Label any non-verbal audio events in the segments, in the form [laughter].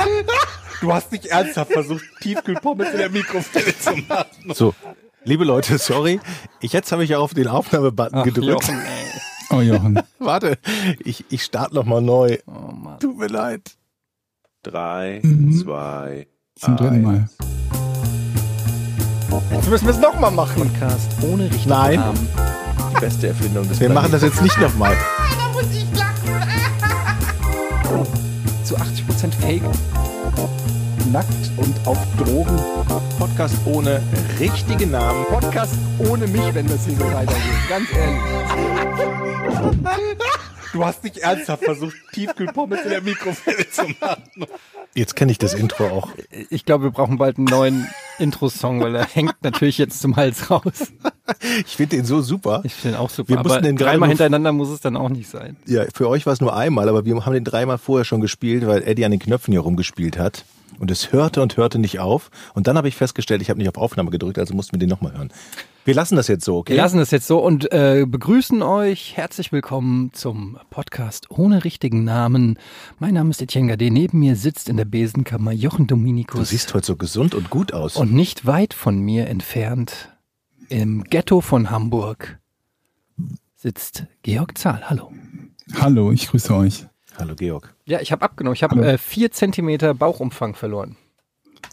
[laughs] Du hast nicht ernsthaft versucht, Tiefkühlpommes in der Mikrofile zu machen. So, liebe Leute, sorry. Ich, jetzt habe ich ja auf den Aufnahmebutton gedrückt. Jochen, ey. [laughs] Oh, Jochen. Warte, ich, ich starte nochmal neu. Oh Mann. Tut mir leid. Drei, Mhm. zwei, Zum dritten Mal. Jetzt müssen wir es nochmal machen. Podcast ohne richtigen Nein. Namen. die beste Erfindung des Wir machen das jetzt nicht nochmal. [laughs] Zu 80% Fake. nackt und auf Drogen. Podcast ohne richtigen Namen. Podcast ohne mich, wenn das hier so weitergeht. Ganz ehrlich. Du hast nicht ernsthaft versucht, Tiefkühlpommes in der Mikrofile zu machen. Jetzt kenne ich das Intro auch. Ich glaube, wir brauchen bald einen neuen Intro-Song, weil er hängt natürlich jetzt zum Hals raus. Ich finde den so super. Ich finde ihn auch super. Wir mussten den dreimal hintereinander muss es dann auch nicht sein. Ja, für euch war es nur einmal, aber wir haben den dreimal vorher schon gespielt, weil Eddie an den Knöpfen hier rumgespielt hat. Und es hörte und hörte nicht auf. Und dann habe ich festgestellt, ich habe nicht auf Aufnahme gedrückt, also mussten wir den nochmal hören. Wir lassen das jetzt so, okay? Wir lassen es jetzt so und äh, begrüßen euch. Herzlich willkommen zum Podcast ohne richtigen Namen. Mein Name ist Etienne Gade. Neben mir sitzt in der Besenkammer Jochen Du Dominikus. siehst heute so gesund und gut aus. Und nicht weit von mir entfernt, im Ghetto von Hamburg, sitzt Georg Zahl. Hallo. Hallo, ich grüße euch. Hallo Georg. Ja, ich habe abgenommen. Ich habe äh, vier Zentimeter Bauchumfang verloren.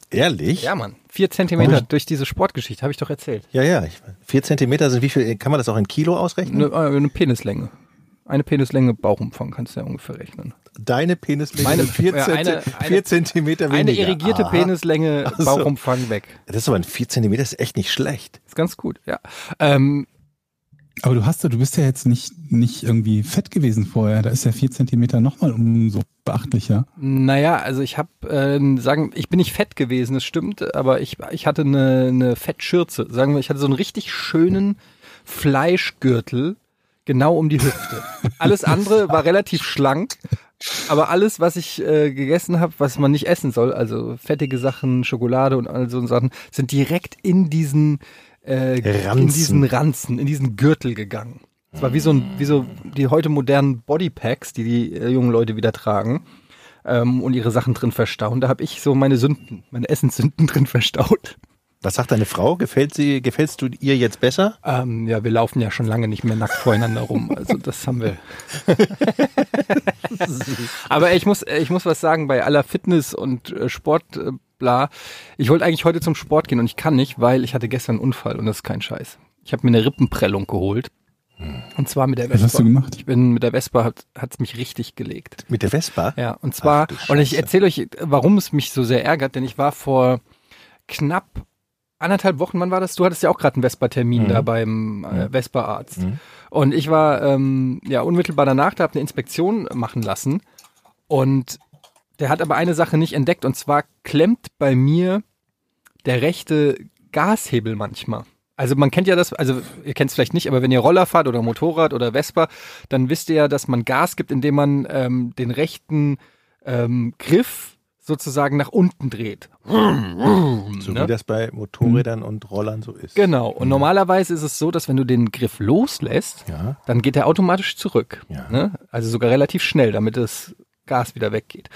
Ehrlich? Ja, Mann. Vier Zentimeter durch diese Sportgeschichte, habe ich doch erzählt. Ja, ja. Ich, vier Zentimeter sind wie viel? Kann man das auch in Kilo ausrechnen? Eine, äh, eine Penislänge. Eine Penislänge Bauchumfang kannst du ja ungefähr rechnen. Deine Penislänge Meine- vier, ja, eine- eine- vier Zentimeter weniger. Eine irrigierte Aha. Penislänge, Ach so. Bauchumfang weg. Das ist aber ein vier Zentimeter, ist echt nicht schlecht. Ist ganz gut, ja. Ähm, Aber du hast ja, du bist ja jetzt nicht, nicht irgendwie fett gewesen vorher. Da ist ja vier Zentimeter nochmal umso beachtlicher. naja, also ich habe, äh, sagen, ich bin nicht fett gewesen, das stimmt, aber ich, ich hatte eine, eine Fettschürze. Sagen wir, ich hatte so einen richtig schönen Fleischgürtel genau um die Hüfte. [laughs] Alles andere war relativ schlank, aber alles, was ich äh, gegessen habe, was man nicht essen soll, also fettige Sachen, Schokolade und all so Sachen, sind direkt in diesen äh, in Ranzen. diesen Ranzen, in diesen Gürtel gegangen. Es war wie so ein, wie so die heute modernen Bodypacks, die die äh, jungen Leute wieder tragen ähm, und ihre Sachen drin verstauen. Da habe ich so meine Sünden, meine Essenssünden [laughs] drin verstaut. Was sagt deine Frau? Gefällt sie, gefällst du ihr jetzt besser? Ähm, ja, wir laufen ja schon lange nicht mehr nackt voreinander rum. Also das haben wir. [laughs] Aber ich muss, ich muss was sagen, bei aller Fitness und äh, Sport, äh, bla, ich wollte eigentlich heute zum Sport gehen und ich kann nicht, weil ich hatte gestern einen Unfall und das ist kein Scheiß. Ich habe mir eine Rippenprellung geholt. Und zwar mit der Was Vespa. hast du gemacht? Ich bin mit der Vespa, hat es mich richtig gelegt. Mit der Vespa? Ja, und zwar, Ach und ich erzähle euch, warum es mich so sehr ärgert, denn ich war vor knapp anderthalb Wochen, wann war das? Du hattest ja auch gerade einen Vespa-Termin Mhm. da beim äh, Vespa-Arzt. Mhm. Und ich war ähm, ja unmittelbar danach, da habe eine Inspektion machen lassen. Und der hat aber eine Sache nicht entdeckt, und zwar klemmt bei mir der rechte Gashebel manchmal. Also man kennt ja das, also ihr kennt es vielleicht nicht, aber wenn ihr Roller fahrt oder Motorrad oder Vespa, dann wisst ihr ja, dass man Gas gibt, indem man ähm, den rechten ähm, Griff sozusagen nach unten dreht. So Ne? wie das bei Motorrädern und Rollern so ist. Genau. Und normalerweise ist es so, dass wenn du den Griff loslässt, Ja. dann geht er automatisch zurück. Ja. Ne? Also sogar relativ schnell, damit das Gas wieder weggeht.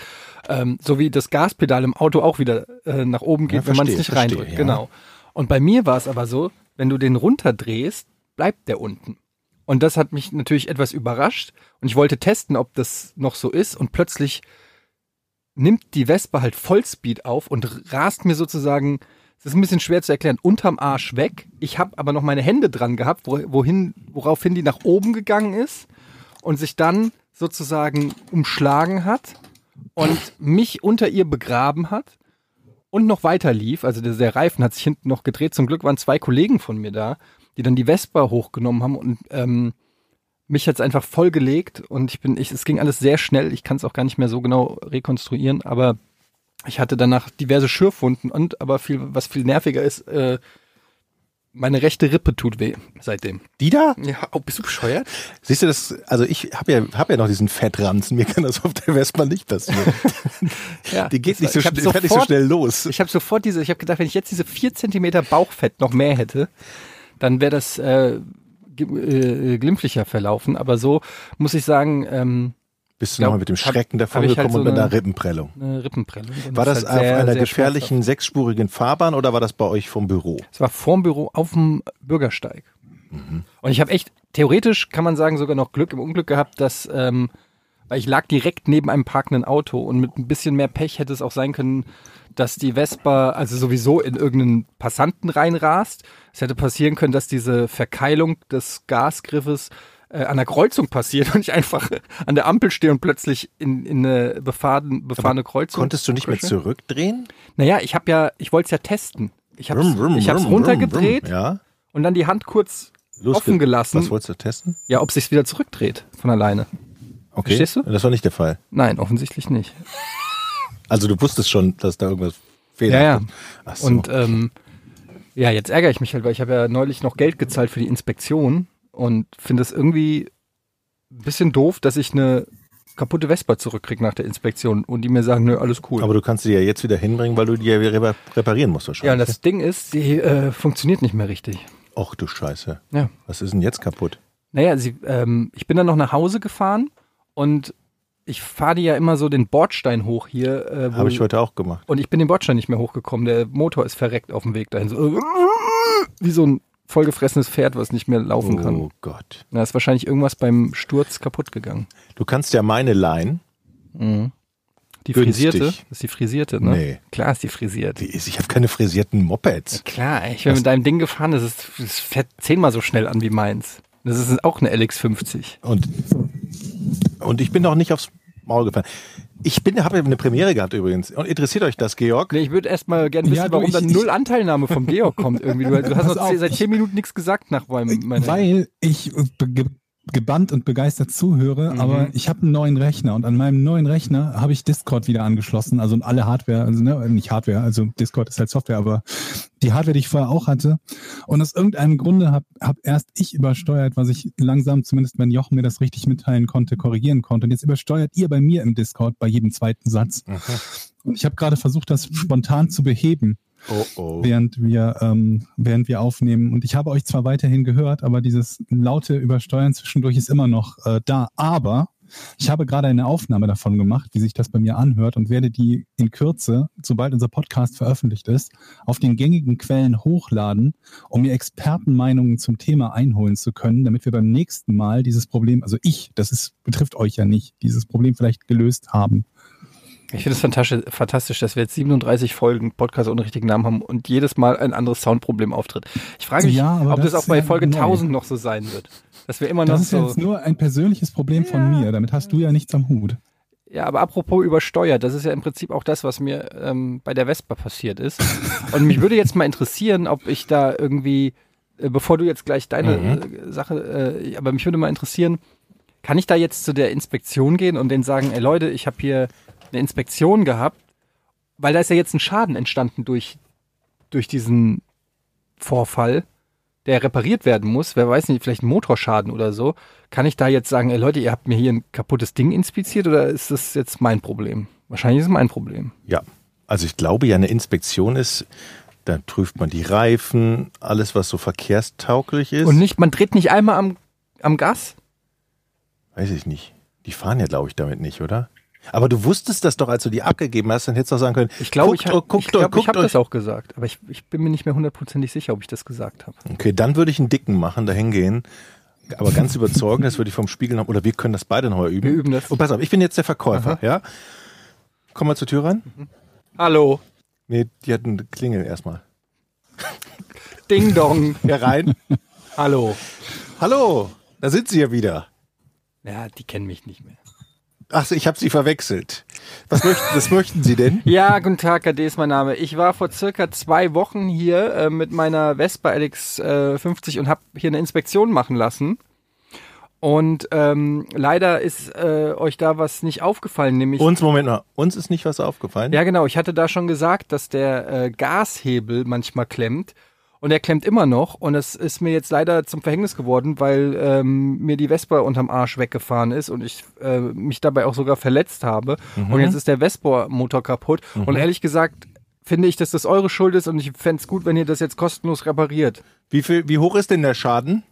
Ähm, so wie das Gaspedal im Auto auch wieder äh, nach oben geht, Ja, wenn man es nicht verstehe, reindrückt. Genau. Und bei mir war es aber so, wenn du den runterdrehst, bleibt der unten. Und das hat mich natürlich etwas überrascht. Und ich wollte testen, ob das noch so ist. Und plötzlich nimmt die Vespa halt Vollspeed auf und rast mir sozusagen, das ist ein bisschen schwer zu erklären, unterm Arsch weg. Ich habe aber noch meine Hände dran gehabt, wo, wohin, woraufhin die nach oben gegangen ist und sich dann sozusagen umschlagen hat und mich unter ihr begraben hat und noch weiter lief. Also der, der Reifen hat sich hinten noch gedreht. Zum Glück waren zwei Kollegen von mir da, die dann die Vespa hochgenommen haben und ähm, mich hat's einfach vollgelegt und ich bin, ich, es ging alles sehr schnell. Ich kann es auch gar nicht mehr so genau rekonstruieren, aber ich hatte danach diverse Schürfwunden und aber viel, was viel nerviger ist, äh, meine rechte Rippe tut weh seitdem. Die da? Ja, oh, bist du bescheuert? Siehst du das? Also ich habe ja, hab ja noch diesen Fettranzen. Mir kann das auf der Vespa nicht passieren. [laughs] Ja, Die geht nicht so, schnell, fährt nicht so sofort- schnell los. Ich habe sofort diese, ich habe gedacht, wenn ich jetzt diese vier Zentimeter Bauchfett noch mehr hätte, dann wäre das äh, äh, glimpflicher verlaufen. Aber so muss ich sagen, ähm, Bist du nochmal mit dem Schrecken davon hab ich halt gekommen so und mit eine- einer Rippenprellung? Eine Rippenprellung. War das, auf halt sehr, einer sehr gefährlichen sechsspurigen Fahrbahn oder war das bei euch vom Büro? Es war vorm Büro auf dem Bürgersteig. Mhm. Und ich habe echt, theoretisch kann man sagen, sogar noch Glück im Unglück gehabt, dass, ähm, weil ich lag direkt neben einem parkenden Auto und mit ein bisschen mehr Pech hätte es auch sein können, dass die Vespa also sowieso in irgendeinen Passanten reinrast. Es hätte passieren können, dass diese Verkeilung des Gasgriffes äh, an der Kreuzung passiert und ich einfach an der Ampel stehe und plötzlich in, in eine befahren, befahrene Kreuzung. Konntest du nicht mehr zurückdrehen? Naja, ich habe ja, ich wollte es ja testen. Ich habe brum, runtergedreht brum. Ja. und dann die Hand kurz Losge- offen gelassen. Was wolltest du testen? Ja, ob sich's wieder zurückdreht von alleine. Okay. Verstehst du? Das war nicht der Fall. Nein, offensichtlich nicht. Also du wusstest schon, dass da irgendwas Fehler Ja, ja. So. Und ähm, ja, jetzt ärgere ich mich halt, weil ich habe ja neulich noch Geld gezahlt für die Inspektion und finde es irgendwie ein bisschen doof, dass ich eine kaputte Vespa zurückkriege nach der Inspektion und die mir sagen, nö, alles cool. Aber du kannst sie ja jetzt wieder hinbringen, weil du die ja wieder reparieren musst ja, und wahrscheinlich. das Ding ist, sie äh, funktioniert nicht mehr richtig. Och du Scheiße. Ja. Was ist denn jetzt kaputt? Naja, sie, ähm, ich bin dann noch nach Hause gefahren und ich fahre die ja immer so den Bordstein hoch hier. Äh, Habe ich heute auch gemacht. Und ich bin den Bordstein nicht mehr hochgekommen. Der Motor ist verreckt auf dem Weg dahin. So, wie so ein vollgefressenes Pferd, was nicht mehr laufen kann. Oh Gott. Da ist wahrscheinlich irgendwas beim Sturz kaputt gegangen. Du kannst ja meine leihen. Die Günstig. frisierte? Das ist die frisierte, ne? Nee. Klar ist die frisiert. Wie ist? Ich habe keine frisierten Mopeds. Klar, ich bin mit deinem Ding gefahren, das, ist, das fährt zehnmal so schnell an wie meins. Das ist auch eine LX50. Und, und ich bin doch nicht aufs Maul gefallen. Ich bin, habe eine Premiere gehabt übrigens. Und interessiert euch das, Georg? Nee, ich würde erst mal gerne wissen, Ja, du, warum ich- dann ich- null Anteilnahme vom Georg kommt irgendwie. Du, du hast noch auf, seit zehn Minuten nichts gesagt nach meinem, Weil ich gebannt und begeistert zuhöre, Mhm. aber ich habe einen neuen Rechner und an meinem neuen Rechner habe ich Discord wieder angeschlossen, also alle Hardware, also ne, nicht Hardware, also Discord ist halt Software, aber die Hardware, die ich vorher auch hatte. Und aus irgendeinem Grunde habe hab erst ich übersteuert, was ich langsam, zumindest wenn Jochen mir das richtig mitteilen konnte, korrigieren konnte. Und jetzt übersteuert ihr bei mir im Discord bei jedem zweiten Satz. Und ich habe gerade versucht, das spontan zu beheben Oh oh. während wir, ähm, während wir aufnehmen. Und ich habe euch zwar weiterhin gehört, aber dieses laute Übersteuern zwischendurch ist immer noch äh, da. Aber ich habe gerade eine Aufnahme davon gemacht, wie sich das bei mir anhört und werde die in Kürze, sobald unser Podcast veröffentlicht ist, auf den gängigen Quellen hochladen, um mir Expertenmeinungen zum Thema einholen zu können, damit wir beim nächsten Mal dieses Problem, also ich, das ist, betrifft euch ja nicht, dieses Problem vielleicht gelöst haben. Ich finde es fantastisch, dass wir jetzt 37 Folgen Podcast ohne richtigen Namen haben und jedes Mal ein anderes Soundproblem auftritt. Ich frage mich, Ja, ob das, das auch bei ja Folge neu. 1000 noch so sein wird. Dass wir immer noch Das ist so. jetzt nur ein persönliches Problem von mir. Damit hast du ja nichts am Hut. Ja, aber apropos übersteuert, das ist ja im Prinzip auch das, was mir ähm, bei der Vespa passiert ist. Und mich würde jetzt mal interessieren, ob ich da irgendwie, äh, bevor du jetzt gleich deine äh, Sache, äh, aber mich würde mal interessieren, kann ich da jetzt zu der Inspektion gehen und denen sagen, ey Leute, ich habe hier eine Inspektion gehabt, weil da ist ja jetzt ein Schaden entstanden durch, durch diesen Vorfall, der repariert werden muss, wer weiß nicht, vielleicht ein Motorschaden oder so. Kann ich da jetzt sagen, ey Leute, ihr habt mir hier ein kaputtes Ding inspiziert oder ist das jetzt mein Problem? Wahrscheinlich ist es mein Problem. Ja, also ich glaube ja, eine Inspektion ist, da prüft man die Reifen, alles, was so verkehrstauglich ist. Und nicht, man dreht nicht einmal am, am Gas? Weiß ich nicht. Die fahren ja, glaube ich, damit nicht, oder? Aber du wusstest das doch, als du die abgegeben hast, dann hättest du doch sagen können, Ich glaube, ich, guckt ich, glaub, ich habe das auch gesagt, aber ich, ich bin mir nicht mehr hundertprozentig sicher, ob ich das gesagt habe. Okay, dann würde ich einen dicken machen, da hingehen. Aber ganz überzeugend, das würde ich vom Spiegel noch, oder wir können das beide noch mal üben. Wir üben das. Und pass auf, ich bin jetzt der Verkäufer, ja? Komm mal zur Tür ran. Hallo. Nee, die hatten eine Klingel erstmal. [laughs] Ding Dong. Herein. Hallo. Hallo, da sind sie ja wieder. Ja, die kennen mich nicht mehr. Ach so, ich habe sie verwechselt. Was möchten, was möchten Sie denn? Ja, guten Tag, KD ist mein Name. Ich war vor circa zwei Wochen hier äh, mit meiner Vespa LX äh, 50 und habe hier eine Inspektion machen lassen. Und ähm, leider ist äh, euch da was nicht aufgefallen, nämlich Uns, Moment mal, uns ist nicht was aufgefallen. Ja, genau. Ich hatte da schon gesagt, dass der äh, Gashebel manchmal klemmt. Und er klemmt immer noch. Und es ist mir jetzt leider zum Verhängnis geworden, weil ähm, mir die Vespa unterm Arsch weggefahren ist und ich äh, mich dabei auch sogar verletzt habe. Und jetzt ist der Vespa-Motor kaputt. Und ehrlich gesagt finde ich, dass das eure Schuld ist und ich fände es gut, wenn ihr das jetzt kostenlos repariert. Wie viel, wie hoch ist denn der Schaden?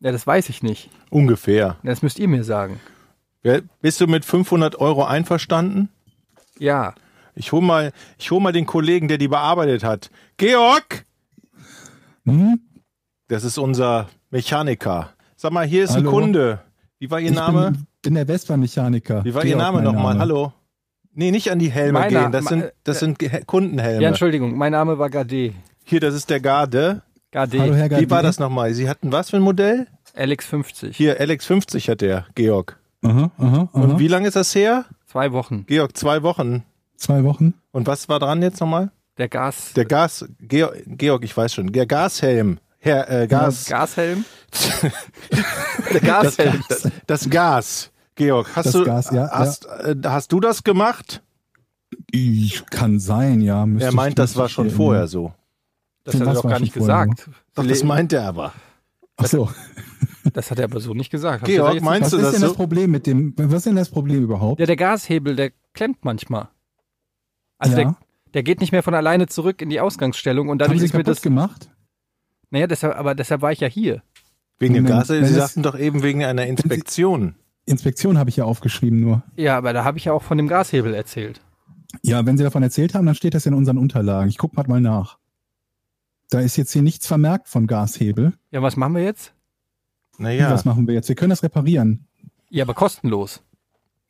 Ja, das weiß ich nicht. Ungefähr. Das müsst ihr mir sagen. Wer- Bist du mit 500 Euro einverstanden? Ja. Ich hol mal, ich hol mal den Kollegen, der die bearbeitet hat. Georg! Hm? Das ist unser Mechaniker. Sag mal, hier ist Hallo? ein Kunde. Wie war Ihr Ich Name? bin, bin der Vespa-Mechaniker. Wie war Ihr Name nochmal? Name. Hallo? Nee, nicht an die Helme Meiner- gehen. Das sind, das sind Ge- Kundenhelme. Ja, Entschuldigung, mein Name war Gade. Hier, das ist der Garde. Gade. Hallo, Herr Wie war das nochmal? Sie hatten was für ein Modell? Alex 50. Hier, Alex 50 hat der, Georg. Aha, aha, aha. Und wie lange ist das her? Zwei Wochen. Georg, zwei Wochen. Zwei Wochen. Und was war dran jetzt nochmal? Der Gas. Der Gas, Georg, Georg, ich weiß schon, der Gashelm. Herr, äh, Gas, Gashelm? [laughs] der Gashelm. das, das Gas. Georg, hast Das du, Gas, ja, hast, Äh, hast du das gemacht? Ich, kann sein, ja. Müsste Er ich- meint, das war schon vorher so. Das hat er Was doch gar nicht gesagt. Doch, das meint er aber. Ach so. Das hat er aber so nicht gesagt. Hab Georg, gesagt, meinst Was du ist das denn so? das Problem mit dem, was ist denn das Problem überhaupt? Ja, der Gashebel, der klemmt manchmal. Also Ja. der, der geht nicht mehr von alleine zurück in die Ausgangsstellung und Haben dadurch Sie ist mir das. gemacht? Naja, deshalb, aber deshalb war ich ja hier. Wegen dem Gas? Sie sagten doch eben wegen einer Inspektion. Inspektion habe ich ja aufgeschrieben nur. Ja, aber da habe ich ja auch von dem Gashebel erzählt. Ja, wenn Sie davon erzählt haben, dann steht das in unseren Unterlagen. Ich gucke mal nach. Da ist jetzt hier nichts vermerkt von Gashebel. Ja, was machen wir jetzt? Naja, Was machen wir jetzt? Wir können das reparieren. Ja, aber kostenlos.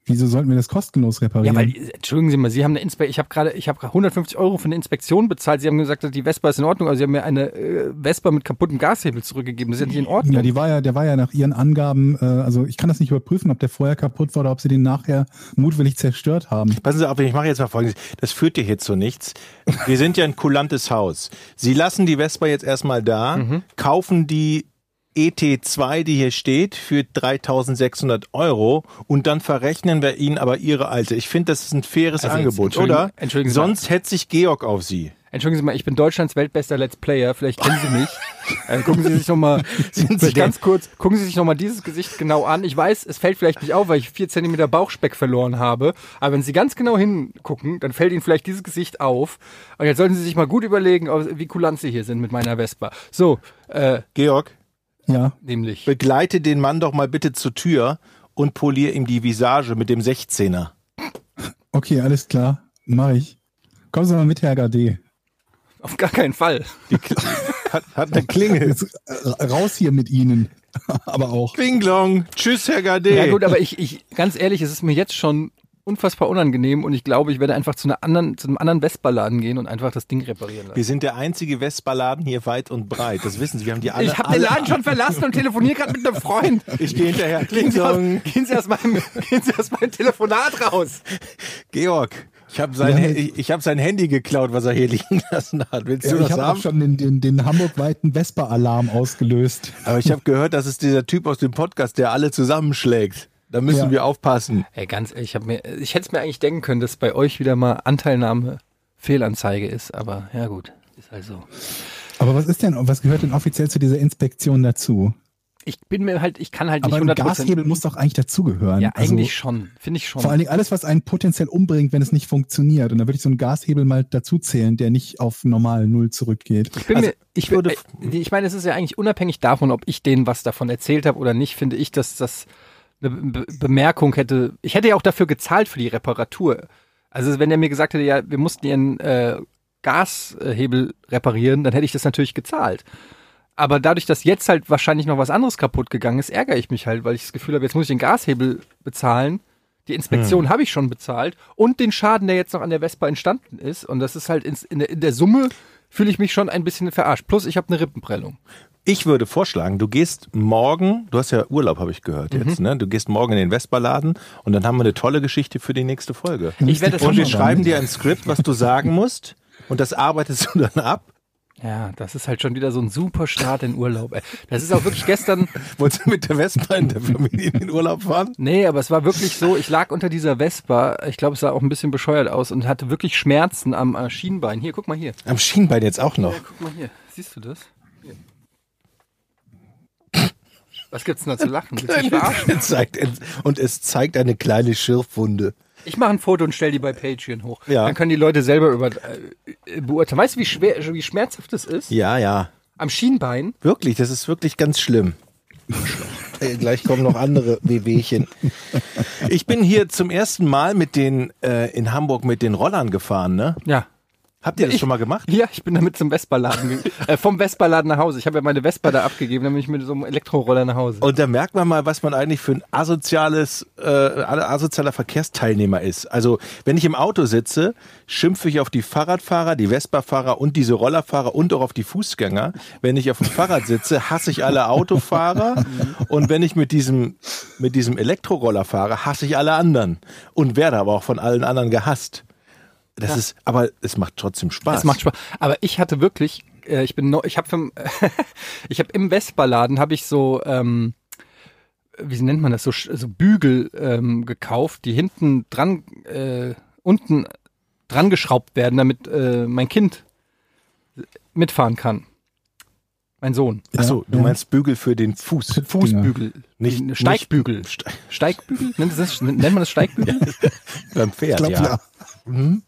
Wieso sollten wir das kostenlos Ja, reparieren? weil, entschuldigen Sie mal, Sie haben eine Inspektion, ich habe gerade, ich habe 150 Euro für eine Inspektion bezahlt. Sie haben gesagt, die Vespa ist in Ordnung, aber Sie haben mir eine äh, Vespa mit kaputtem Gashebel zurückgegeben. Das ist ja nicht in Ordnung. ja, die war ja, der war ja nach Ihren Angaben, äh, also ich kann das nicht überprüfen, ob der vorher kaputt war oder ob Sie den nachher mutwillig zerstört haben. Passen Sie auf, ich mache jetzt mal folgendes. Das führt dir hier zu nichts. Wir sind ja ein kulantes Haus. Sie lassen die Vespa jetzt erstmal da, Mhm. kaufen die ET2, die hier steht, für 3600 Euro und dann verrechnen wir Ihnen aber Ihre alte. Ich finde, das ist ein faires Also Angebot, entschuldigen- oder? entschuldigen Sie. Sonst hetzt sich Georg auf Sie. Entschuldigen Sie mal, ich bin Deutschlands weltbester Let's Player. Vielleicht kennen Sie mich. [laughs] äh, gucken Sie sich noch mal, [laughs] Sind Sie vielleicht ganz kurz, gucken Sie sich noch mal dieses Gesicht genau an. Ich weiß, es fällt vielleicht nicht auf, weil ich vier Zentimeter Bauchspeck verloren habe. Aber wenn Sie ganz genau hingucken, dann fällt Ihnen vielleicht dieses Gesicht auf. Und jetzt sollten Sie sich mal gut überlegen, wie kulant Sie hier sind mit meiner Vespa. So, äh, Georg, Ja, nämlich. begleite den Mann doch mal bitte zur Tür und polier ihm die Visage mit dem 16er. okay, alles klar. Mach ich. Kommen Sie mal mit, Herr Gade. Auf gar keinen Fall. Die Kl [laughs] hat, hat eine Klingel. Jetzt äh, raus hier mit Ihnen. [laughs] Aber auch. Klinglong. Tschüss, Herr Gade. Ja gut, aber ich, ich, ganz ehrlich, es ist mir jetzt schon unfassbar unangenehm und ich glaube, ich werde einfach zu, einer anderen, zu einem anderen Vespa-Laden gehen und einfach das Ding reparieren lassen. Wir sind der einzige Vespa-Laden hier weit und breit. Das wissen Sie. Wir haben die alle. Ich habe den Laden schon verlassen und telefoniere gerade mit einem Freund. Ich gehe hinterher. Gehen Sie, aus, gehen, Sie aus meinem, gehen Sie aus meinem Telefonat raus. Georg, ich habe sein, Ja, ich, ich hab sein Handy geklaut, was er hier liegen lassen hat. Willst Ja, du ich das habe auch haben? schon den, den, den hamburgweiten Vespa-Alarm ausgelöst. Aber ich habe gehört, das ist dieser Typ aus dem Podcast, der alle zusammenschlägt. Da müssen Ja. wir aufpassen. Ey, ganz ehrlich, ich, hab mir, ich hätte es mir eigentlich denken können, dass bei euch wieder mal Anteilnahme Fehlanzeige ist, aber ja gut, ist halt so. Aber was ist denn, was gehört denn offiziell zu dieser Inspektion dazu? Ich bin mir halt, ich kann halt Aber nicht ein 100%. Gashebel muss doch eigentlich dazugehören. ja, Also, eigentlich schon, finde ich schon. Vor allen Dingen alles, was einen potenziell umbringt, wenn es nicht funktioniert. Und da würde ich so einen Gashebel mal dazu zählen, der nicht auf normal Null zurückgeht. Ich bin Also, mir, ich würde, ich meine, es ist ja eigentlich unabhängig davon, ob ich denen was davon erzählt habe oder nicht, finde ich, dass das eine Be Bemerkung hätte. Ich hätte ja auch dafür gezahlt für die Reparatur. Also wenn er mir gesagt hätte, ja, wir mussten ihren äh, Gashebel reparieren, dann hätte ich das natürlich gezahlt. Aber dadurch, dass jetzt halt wahrscheinlich noch was anderes kaputt gegangen ist, ärgere ich mich halt, weil ich das Gefühl habe, jetzt muss ich den Gashebel bezahlen. Die Inspektion habe ich schon bezahlt und den Schaden, der jetzt noch an der Vespa entstanden ist. Und das ist halt ins, in, der, in der Summe fühle ich mich schon ein bisschen verarscht. Plus, ich habe eine Rippenprellung. Ich würde vorschlagen, du gehst morgen, du hast ja Urlaub, habe ich gehört jetzt, Mhm. ne? Du gehst morgen in den Vespa-Laden und dann haben wir eine tolle Geschichte für die nächste Folge. Ich werde das Und wir schreiben dir ein Skript, was du sagen musst und das arbeitest du dann ab. Ja, das ist halt schon wieder so ein super Start in Urlaub. Ey. Das ist auch wirklich gestern. [laughs] Wolltest du mit der Vespa in der Familie in den Urlaub fahren? Nee, aber es war wirklich so, ich lag unter dieser Vespa, ich glaube, es sah auch ein bisschen bescheuert aus und hatte wirklich Schmerzen am äh, Schienbein. Hier, guck mal hier. Am Schienbein jetzt auch noch. Ja, guck mal hier. Siehst du das? Hier. Was gibt's denn da zu lachen? Zeigt, und es zeigt eine kleine Schürfwunde. Ich mache ein Foto und stell die bei Patreon hoch. Ja. Dann können die Leute selber über, äh, beurteilen. Weißt du, wie, schwer, wie schmerzhaft das ist? Ja, ja. Am Schienbein. Wirklich, das ist wirklich ganz schlimm. Gleich kommen noch andere Wehwehchen. Ich bin hier zum ersten Mal mit den äh, in Hamburg mit den Rollern gefahren, ne? Ja. Habt ihr das Ich- schon mal gemacht? Ja, ich bin damit zum Vespa-Laden, [laughs] äh, vom Vespa-Laden nach Hause. Ich habe ja meine Vespa da abgegeben, dann bin ich mit so einem Elektroroller nach Hause. Und da merkt man mal, was man eigentlich für ein asoziales, äh, asozialer Verkehrsteilnehmer ist. Also, wenn ich im Auto sitze, schimpfe ich auf die Fahrradfahrer, die Vespa-Fahrer und diese Rollerfahrer und auch auf die Fußgänger. Wenn ich auf dem Fahrrad sitze, hasse ich alle Autofahrer. und wenn ich mit diesem, mit diesem Elektroroller fahre, hasse ich alle anderen. Und werde aber auch von allen anderen gehasst. Das ist, aber es macht trotzdem Spaß. Es macht Spaß. Aber ich hatte wirklich, äh, ich bin noch, ich habe [laughs] ich habe im Vespa-Laden habe ich so, ähm, wie nennt man das, so, so Bügel ähm, gekauft, die hinten dran, äh, unten dran geschraubt werden, damit äh, mein Kind mitfahren kann. Mein Sohn. Ach so, du Ja. meinst Bügel für den Fuß. Fußbügel. Nicht- Die- Steigbügel. Nicht- Ste- Steigbügel? Nennt, das, nennt man das Steigbügel? [laughs] Beim Pferd, Ich glaube ja. Ja. Ne,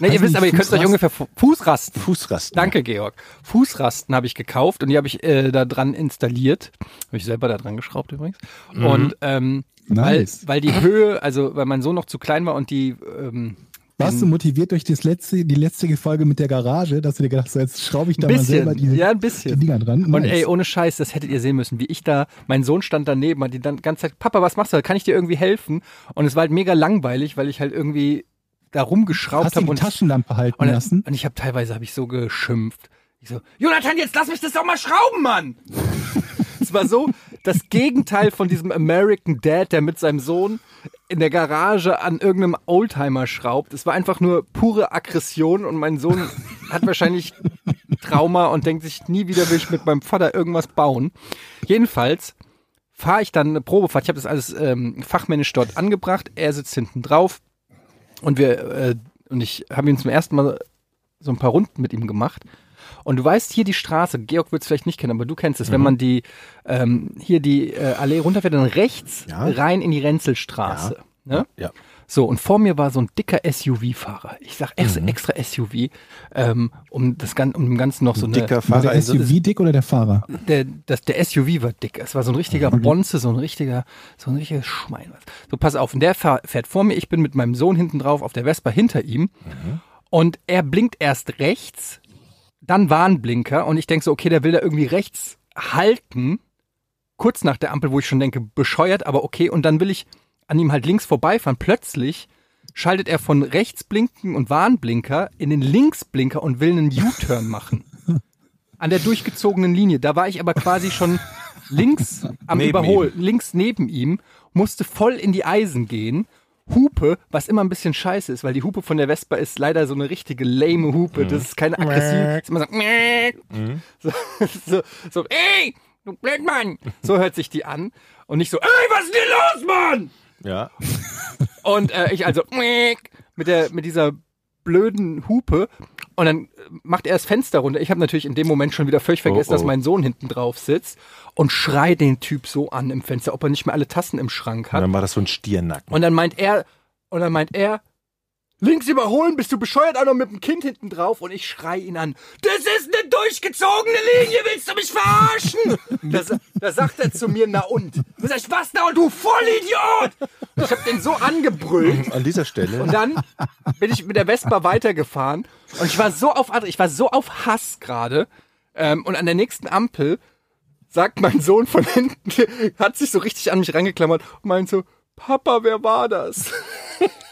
ihr wisst die aber, ihr könnt euch ungefähr Fu- Fußrasten. Fußrasten. Danke, Georg. Fußrasten habe ich gekauft und die habe ich äh, da dran installiert. Habe ich selber da dran geschraubt übrigens. Und ähm, Nice. weil, weil die Höhe, also weil mein Sohn noch zu klein war und die ähm, Warst du motiviert durch das letzte, die letzte Folge mit der Garage, dass du dir gedacht hast, jetzt schraube ich da ein mal selber bisschen, die, ja, ein die bisschen. Dinger dran? Und Nice. ey, ohne Scheiß, das hättet ihr sehen müssen, wie ich da, mein Sohn stand daneben, hat die dann die ganze Zeit, Papa, was machst du? Kann ich dir irgendwie helfen? Und es war halt mega langweilig, weil ich halt irgendwie da rumgeschraubt Hast habe die und Taschenlampe halten Und, lassen? und ich habe teilweise habe ich so geschimpft. Ich so, Jonathan, jetzt lass mich das doch mal schrauben, Mann! [laughs] Es war so das Gegenteil von diesem American Dad, der mit seinem Sohn in der Garage an irgendeinem Oldtimer schraubt. Es war einfach nur pure Aggression und mein Sohn [laughs] hat wahrscheinlich Trauma und denkt sich, nie wieder will ich mit meinem Vater irgendwas bauen. Jedenfalls fahre ich dann eine Probefahrt. Ich habe das alles ähm, fachmännisch dort angebracht. Er sitzt hinten drauf und wir äh, und ich habe ihn zum ersten Mal so ein paar Runden mit ihm gemacht. Und du weißt hier die Straße, Georg wird es vielleicht nicht kennen, aber du kennst es, wenn man die ähm, hier die äh, Allee runterfährt, dann rechts Ja. rein in die Renzelstraße. Ne? Ja. So, und vor mir war so ein dicker SUV-Fahrer. Ich sag extra, extra SUV, ähm, um das Gan um dem Ganzen noch so eine. Dicker War Fahrer. der Also, SUV dick oder der Fahrer? Der, das, der SUV war dick. Es war so ein richtiger Bonze, so ein richtiger, so ein richtiges Schwein. So, pass auf. Und der fährt vor mir. Ich bin mit meinem Sohn hinten drauf auf der Vespa hinter ihm. Und er blinkt erst rechts, dann Warnblinker. Und ich denk so, okay, der will da irgendwie rechts halten. Kurz nach der Ampel, wo ich schon denke, bescheuert, aber okay. Und dann will ich an ihm halt links vorbeifahren. Plötzlich schaltet er von Rechtsblinken und Warnblinker in den Linksblinker und will einen U-Turn machen. [laughs] An der durchgezogenen Linie. Da war ich aber quasi schon links am Neben Überholen, links neben ihm, musste voll in die Eisen gehen. Hupe, was immer ein bisschen scheiße ist, weil die Hupe von der Vespa ist leider so eine richtige lame Hupe. Das ist keine aggressive, ist immer so, so, [laughs] so, so, ey, du Blödmann. So hört sich die an. Und nicht so, ey, was ist denn los, Mann? Ja. [laughs] Und äh, ich also mit der mit dieser blöden Hupe und dann äh, macht er das Fenster runter. Ich habe natürlich in dem Moment schon wieder völlig vergessen, Oh, oh. dass mein Sohn hinten drauf sitzt und schrei den Typ so an im Fenster, ob er nicht mehr alle Tassen im Schrank Und hat. dann war das so ein Stiernacken. Und dann meint er und dann meint er Links überholen, bist du bescheuert, auch noch mit dem Kind hinten drauf und ich schrei ihn an. Das ist eine durchgezogene Linie, willst du mich verarschen? [laughs] Da, da sagt er zu mir, na und? Da sag ich, was na und du Vollidiot? Und ich hab den so angebrüllt An dieser Stelle. und dann bin ich mit der Vespa weitergefahren und ich war so auf, ich war so auf Hass gerade. Ähm, und an der nächsten Ampel sagt mein Sohn von hinten, [laughs] hat sich so richtig an mich rangeklammert und meint so, Papa, wer war das?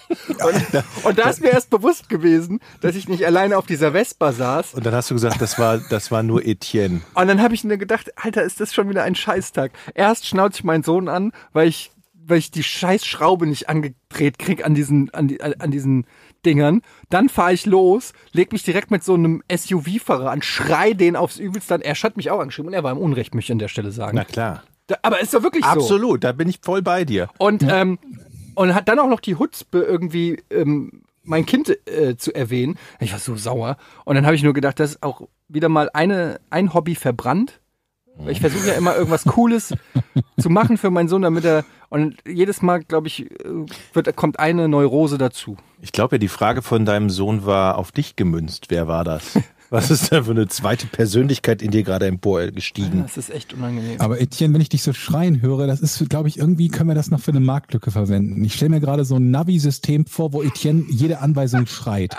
Und, und da ist mir erst bewusst gewesen, dass ich nicht alleine auf dieser Vespa saß. Und dann hast du gesagt, das war, das war nur Etienne. Und dann habe ich mir gedacht, Alter, ist das schon wieder ein Scheißtag. Erst schnauze ich meinen Sohn an, weil ich, weil ich die Scheißschraube nicht angedreht krieg an diesen, an, die, an diesen Dingern. Dann fahre ich los, leg mich direkt mit so einem SUV-Fahrer an, schrei den aufs Übelste an. Er hat mich auch angeschrieben und er war im Unrecht, möchte ich an der Stelle sagen. Na klar. Da, aber ist doch wirklich so. Absolut, da bin ich voll bei dir. Und, ähm, und hat dann auch noch die Hutzpe irgendwie ähm, mein Kind äh, zu erwähnen. Ich war so sauer. Und dann habe ich nur gedacht, das ist auch wieder mal eine, ein Hobby verbrannt. Ich versuche ja immer irgendwas Cooles [laughs] zu machen für meinen Sohn, damit er. Und jedes Mal, glaube ich, äh, wird, kommt eine Neurose dazu. Ich glaube ja, die Frage von deinem Sohn war auf dich gemünzt. Wer war das? [laughs] Was ist da für eine zweite Persönlichkeit in dir gerade emporgestiegen? Das ist echt unangenehm. Aber Etienne, wenn ich dich so schreien höre, das ist, glaube ich, irgendwie können wir das noch für eine Marktlücke verwenden. Ich stelle mir gerade so ein Navi-System vor, wo Etienne jede Anweisung schreit.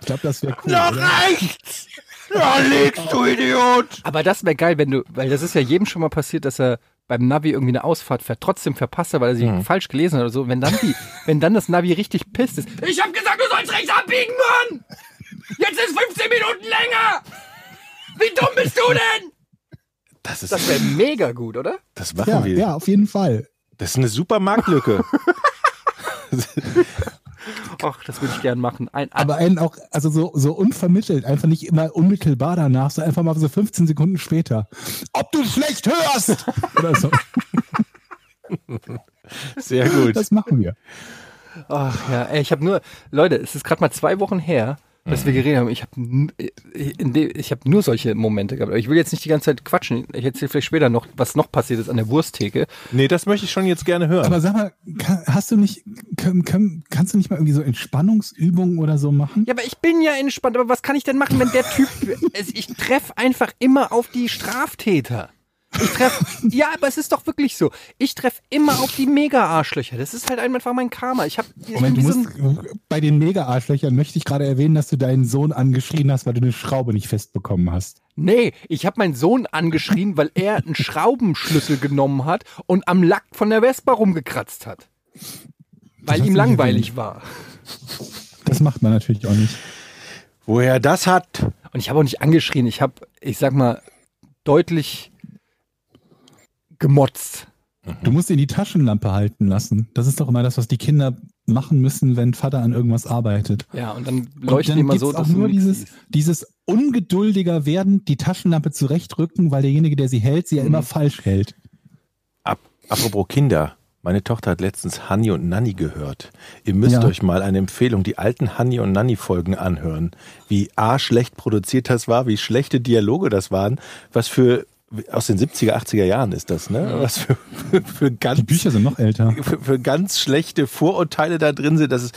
Ich glaube, das wäre cool. oder? rechts! Da liegst du, Idiot! Aber das wäre geil, wenn du, weil das ist ja jedem schon mal passiert, dass er beim Navi irgendwie eine Ausfahrt fährt, trotzdem verpasst er, weil er sie Mhm. falsch gelesen hat oder so. Wenn dann die, wenn dann das Navi richtig pisst ist. Ich hab gesagt, du sollst rechts abbiegen, Mann! Jetzt ist 15 Minuten länger! Wie dumm bist du denn? Das ist, Das wäre [laughs] mega gut, oder? das machen Ja, wir. ja, auf jeden Fall. Das ist eine super Marktlücke. [laughs] Ach, das würde ich gern machen. Ein, Aber einen auch, also so, so unvermittelt, einfach nicht immer unmittelbar danach, so einfach mal so 15 Sekunden später. Ob du schlecht hörst! [laughs] Oder so. Sehr gut. Das machen wir. Ach ja, ey, ich habe nur, Leute, es ist gerade mal zwei Wochen her, dass wir geredet haben. Ich habe ich hab nur solche Momente gehabt. Aber ich will jetzt nicht die ganze Zeit quatschen. Ich erzähle vielleicht später noch, was noch passiert ist an der Wursttheke. Nee, das möchte ich schon jetzt gerne hören. Aber sag mal, kann, hast du nicht, kann, kann, kannst du nicht mal irgendwie so Entspannungsübungen oder so machen? Ja, aber ich bin ja entspannt. Aber was kann ich denn machen, wenn der Typ, [laughs] es, ich treffe einfach immer auf die Straftäter. Ich treffe, ja, aber es ist doch wirklich so. Ich treffe immer auf die Mega-Arschlöcher. Das ist halt einfach mein Karma. Ich habe Moment, du musst, bei den Mega-Arschlöchern möchte ich gerade erwähnen, dass du deinen Sohn angeschrien hast, weil du eine Schraube nicht festbekommen hast. Nee, ich habe meinen Sohn angeschrien, weil er einen Schraubenschlüssel genommen hat und am Lack von der Vespa rumgekratzt hat. Weil ihm langweilig war. Das macht man natürlich auch nicht. Woher das hat? Und ich habe auch nicht angeschrien, ich habe, ich sag mal, deutlich gemotzt. Du musst ihn die Taschenlampe halten lassen. Das ist doch immer das, was die Kinder machen müssen, wenn Vater an irgendwas arbeitet. Ja, und dann Und leuchten dann die immer so, auch dass du nur dieses, dieses ungeduldiger werden, die Taschenlampe zurechtrücken, weil derjenige, der sie hält, sie ja immer falsch hält. Ab, apropos Kinder. Meine Tochter hat letztens Hanni und Nanni gehört. Ihr müsst Ja. euch mal eine Empfehlung, die alten Hanni und Nanni Folgen anhören. Wie A, schlecht produziert das war, wie schlechte Dialoge das waren, was für, aus den 70er, 80er Jahren ist das, ne? Was für, für, [laughs] für ganz, Die Bücher sind noch älter. für, für ganz schlechte Vorurteile da drin sind. Das ist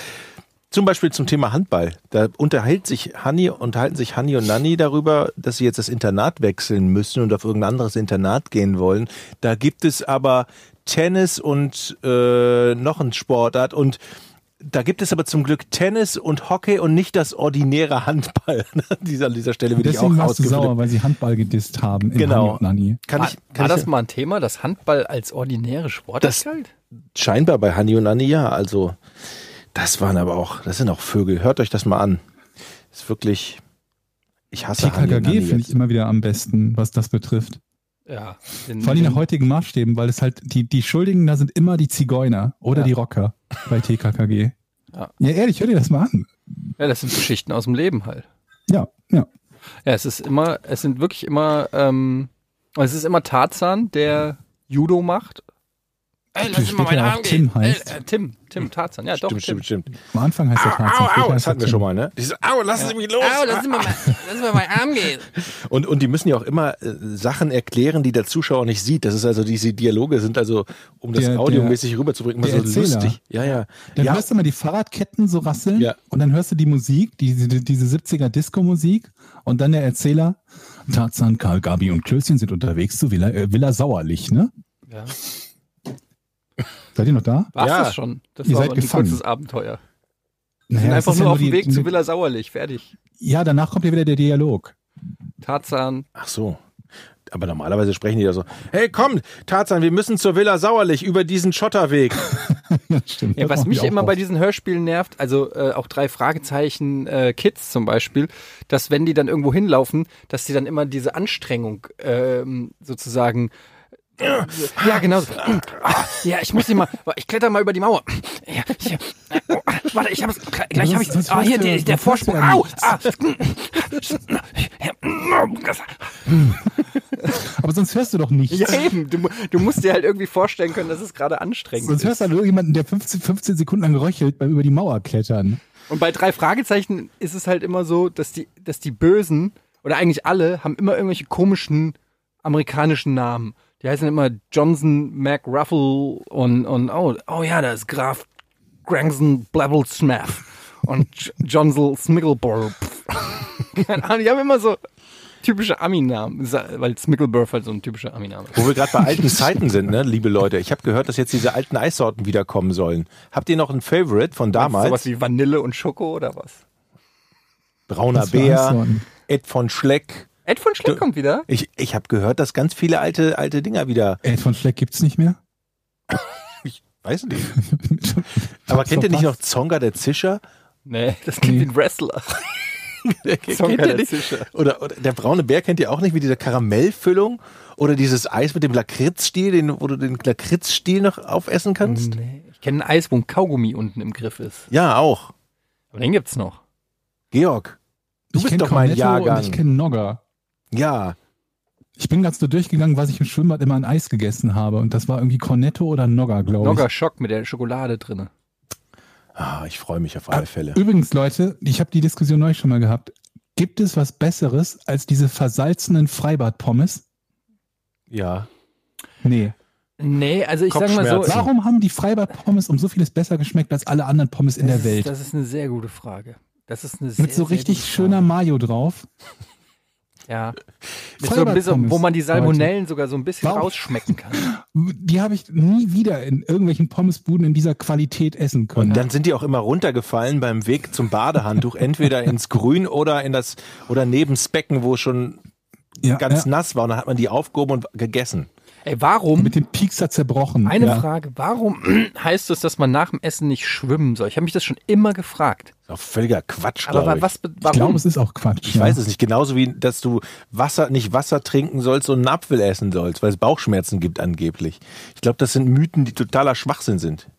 zum Beispiel zum Thema Handball. Da unterhält sich Hanni, unterhalten sich Hanni und Nanni darüber, dass sie jetzt das Internat wechseln müssen und auf irgendein anderes Internat gehen wollen. Da gibt es aber Tennis und äh, noch ein Sportart und da gibt es aber zum Glück Tennis und Hockey und nicht das ordinäre Handball. An dieser, an dieser Stelle will ich auch Deswegen warst du sauer, weil sie Handball gedisst haben im Genau. Nani. Kann War, ich, kann war ich das mal ein Thema, dass Handball als ordinäre Sportart Das- galt? Scheinbar bei Hanni und Anni ja. Also, das waren aber auch, das sind auch Vögel. Hört euch das mal an. Ist wirklich, ich hasse Hanni und TKKG Nanni finde ich immer wieder am besten, was das betrifft. Ja. Den, Vor allem nach heutigen Maßstäben, weil es halt, die, die Schuldigen da sind immer die Zigeuner oder Ja. die Rocker bei TKKG. Ja. ja, ehrlich, hör dir das mal an. ja, das sind Geschichten aus dem Leben halt. Ja, ja. Ja, es ist immer, es sind wirklich immer, ähm, es ist immer Tarzan, der Judo macht. Ey, lass mir mal meinen Arm Tim gehen. heißt. Äh, äh, Tim, Tim Tarzan, ja doch. Stimmt, Tim. stimmt, stimmt. Am Anfang heißt der Tarzan. Au, au, das er hatten wir schon mal, ne? Dieses, au, lassen Sie mich los. Au, lass mir mal, lass mir meinen Arm gehen. [laughs] Und, und die müssen ja auch immer äh, Sachen erklären, die der Zuschauer nicht sieht. Das ist also, diese Dialoge sind also, um das Der- audiomäßig rüberzubringen, immer der so Erzähler. lustig. Ja, ja. Dann ja, hörst du mal die Fahrradketten so rasseln Ja. und dann hörst du die Musik, diese, diese 70er Disco-Musik und dann der Erzähler, Tarzan, Karl, Gabi und Klößchen sind unterwegs zu Villa, äh, Villa Sauerlich, ne? Ja. Seid ihr noch da? War's Ja. das schon? Das Ihr war seid aber ein kurzes Abenteuer. Wir Naja, sind einfach nur ja auf dem die- Weg zu die- Villa Sauerlich, fertig. Ja, danach kommt ja wieder der Dialog. Tarzan. Ach so. Aber normalerweise sprechen die ja so, hey komm, Tarzan, wir müssen zur Villa Sauerlich über diesen Schotterweg. [laughs] ja, stimmt. Ja, was mich immer bei oft. diesen Hörspielen nervt, also äh, auch drei Fragezeichen äh, Kids zum Beispiel, dass wenn die dann irgendwo hinlaufen, dass die dann immer diese Anstrengung ähm, sozusagen ja, genau. so. Ah, Ja, ich muss hier mal, ich kletter mal über die Mauer. Ja, hier. Oh, warte, ich hab's, gleich habe ich, Sonst- sonst ah, hier, hörst du- der, der sonst Vorsprung, au, ah. [laughs] Aber sonst hörst du doch nichts. Ja, eben, du, du musst dir halt irgendwie vorstellen können, dass es gerade anstrengend Sonst ist. hörst du halt irgendjemanden, der 15, 15 Sekunden lang röchelt beim über die Mauer klettern. Und bei drei Fragezeichen ist es halt immer so, dass die, dass die Bösen, oder eigentlich alle, haben immer irgendwelche komischen amerikanischen Namen. Die heißen immer Johnson McRuffle und, und oh, oh ja, da ist Graf Grangson Blabblesmath und J- Johnsel Smiggleborough. [laughs] Keine Ahnung, die haben immer so typische Ami-Namen, weil Smicklebirth halt so ein typischer Ami-Name ist. Wo wir gerade bei alten Zeiten sind, ne, liebe Leute. Ich habe gehört, dass jetzt diese alten Eissorten wiederkommen sollen. Habt ihr noch ein Favorite von damals? Sowas wie Vanille und Schoko oder was? Brauner Bär? Ed von Schleck. Ed von Schleck kommt wieder. Ich, ich habe gehört, dass ganz viele alte, alte Dinger wieder, Ed von Schleck gibt's nicht mehr? [laughs] weiß nicht. [laughs] Aber kennt ihr nicht noch Zonga der Zischer? Nee, das klingt Nee. wie ein Wrestler. [laughs] kennt Zonga ihr der nicht? Zischer. Oder, oder der braune Bär kennt ihr auch nicht mit dieser Karamellfüllung? Oder dieses Eis mit dem Lakritzstiel, den, wo du den Lakritzstiel noch aufessen kannst? Nee, ich kenne ein Eis, wo ein Kaugummi unten im Griff ist. Ja, auch. Aber den gibt's noch. Georg, du ich bist doch mein Jahrgang. Und ich kenne Nogger. Ja, Ich bin ganz so durchgegangen, was ich im Schwimmbad immer an Eis gegessen habe. Und das war irgendwie Cornetto oder Nogger, glaube ich. Nogger Schock mit der Schokolade drinne. ah, ich freue mich auf alle Fälle. Übrigens, Leute, ich habe die Diskussion neulich schon mal gehabt. Gibt es was Besseres als diese versalzenen Freibad-Pommes? Ja. Nee. Nee, also ich sag mal so. Warum haben die Freibad-Pommes um so vieles besser geschmeckt als alle anderen Pommes in der das Welt? Ist, das ist eine sehr gute Frage. Das ist eine sehr, Mit so sehr richtig gute schöner. Mayo drauf. Ja. [laughs] Mit so ein bisschen, wo man die Salmonellen sogar so ein bisschen Warum? rausschmecken kann. [laughs] Die habe ich nie wieder in irgendwelchen Pommesbuden in dieser Qualität essen können. Und dann sind die auch immer runtergefallen beim Weg zum Badehandtuch, [laughs] entweder ins Grün oder in das oder neben das Becken, wo schon ja, ganz ja, nass war. Und dann hat man die aufgehoben und gegessen. Ey, warum? mit dem Piekser zerbrochen. Eine ja. Frage, warum [clears throat] heißt es, dass man nach dem Essen nicht schwimmen soll? Ich habe mich das schon immer gefragt. Das ist auch völliger Quatsch, Aber ich. was, be- Ich glaube, warum? es ist auch Quatsch. Ich weiß es nicht. Genauso wie, dass du Wasser, nicht Wasser trinken sollst und einen Apfel essen sollst, weil es Bauchschmerzen gibt angeblich. Ich glaube, das sind Mythen, die totaler Schwachsinn sind.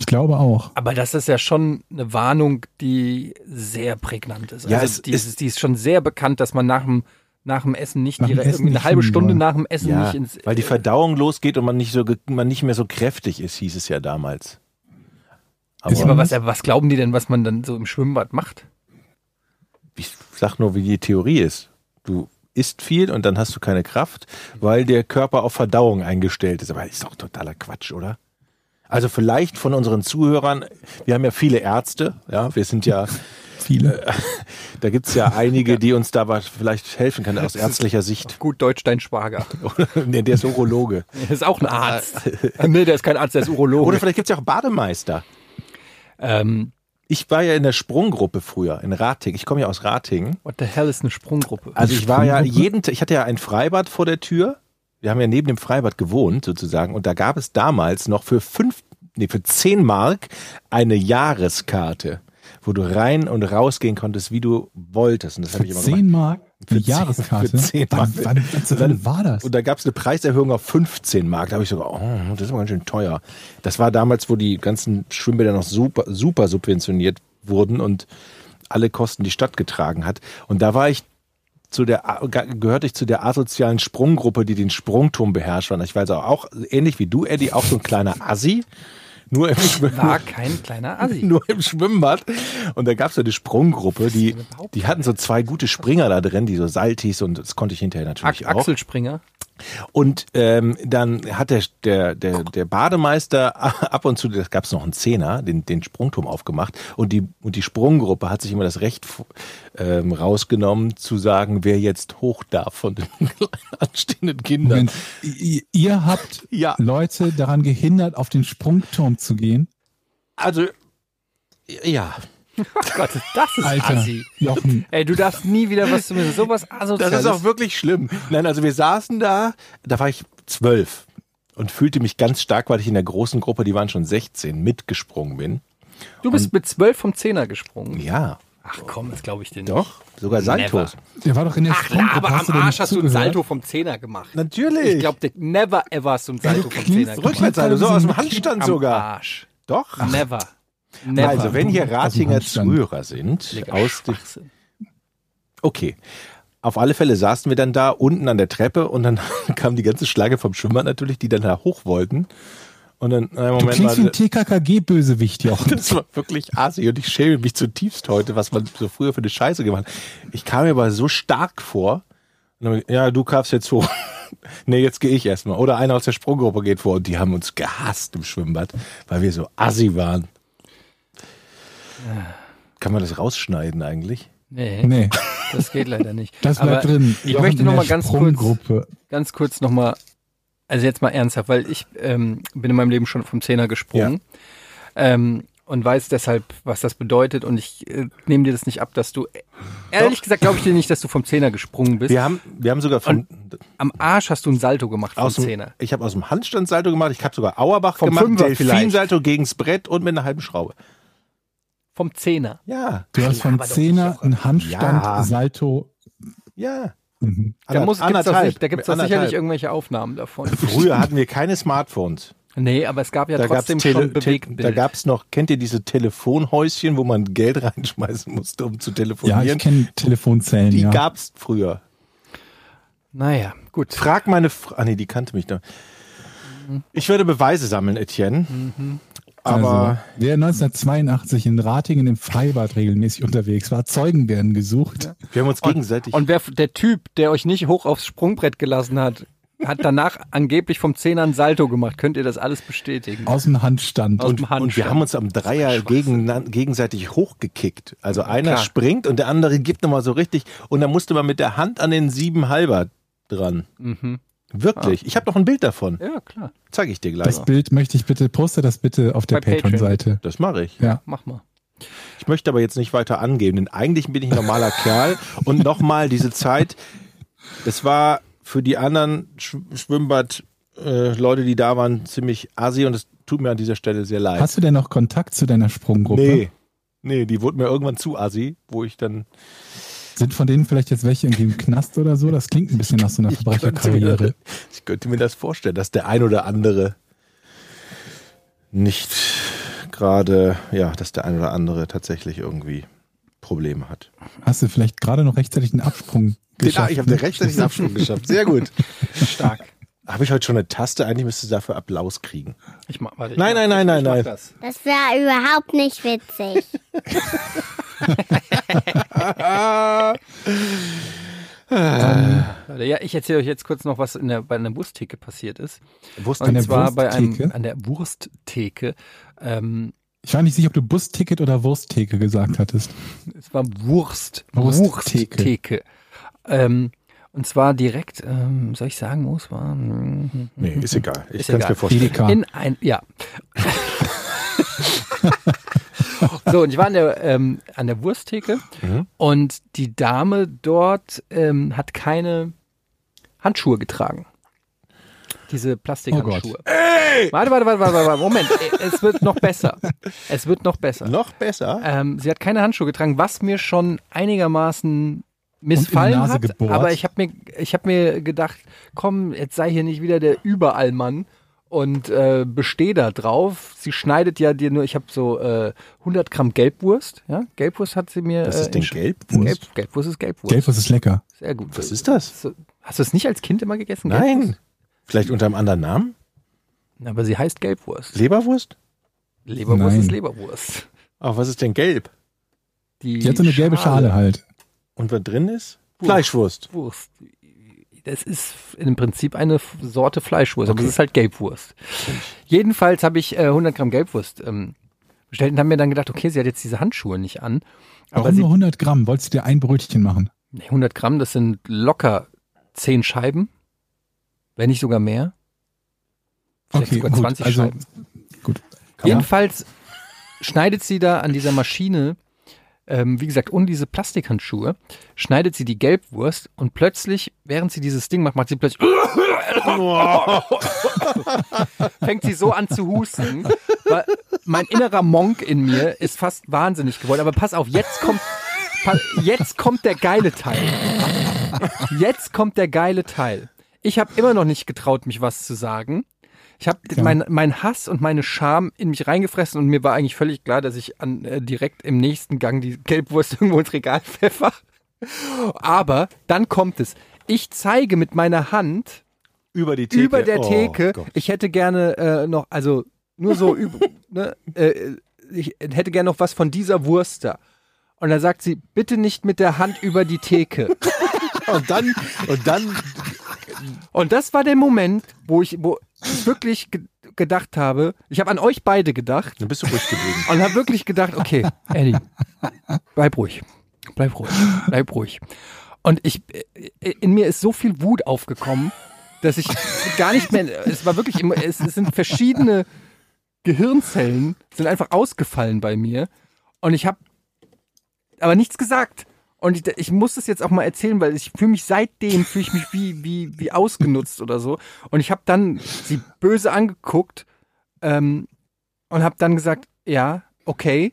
Ich glaube auch. Aber das ist ja schon eine Warnung, die sehr prägnant ist. Ja, Also es die, ist, die ist schon sehr bekannt, dass man nach dem, nach dem Essen nicht Nach direkt, Essen irgendwie eine nicht halbe Stunde nach dem Essen Ja, nicht ins. weil die Verdauung losgeht und man nicht so, man nicht mehr so kräftig ist, hieß es ja damals. Aber Ja, aber was, was glauben die denn, was man dann so im Schwimmbad macht? ich sag nur, wie die Theorie ist. Du isst viel und dann hast du keine Kraft, weil der Körper auf Verdauung eingestellt ist. Aber ist doch totaler Quatsch, oder? Also vielleicht von unseren Zuhörern, wir haben ja viele Ärzte, ja, wir sind ja, [laughs] Viele. [laughs] da gibt's ja einige, die uns da was vielleicht helfen können aus ärztlicher Sicht. Gut Deutsch dein Schwager. [laughs] nee, der ist Urologe. [laughs] Der ist auch ein Arzt. nee, der ist kein Arzt, der ist Urologe. Oder vielleicht gibt's ja auch Bademeister. ähm, Ich war ja in der Sprunggruppe früher, in Rating. Ich komme ja aus Ratingen. what the hell ist eine Sprunggruppe? Also ich war ja jeden, Tag- ich hatte ja ein Freibad vor der Tür. Wir haben ja neben dem Freibad gewohnt sozusagen und da gab es damals noch für fünf, nee, für zehn Mark eine Jahreskarte, wo du rein und rausgehen konntest, wie du wolltest. Und das habe Für ich immer gemacht. 10 Mark eine Für zehn- Jahreskarte. für 10 Mark. Wann, war das? Und da gab es eine Preiserhöhung auf 15 Mark. Da habe ich sogar, oh, das ist aber ganz schön teuer. Das war damals, wo die ganzen Schwimmbäder noch super, super subventioniert wurden und alle Kosten die Stadt getragen hat. Und da war ich zu der, gehörte ich zu der asozialen Sprunggruppe, die den Sprungturm beherrscht. Ich weiß auch, auch ähnlich wie du, Eddie, auch so ein kleiner Assi. Nur im, Schwimm- War kein kleiner Assi. [laughs] nur im Schwimmbad. Und da gab es so eine Sprunggruppe, die, die hatten so zwei gute Springer da drin, die so Saltis und das konnte ich hinterher natürlich Ach- auch. Axel Springer. Und ähm, dann hat der, der, der, der Bademeister [laughs] ab und zu, da gab es noch einen Zehner, den, den Sprungturm aufgemacht. Und die, und die Sprunggruppe hat sich immer das Recht ähm, rausgenommen, zu sagen, wer jetzt hoch darf von den [laughs] anstehenden Kindern. Moment, ihr, ihr habt [laughs] Ja. Leute daran gehindert, auf den Sprungturm zu gehen. Also, ja. Oh Gott, das ist Alter, Assi. Jochen, Ey, du darfst nie wieder was zu mir sowas Das asoziales. ist auch wirklich schlimm. Nein, also wir saßen da, da war ich zwölf und fühlte mich ganz stark, weil ich in der großen Gruppe, die waren schon 16, mitgesprungen bin. Du bist mit zwölf vom Zehner gesprungen. Ja, Ach komm, das glaube ich dir nicht. doch, sogar Saltos. der war doch in der Ach, Sprunggruppe. aber am Hast du denn Arsch hast du ein zugehört? Vom Zehner gemacht. Natürlich. Ich glaube, never ever hast du ein Salto du vom Zehner gemacht. Rückwärtssalto, so aus dem Handstand Am sogar. Arsch. Doch. Never. Never. Also, wenn hier dem Ratinger. Zuhörer sind, Digga, aus okay. Auf alle Fälle saßen wir dann da unten an der Treppe und dann [laughs] kam die ganze Schlange vom Schwimmbad natürlich, die dann da hoch wollten. Und dann, na, Du Moment klingst wie ein TKKG-Bösewicht, Jochen. [laughs] das war wirklich assi und ich schäme mich zutiefst heute, was man so früher für eine Scheiße gemacht hat. Ich kam mir aber so stark vor. Und dann, Ja, du kamst jetzt hoch. [laughs] nee, jetzt gehe ich erstmal. Oder einer aus der Sprunggruppe geht vor und die haben uns gehasst im Schwimmbad, weil wir so assi waren. Kann man das rausschneiden eigentlich? Nee, Nee, das geht leider nicht. das bleibt Aber drin. ich Jochen möchte in noch der mal ganz kurz- ganz kurz nochmal, also jetzt mal ernsthaft, weil ich ähm, bin in meinem Leben schon vom Zehner gesprungen ähm, und weiß deshalb, was das bedeutet und ich äh, nehme dir das nicht ab, dass du, ehrlich gesagt glaube ich dir nicht, dass du vom Zehner gesprungen bist. Wir haben, wir haben sogar von, Am Arsch hast du ein Salto gemacht vom aus dem, Zehner. ich habe aus dem Handstand Salto gemacht, ich habe sogar Auerbach Vom gemacht, Delfinsalto gegens Brett und mit einer halben Schraube. Vom Zehner. Ja, Du hast vom Zehner einen Handstand, Ja. Salto. ja. Mhm. Da, muss, gibt's sich- da gibt es sicherlich irgendwelche Aufnahmen davon. Früher [laughs] hatten wir keine Smartphones. Nee, aber es gab ja da trotzdem Tele- schon Bewegtbild. Da gab's noch, kennt ihr diese Telefonhäuschen, wo man Geld [laughs] reinschmeißen musste, um zu Ja, telefonieren? ich kenne Telefonzellen, die ja. gab's früher. naja, gut. Frag meine Frau. Ah nee, die kannte mich noch. Ich werde Beweise sammeln, Etienne. Aber also, wer 1982 in Ratingen im Freibad regelmäßig unterwegs war, Zeugen werden gesucht. wir haben uns gegenseitig. Und wer der Typ, der euch nicht hoch aufs Sprungbrett gelassen hat, hat danach [laughs] angeblich vom Zehner ein Salto gemacht. Könnt ihr das alles bestätigen? Aus dem Handstand. Aus und, dem und wir Handstand. haben uns am Dreier gegen, gegenseitig hochgekickt. Also einer klar. springt und der andere gibt nochmal so richtig. Und dann musste man mit der Hand an den sieben Halber dran. Mhm. Wirklich. Ich habe noch ein Bild davon. Ja, klar. Zeige ich dir gleich. Das Bild möchte ich bitte, poste das bitte auf der. Patreon-Seite. Das mache ich. Ja. Mach mal. Ich möchte aber jetzt nicht weiter angeben, denn eigentlich bin ich ein normaler [laughs] Kerl. Und nochmal diese Zeit, das war für die anderen Sch Schwimmbad äh, Leute, die da waren, ziemlich assi und es tut mir an dieser Stelle sehr leid. Hast du denn noch Kontakt zu deiner Sprunggruppe? nee. Nee, die wurde mir irgendwann zu assi, wo ich dann Sind von denen vielleicht jetzt welche irgendwie im Knast oder so? Das klingt ein bisschen nach so einer Ich Verbrecherkarriere. ich könnte mir das vorstellen, dass der ein oder andere nicht gerade, ja, dass der ein oder andere tatsächlich irgendwie Probleme hat. Hast du vielleicht gerade noch rechtzeitig einen Absprung geschafft? ich habe den rechtzeitig Absprung geschafft. Sehr gut. [laughs] Stark. Habe ich heute schon eine Taste? Eigentlich müsste du dafür Applaus kriegen. Ich mach, warte, ich Nein, mach, nein, nein, ich nein, mach nein. Das. Das wäre überhaupt nicht witzig. [laughs] Warte, ja, ich erzähle euch jetzt kurz noch, was in der, bei einer Wursttheke passiert ist. Wusste Und der zwar bei einem, an der Wursttheke. Ähm, Ich war nicht sicher, ob du Busticket oder Wursttheke gesagt hattest. es war Wurst. Wursttheke. Wursttheke. Ähm, und zwar direkt, ähm, soll ich sagen, wo es war? Hm, Nee, ist egal. Ich kann es mir vorstellen. In ein, ja. [laughs] [laughs] so, und ich war an der, ähm, an der Wursttheke Mhm. und die Dame dort ähm, hat keine Handschuhe getragen. Diese Plastikhandschuhe. warte, warte, warte, warte, warte, Moment. Äh, Es wird noch besser. Es wird noch besser. Noch besser. Ähm, sie hat keine Handschuhe getragen, was mir schon einigermaßen missfallen hat. gebohrt. Aber ich habe mir, ich habe mir gedacht, komm, jetzt sei hier nicht wieder der Überallmann und äh, besteh da drauf. Sie schneidet ja dir nur, ich habe so äh, 100 Gramm Gelbwurst. Ja, Gelbwurst hat sie mir. Das äh, ist den in Sch- Gelbwurst. Gelb, Gelbwurst ist Gelbwurst. Gelbwurst ist lecker. Sehr gut. Was ist das? Hast du es nicht als Kind immer gegessen? Nein. Gelbwurst? Vielleicht unter einem anderen Namen? Aber sie heißt Gelbwurst. Leberwurst? Leberwurst Nein. ist Leberwurst. Ach, was ist denn gelb? Die, Die hat so eine gelbe Schale halt. Und was drin ist? Wurst. Fleischwurst. Wurst. Das ist im Prinzip eine Sorte Fleischwurst, aber Okay. es ist halt Gelbwurst. Jedenfalls habe ich äh, 100 Gramm Gelbwurst ähm, bestellt und haben mir dann gedacht, okay, sie hat jetzt diese Handschuhe nicht an. Aber Warum sie, nur 100 Gramm? Wolltest du dir ein Brötchen machen? Nee, 100 Gramm, das sind locker 10 Scheiben, wenn nicht sogar mehr. Vielleicht sogar 20 also, Scheiben. gut. Jedenfalls schneidet sie da an dieser Maschine, ähm, wie gesagt, ohne diese Plastikhandschuhe, schneidet sie die Gelbwurst und plötzlich, während sie dieses Ding macht, macht sie plötzlich [laughs] fängt sie so an zu husten. Weil mein innerer Monk in mir ist fast wahnsinnig geworden. Aber pass auf, jetzt kommt, jetzt kommt der geile Teil. Jetzt kommt der geile Teil. Ich habe immer noch nicht getraut, mich was zu sagen. Ich habe Ja. mein, mein Hass und meine Scham in mich reingefressen und mir war eigentlich völlig klar, dass ich an, äh, direkt im nächsten Gang die Gelbwurst [laughs] irgendwo ins Regal pfeffer. Aber dann kommt es. Ich zeige mit meiner Hand Über die Theke. über der Oh Theke. Gott. ich hätte gerne äh, noch, also nur so, üb- [laughs] ne, äh, ich hätte gerne noch was von dieser Wurst da. Und dann sagt sie, bitte nicht mit der Hand über die Theke. [laughs] Und dann, und dann, Und das war der Moment, wo ich, wo ich wirklich ge gedacht habe, ich habe an euch beide gedacht dann bist du ruhig geblieben. und habe wirklich gedacht, okay, Eddie, bleib ruhig. bleib ruhig, bleib ruhig. Und ich, äh, in mir ist so viel Wut aufgekommen, dass ich gar nicht mehr, es war wirklich immer, es, es sind verschiedene Gehirnzellen sind einfach ausgefallen bei mir und ich habe aber nichts gesagt. Und ich, ich muss das jetzt auch mal erzählen, weil ich fühle mich seitdem, fühle ich mich wie, wie, wie ausgenutzt oder so. Und ich habe dann sie böse angeguckt ähm, und habe dann gesagt, ja, okay.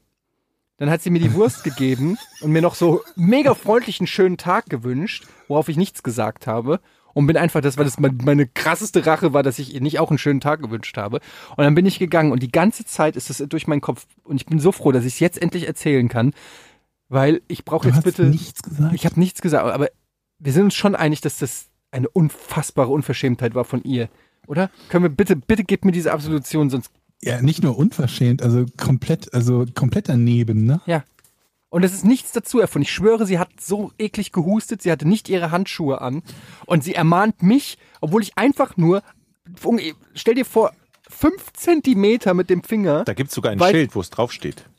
Dann hat sie mir die Wurst gegeben und mir noch so mega freundlichen schönen Tag gewünscht, worauf ich nichts gesagt habe. Und bin einfach, das war das meine krasseste Rache war, dass ich ihr nicht auch einen schönen Tag gewünscht habe. Und dann bin ich gegangen und die ganze Zeit ist das durch meinen Kopf und ich bin so froh, dass ich es jetzt endlich erzählen kann, weil ich brauche Du jetzt hast bitte. nichts gesagt. Ich habe nichts gesagt, aber wir sind uns schon einig, dass das eine unfassbare Unverschämtheit war von ihr, oder? Können wir bitte, bitte gebt mir diese Absolution, sonst ja, nicht nur unverschämt, also komplett, also komplett daneben, ne? ja. Und es ist nichts dazu erfunden. Ich schwöre, sie hat so eklig gehustet, sie hatte nicht ihre Handschuhe an und sie ermahnt mich, obwohl ich einfach nur, stell dir vor, fünf Zentimeter mit dem Finger. Da gibt's sogar ein Weil- Schild, wo es draufsteht.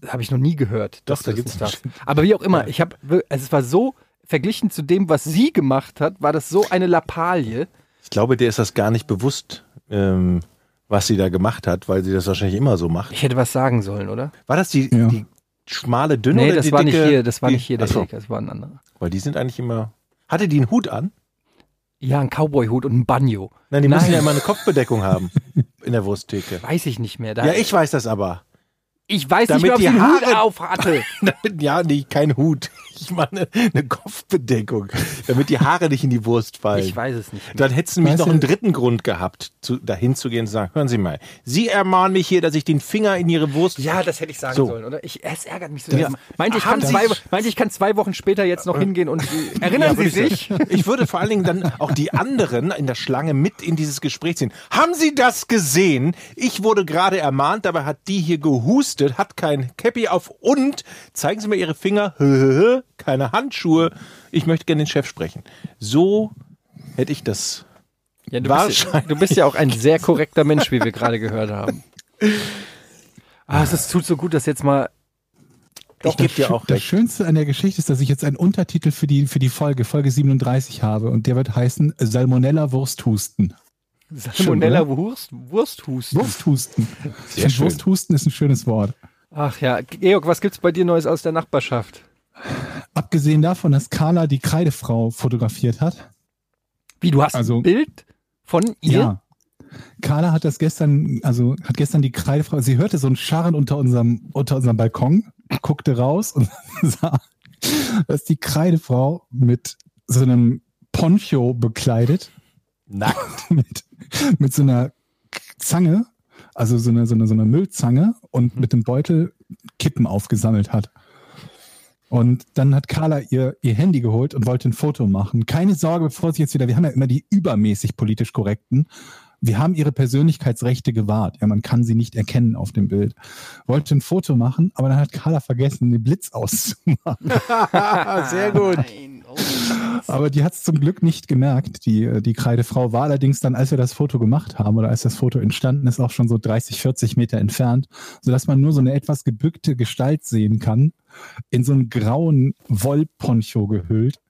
Das habe ich noch nie gehört. Doch, dass da das nicht ein darfst. Aber wie auch immer, ich habe, also es war so verglichen zu dem, was sie gemacht hat, war das so eine Lappalie. Ich glaube, der ist das gar nicht bewusst, ähm, was sie da gemacht hat, weil sie das wahrscheinlich immer so macht. Ich hätte was sagen sollen, oder? War das die, Ja. die schmale, dünne Nee, oder das die war dicke? nicht hier, das war die, nicht hier der Achso, Erik, das war ein anderer. weil die sind eigentlich immer. Hatte die einen Hut an? Ja, ein Cowboy-Hut und ein Banjo. Nein, die müssen Nein. ja immer eine Kopfbedeckung haben in der Wursttheke. Weiß ich nicht mehr. Da, Ja, ich weiß das aber. Ich weiß damit nicht mehr, ob die einen Hut Haare- auf hatte. [laughs] ja, nee, kein Hut. Ich meine eine Kopfbedeckung, damit die Haare nicht in die Wurst fallen. Ich weiß es nicht. Mehr. Dann hättest du nämlich Weißt noch du- einen dritten Grund gehabt, zu, dahin zu gehen und zu sagen, hören Sie mal, Sie ermahnen mich hier, dass ich den Finger in Ihre Wurst... Ja, das hätte ich sagen So. sollen, oder? Ich, es ärgert mich so. Ja. Meinte, ich kann Sie- zwei, meinte, ich kann zwei Wochen später jetzt noch hingehen und äh, [laughs] erinnern Ja, Sie sich? [laughs] Ich würde vor allen Dingen dann auch die anderen in der Schlange mit in dieses Gespräch ziehen. Haben Sie das gesehen? Ich wurde gerade ermahnt, dabei hat die hier gehustet, hat kein Cappy auf und zeigen Sie mir Ihre Finger, [laughs] keine Handschuhe. Ich möchte gerne den Chef sprechen. So hätte ich das. Ja, du, bist, ja- du bist ja auch ein sehr korrekter Mensch, wie wir gerade gehört haben. Ah, es tut so gut, dass jetzt mal. ich gebe dir auch Das recht. Schönste an der Geschichte ist, dass ich jetzt einen Untertitel für die, für die Folge, Folge 37 habe und der wird heißen Salmonella Wursthusten. Salmonella Wurst, Wursthusten. Wursthusten. Wursthusten ist ein schönes Wort. Ach ja, Georg, was gibt's bei dir Neues aus der Nachbarschaft? Abgesehen davon, dass Carla die Kreidefrau fotografiert hat. Wie, du hast Also- ein Bild von ihr? Ja. Carla hat das gestern, also hat gestern die Kreidefrau, sie hörte so ein Scharren unter unserem, unter unserem Balkon, guckte raus und [laughs] sah, dass die Kreidefrau mit so einem Poncho bekleidet, Nackt. [laughs] mit, mit so einer Zange, also so eine, so eine, so eine Müllzange und mit dem Beutel Kippen aufgesammelt hat. Und dann hat Carla ihr, ihr Handy geholt und wollte ein Foto machen. Keine Sorge, bevor sie jetzt wieder, wir haben ja immer die übermäßig politisch korrekten. Wir haben ihre Persönlichkeitsrechte gewahrt. Ja, man kann sie nicht erkennen auf dem Bild. Wollte ein Foto machen, aber dann hat Carla vergessen, den Blitz auszumachen. [laughs] Sehr gut. Nein, oh. [laughs] Aber die hat es zum Glück nicht gemerkt. Die, äh, die Kreidefrau war allerdings dann, als wir das Foto gemacht haben oder als das Foto entstanden ist, auch schon so 30, 40 Meter entfernt, sodass man nur so eine etwas gebückte Gestalt sehen kann, in so einen grauen Wollponcho gehüllt.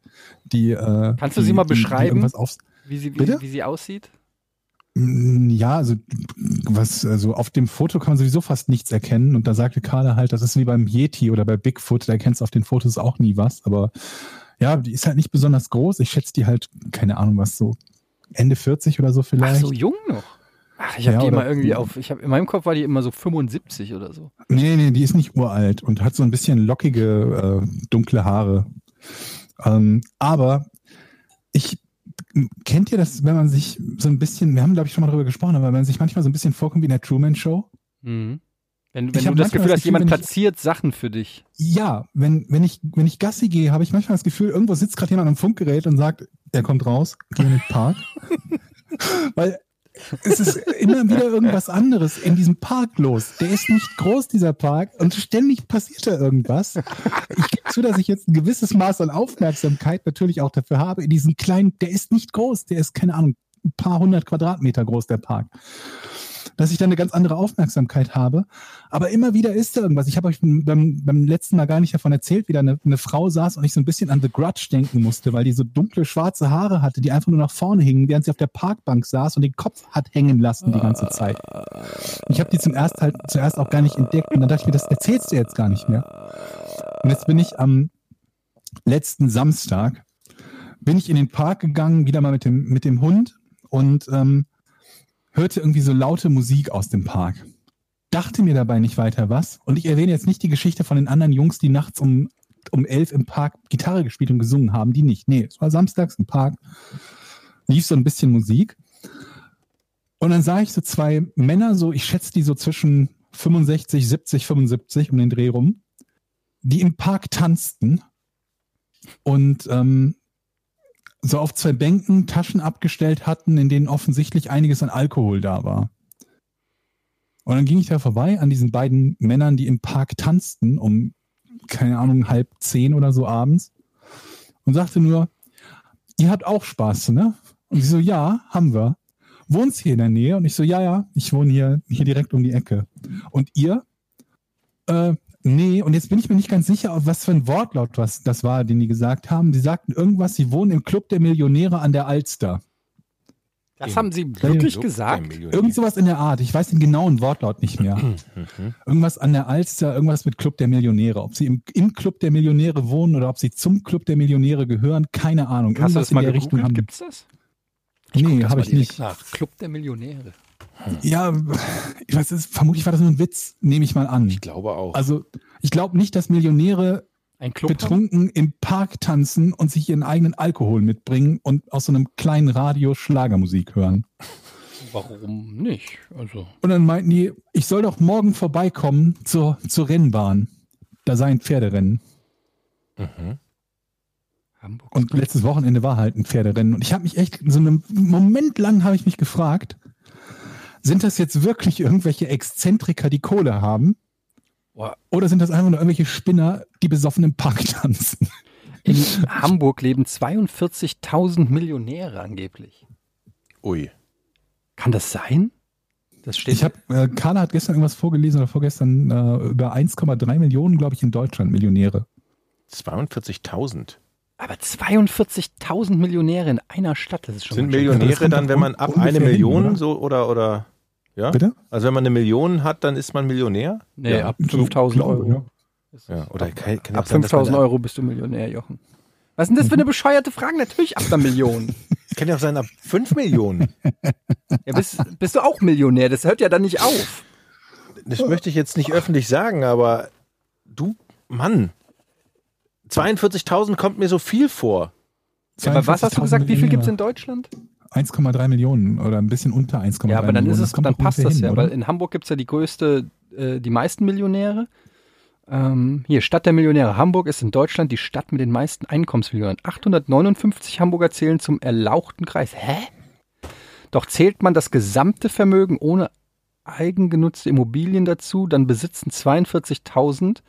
Die, äh, Kannst du sie mal die- die beschreiben? Wie sie, wie, wie sie aussieht? Mm, Ja, also was, also auf dem Foto kann man sowieso fast nichts erkennen. Und da sagte Carla halt, das ist wie beim Yeti oder bei Bigfoot, da erkennst du auf den Fotos auch nie was. Aber ja, die ist halt nicht besonders groß. Ich schätze die halt, keine Ahnung, was so Ende 40 oder so Ach, vielleicht. so jung noch. Ach, ich habe Ja, die immer irgendwie auf, ich habe in meinem Kopf war die immer so 75 oder so. Nee, nee, die ist nicht uralt und hat so ein bisschen lockige, äh, dunkle Haare. Ähm, aber ich kennt ihr das, wenn man sich so ein bisschen, wir haben glaube ich schon mal darüber gesprochen, aber wenn man sich manchmal so ein bisschen vorkommt wie in der Truman Show. Mhm. Wenn, wenn du das Gefühl das hast, Gefühl, jemand wenn ich- platziert Sachen für dich. Ja, wenn, wenn ich, wenn ich Gassi gehe, habe ich manchmal das Gefühl, irgendwo sitzt gerade jemand am Funkgerät und sagt, er kommt raus, geh in den Park. [laughs] Weil es ist immer wieder irgendwas anderes in diesem Park los. Der ist nicht groß, dieser Park, und ständig passiert da irgendwas. Ich gebe zu, dass ich jetzt ein gewisses Maß an Aufmerksamkeit natürlich auch dafür habe. In diesem kleinen, der ist nicht groß, der ist, keine Ahnung, ein paar hundert Quadratmeter groß, der Park. Dass ich da eine ganz andere Aufmerksamkeit habe. Aber immer wieder ist da irgendwas. Ich habe euch beim, beim letzten Mal gar nicht davon erzählt, wie da eine, eine Frau saß und ich so ein bisschen an The Grudge denken musste, weil die so dunkle schwarze Haare hatte, die einfach nur nach vorne hingen, während sie auf der Parkbank saß und den Kopf hat hängen lassen die ganze Zeit. Ich habe die zum erst halt zuerst auch gar nicht entdeckt und dann dachte ich mir, das erzählst du jetzt gar nicht mehr. Und jetzt bin ich am letzten Samstag bin ich in den Park gegangen, wieder mal mit dem, mit dem Hund und ähm, hörte irgendwie so laute Musik aus dem Park. Dachte mir dabei nicht weiter was. Und ich erwähne jetzt nicht die Geschichte von den anderen Jungs, die nachts um, um elf im Park Gitarre gespielt und gesungen haben. Die nicht. Nee, es war samstags im Park. Lief so ein bisschen Musik. Und dann sah ich so zwei Männer, so, ich schätze die so zwischen 65, 70, 75 um den Dreh rum, die im Park tanzten und ähm, so auf zwei Bänken Taschen abgestellt hatten, in denen offensichtlich einiges an Alkohol da war. Und dann ging ich da vorbei an diesen beiden Männern, die im Park tanzten, um, keine Ahnung, halb zehn oder so abends. Und sagte nur, ihr habt auch Spaß, ne? Und sie so, ja, haben wir. Wohnst hier in der Nähe? Und ich so, ja, ja, ich wohne hier, hier direkt um die Ecke. Und ihr? Äh, Nee, und jetzt bin ich mir nicht ganz sicher, auf was für ein Wortlaut was das war, den die gesagt haben. Sie sagten irgendwas, sie wohnen im Club der Millionäre an der Alster. Das haben sie wirklich Club gesagt? Irgend sowas in der Art. Ich weiß den genauen Wortlaut nicht mehr. irgendwas an der Alster, irgendwas mit Club der Millionäre. Ob sie im, im Club der Millionäre wohnen oder ob sie zum Club der Millionäre gehören, keine Ahnung. Hast du das mal in der Richtung gegoogelt? haben. Gibt's das? nee, Das habe ich nicht. Nach. Club der Millionäre. Ja, ich weiß, es- vermutlich war das nur ein Witz, nehme ich mal an. Ich glaube auch. Also, ich glaube nicht, dass Millionäre betrunken im Park tanzen und sich ihren eigenen Alkohol mitbringen und aus so einem kleinen Radio Schlagermusik hören. Warum nicht? Also, Und dann meinten die, ich soll doch morgen vorbeikommen zur, zur Rennbahn. Da sei ein Pferderennen. Hamburg. Und letztes Wochenende war halt ein Pferderennen. Und ich habe mich echt, so einen Moment lang habe ich mich gefragt, sind das jetzt wirklich irgendwelche Exzentriker, die Kohle haben? Oder sind das einfach nur irgendwelche Spinner, die besoffen im Park tanzen? In Hamburg leben 42.000 Millionäre angeblich. Ui. Kann das sein? Das steht. Ich habe, äh, Carla hat gestern irgendwas vorgelesen oder vorgestern äh, über 1,3 Millionen, glaube ich, in Deutschland Millionäre. 42.000. aber 42.000 Millionäre in einer Stadt, das ist schon Sind Ja, Millionäre kommt dann, wenn man ab eine hin, Million oder? so oder oder ja? Bitte? Also wenn man eine Million hat, dann ist man Millionär? Nee, ja. ab 5000 glaube, Euro. ja. Oder kann, kann ja Ab auch sein, dass man 5000 da- Euro bist du Millionär, Jochen. Was ist denn das für eine bescheuerte Frage? Natürlich ab einer Million. [laughs] Kann ja auch sein, ab 5 Millionen. [laughs] Ja, bist, bist du auch Millionär? Das hört ja dann nicht auf. Das möchte ich jetzt nicht öffentlich sagen, aber du, Mann, 42.000 kommt mir so viel vor. Ja, aber was hast du 42.000 gesagt? Wie viel gibt es in Deutschland? 1,3 Millionen oder ein bisschen unter 1,3 Ja, aber dann ist Millionen. es, dann passt das hin, ja, oder? weil in Hamburg gibt es ja die größte, äh, die meisten Millionäre. Ähm, hier, Stadt der Millionäre. Hamburg ist in Deutschland die Stadt mit den meisten Einkommensmillionen. 859 Hamburger zählen zum erlauchten Kreis. Hä? Doch zählt man das gesamte Vermögen ohne eigengenutzte Immobilien dazu, dann besitzen 42.000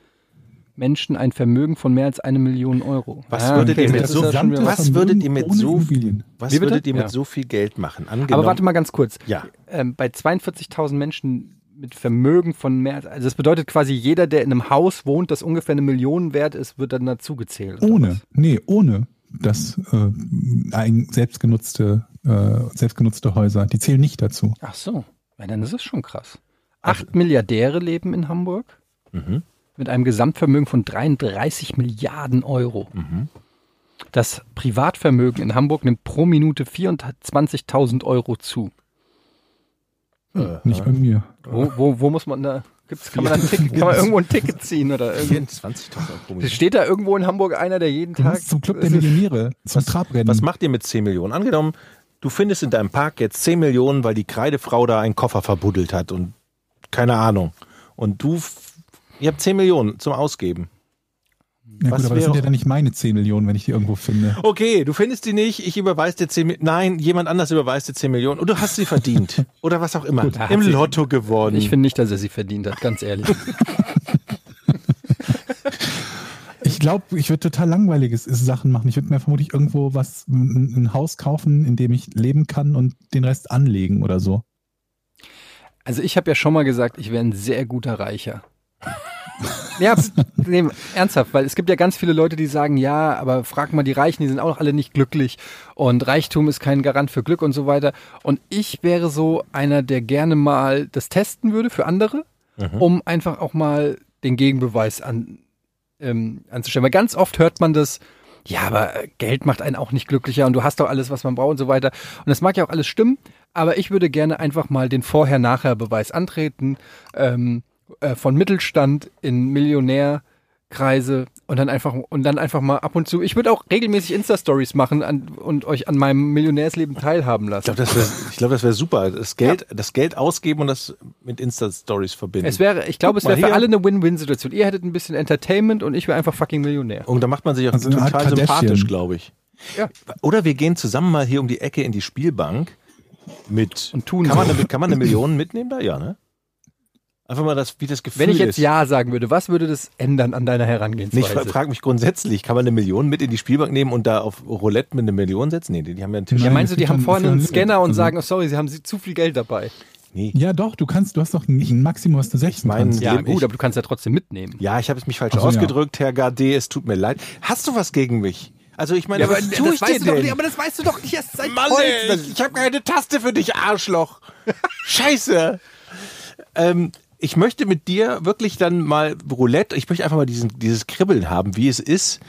Menschen ein Vermögen von mehr als eine Million Euro. Was würdet ihr mit so- ist ja schon wieder was Vermögen würdet ihr mit ohne so- Immobilien? Was Wie bitte? würdet ihr mit Ja. so viel Geld machen? Angenommen, Aber warte mal ganz kurz. Ja, ähm, bei 42.000 Menschen mit Vermögen von mehr als, also das bedeutet quasi jeder, der in einem Haus wohnt, das ungefähr eine Million wert ist, wird dann dazu gezählt. Ohne, was? nee, ohne das äh, ein selbstgenutzte, äh, selbstgenutzte Häuser. Die zählen nicht dazu. Ach so, ja, dann ist es schon krass. Acht Milliardäre leben in Hamburg Mhm. Mit einem Gesamtvermögen von 33 Milliarden Euro. Mhm. Das Privatvermögen in Hamburg nimmt pro Minute 24.000 Euro zu. Äh, Nicht bei mir. Wo, wo, wo muss man da, gibt's, kann, man da ein Ticket, kann man irgendwo ein Ticket ziehen oder irgendwie? 24.000 Euro pro Minute. Steht da irgendwo in Hamburg einer, der jeden Du Tag zum Club der Millionäre, zum Trabrennen. Was macht ihr mit 10 Millionen? Angenommen, du findest in deinem Park jetzt 10 Millionen, weil die Kreidefrau da einen Koffer verbuddelt hat und keine Ahnung. Und du, ihr habt 10 Millionen zum Ausgeben. ja, was gut, aber das wäre- sind ja dann nicht meine 10 Millionen, wenn ich die irgendwo finde. Okay, du findest die nicht, ich überweise dir 10 Millionen. Nein, jemand anders überweist dir 10 Millionen und du hast sie verdient. [laughs] Oder was auch immer. Gut, Im sie- Lotto gewonnen. Ich finde nicht, dass er sie verdient hat, ganz ehrlich. [laughs] Ich glaube, ich würde total langweiliges Sachen machen. Ich würde mir vermutlich irgendwo was, ein, ein Haus kaufen, in dem ich leben kann und den Rest anlegen oder so. Also ich habe ja schon mal gesagt, ich wäre ein sehr guter Reicher. [laughs] ja, nee, ernsthaft, weil es gibt ja ganz viele Leute, die sagen, ja, aber frag mal die Reichen, die sind auch noch alle nicht glücklich und Reichtum ist kein Garant für Glück und so weiter. Und ich wäre so einer, der gerne mal das testen würde für andere, um einfach auch mal den Gegenbeweis an, ähm, anzustellen. Weil ganz oft hört man das, ja, aber Geld macht einen auch nicht glücklicher und du hast doch alles, was man braucht und so weiter. Und das mag ja auch alles stimmen, aber ich würde gerne einfach mal den Vorher-Nachher-Beweis antreten, ähm, äh, von Mittelstand in Millionärkreise und dann einfach und dann einfach mal ab und zu. Ich würde auch regelmäßig Insta-Stories machen an, und euch an meinem Millionärsleben teilhaben Ich lassen. glaube, das wäre ich glaub, das wär super. Das Geld, das Geld ausgeben und das mit Insta-Stories verbinden. Es wäre, ich glaube, es wäre für alle eine Win-Win-Situation. Ihr hättet ein bisschen Entertainment und ich wäre einfach fucking Millionär. und da macht man sich auch Also total sympathisch, glaube ich. Ja. Oder wir gehen zusammen mal hier um die Ecke in die Spielbank mit. Und tun kann, man so. eine, kann man eine Million mitnehmen da? Ja, ne? Einfach mal das, wie das Gefühl Wenn ich jetzt ist. Ja sagen würde, was würde das ändern an deiner Nee, ich Herangehensweise? fra- frage mich grundsätzlich, kann man eine Million mit in die Spielbank nehmen und da auf Roulette mit einer Million setzen? Nee, die, die haben ja einen Tisch. ja, meinst du, die haben vorne einen ein Scanner und Also- sagen, oh sorry, sie haben zu viel Geld dabei. Nee. Ja, doch, du kannst, du hast doch ein ein Maximum, was du setzen mein- kannst. Ja, gut, ich- aber du kannst ja trotzdem mitnehmen. Ja, ich habe es mich falsch so, ja. ausgedrückt, Herr Gardet, es tut mir leid. Hast du was gegen mich? Also ich meine, was tue ich dir denn? das weißt du doch nicht erst seit Mann, ey, ich habe keine Taste für dich, Arschloch. [laughs] Scheiße. Ähm, ich möchte mit dir wirklich dann mal Roulette, ich möchte einfach mal diesen, dieses Kribbeln haben, wie es ist.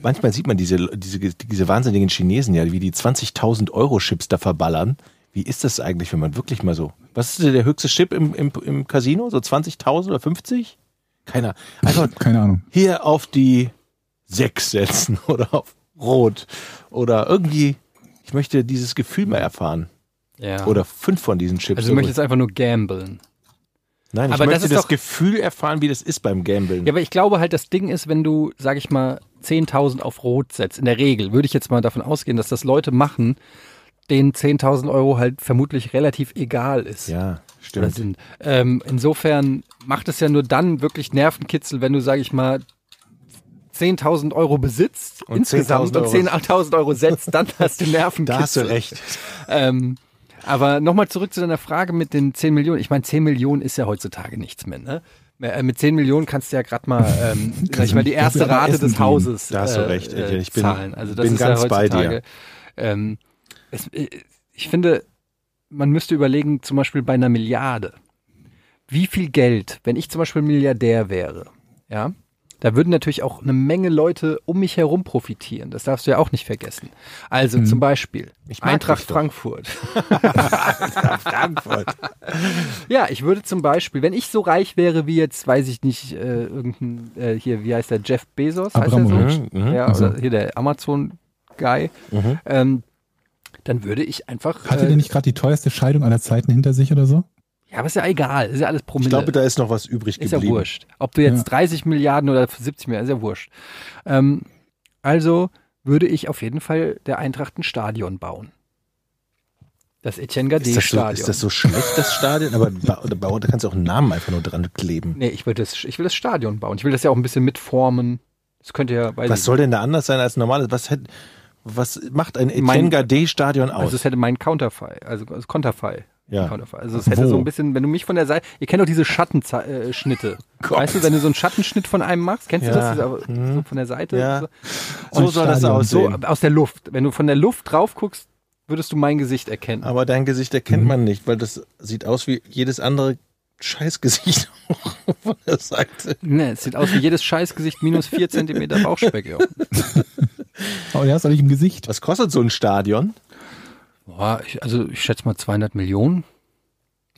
Manchmal sieht man diese, diese, diese wahnsinnigen Chinesen ja, wie die 20.000 Euro Chips da verballern. Wie ist das eigentlich, wenn man wirklich mal so, was ist denn der höchste Chip im, im, im Casino? So 20.000 oder 50? Keiner. Einfach Keine Ahnung. hier auf die 6 setzen [laughs] oder auf Rot oder irgendwie, ich möchte dieses Gefühl mal erfahren. Ja. Oder fünf von diesen Chips. also du möchtest einfach nur gamblen. Nein, ich aber das möchte ist das, doch- Gefühl erfahren, wie das ist beim Gambeln. Ja, aber ich glaube halt, das Ding ist, wenn du, sag ich mal, 10.000 auf Rot setzt, in der Regel, würde ich jetzt mal davon ausgehen, dass das Leute machen, denen 10.000 Euro halt vermutlich relativ egal ist. Ja, stimmt. Ähm, insofern macht es ja nur dann wirklich Nervenkitzel, wenn du, sag ich mal, 10.000 Euro besitzt Und insgesamt 10.000 und 10.000 Euro setzt, dann hast du [laughs] Nervenkitzel. Da hast du recht. Ähm, aber nochmal zurück zu deiner Frage mit den 10 Millionen. Ich meine, 10 Millionen ist ja heutzutage nichts mehr, ne? Äh, Mit 10 Millionen kannst du ja gerade mal, ähm, [laughs] ich mal, die erste Rate des. Hauses Da hast du äh, recht, äh, ich bin- zahlen. Also das bin ist ganz ja bei dir. Ähm, es, äh, ich finde, man müsste überlegen, zum Beispiel bei einer Milliarde, wie viel Geld, wenn ich zum Beispiel Milliardär wäre, ja, da würden natürlich auch eine Menge Leute um mich herum profitieren. Das darfst du ja auch nicht vergessen. Also zum Beispiel Eintracht. Frankfurt. [laughs] [laughs] Frankfurt. Ja, ich würde zum Beispiel, wenn ich so reich wäre wie jetzt, weiß ich nicht, äh, irgendein, äh, hier, wie heißt der, Jeff Bezos? Heißt er so? Mhm, mhm. Ja, Also. oder hier der Amazon-Guy. Mhm. Ähm, dann würde ich einfach. Hatte äh, der nicht gerade die teuerste Scheidung aller Zeiten hinter sich oder so? Ja, aber ist ja egal, ist ja alles Promille. Ich glaube, da ist noch was übrig ist ja geblieben. wurscht. Ob du jetzt Ja. 30 Milliarden oder 70 Milliarden, ist ja wurscht. Ähm, also würde ich auf jeden Fall der Eintracht ein Stadion bauen. Das Etienne Ist das, so, ist das so schlecht, das Stadion? Aber ba- da kannst du auch einen Namen einfach nur dran kleben. Nee, ich will, das, ich will das Stadion bauen. Ich will das ja auch ein bisschen mitformen. Das könnte ja, Was soll denn da anders sein als normales? Was, hätt, was macht ein Etienne Gade-Stadion aus? Also es hätte mein Counterfei, also, also Konterfei. Ja. Also es hätte Wo? so ein bisschen, wenn du mich von der Seite, ihr kennt doch diese Schattenschnitte. [laughs] Gott. weißt du, wenn du so einen Schattenschnitt von einem machst, kennst du Ja. das? Diese, aber Mhm. So von der Seite. Ja. So, so soll das Stadion. so aussehen. aus der Luft. Wenn du von der Luft drauf guckst, würdest du mein Gesicht erkennen. Aber dein Gesicht erkennt man nicht, weil das sieht aus wie jedes andere Scheißgesicht [laughs] von der Seite. Ne, es sieht aus wie jedes Scheißgesicht minus vier Zentimeter Bauchspeck. Ja. [laughs] Aber der ist doch nicht im Gesicht. Was kostet so ein Stadion? Boah, ich, also ich schätze mal 200 Millionen.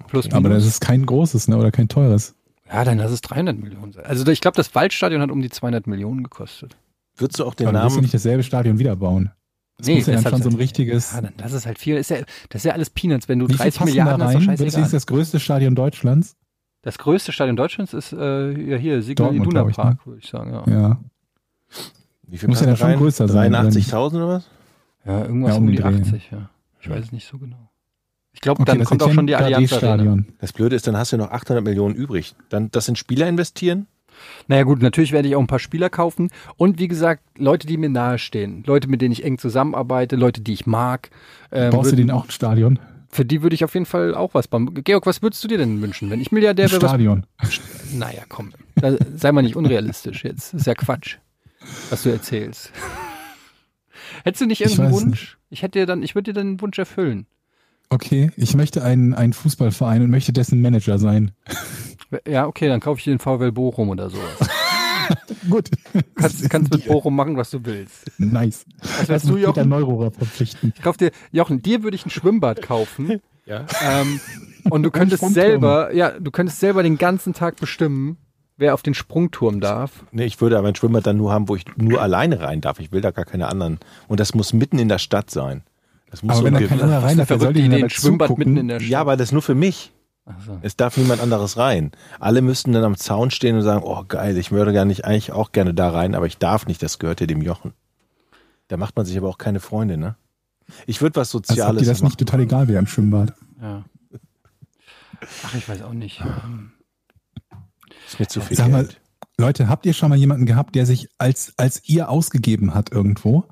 Plus minus. Aber das ist kein großes, ne? Oder kein teures. ja, dann lass es 300 Millionen sein. Also ich glaube, das Waldstadion hat um die 200 Millionen gekostet. Würdest du auch den Aber du Namen? nicht dasselbe Stadion wieder bauen. Das Nee, muss ja dann schon so ein richtiges. Ja, dann, das ist halt viel. Ist ja, das ist ja alles Peanuts. Wenn du Wie viel 30 passen Milliarden da hast, rein? ist doch Das ist das größte Stadion Deutschlands. Das größte Stadion Deutschlands ist äh, ja hier, Signal Dortmund, Iduna ich, Park, würde ich sagen. Ja, Ja. Wie viel Muss ja dann schon größer sein, oder nicht? 83.000 oder was? ja irgendwas Ja, um, um die den Dreh. 80, ja. Ich weiß es nicht so genau. Ich glaube, Okay, dann das kommt auch schon die Allianz Arena. Stadion. Das Blöde ist, dann hast du noch 800 Millionen übrig. Dann das in Spieler investieren? Naja gut, natürlich werde ich auch ein paar Spieler kaufen. Und wie gesagt, Leute, die mir nahestehen. Leute, mit denen ich eng zusammenarbeite, Leute, die ich mag. Ähm, Baust du würden- den auch ein Stadion? für die würde ich auf jeden Fall auch was bauen. Georg, was würdest du dir denn wünschen, wenn ich Milliardär wäre? Was, Stadion. naja, komm. Da, sei mal nicht unrealistisch jetzt. Das ist ja Quatsch, was du erzählst. Hättest du nicht Ich irgendeinen weiß Wunsch? Ich hätte dir dann, ich würde dir dann einen Wunsch erfüllen. Okay, ich möchte einen, einen Fußballverein und möchte dessen Manager sein. Ja, okay, dann kaufe ich dir den VW Bochum oder sowas. [laughs] Gut. Kannst, kannst mit Bochum machen, was du willst. Nice. Was willst du, Jochen? Neururer verpflichten. Ich kauf dir, Jochen, dir würde ich ein Schwimmbad kaufen. Ja. Ähm, und du könntest selber, ja, du könntest selber den ganzen Tag bestimmen, wer auf den Sprungturm darf. Nee, ich würde aber ein Schwimmbad dann nur haben, wo ich nur alleine rein darf. Ich will da gar keine anderen. Und das muss mitten in der Stadt sein. Das muss Aber wenn da irgendwie- kein anderer rein darf, wer soll verrückte denn Idee, da ein Schwimmbad zugucken? mitten in der Stadt. Ja, aber das ist nur für mich. So. Es darf niemand anderes rein. Alle müssten dann am Zaun stehen und sagen, oh geil, ich würde gar nicht, eigentlich auch gerne da rein, aber ich darf nicht, das gehört ja dem Jochen. Da macht man sich aber auch keine Freunde, ne? Ich würde was Als ob Soziales dir das machen. nicht total egal wäre im Schwimmbad. Ja. Ach, ich weiß auch nicht. Ist mir zu viel Sag mal, Geld. Leute, habt ihr schon mal jemanden gehabt, der sich als, als ihr ausgegeben hat irgendwo?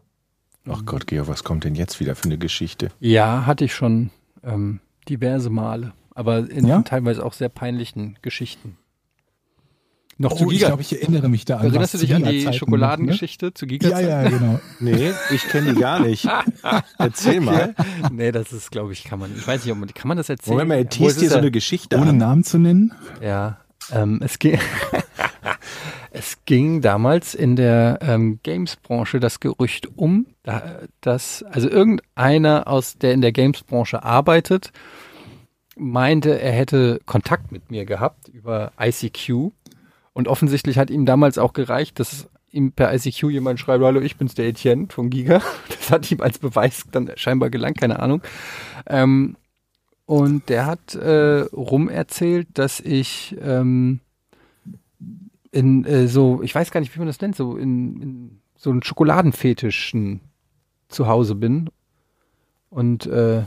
Ach Gott, Georg, was kommt denn jetzt wieder für eine Geschichte? Ja, hatte ich schon ähm, diverse Male, aber in Ja? teilweise auch sehr peinlichen Geschichten. Noch zu Oh, ich Giga. glaube, ich erinnere mich da an Erinnerst du dich zu an die Schokoladengeschichte zu noch, Giga? ne? Ja, ja, genau. [laughs] Nee, ich kenne die gar nicht. [laughs] Erzähl mal. nee, das ist, glaube ich, kann man. Ich weiß nicht, ob man, kann man das erzählen? Moment mal, er teast ist hier so eine Geschichte Ohne an. Namen zu nennen. Ja, ähm, es ging, [laughs] es ging damals in der ähm, Games-Branche das Gerücht um, da, dass also irgendeiner aus der in der Games-Branche arbeitet, meinte, er hätte Kontakt mit mir gehabt über ICQ und offensichtlich hat ihm damals auch gereicht, dass ihm per ICQ jemand schreibt, hallo, ich bin's der Etienne von Giga. [laughs] Das hat ihm als Beweis dann scheinbar gelangt, keine Ahnung. Ähm, und der hat äh, rumerzählt, dass ich ähm, in äh, so, ich weiß gar nicht, wie man das nennt, so in, in so einen Schokoladenfetischen zu Hause bin. Und äh,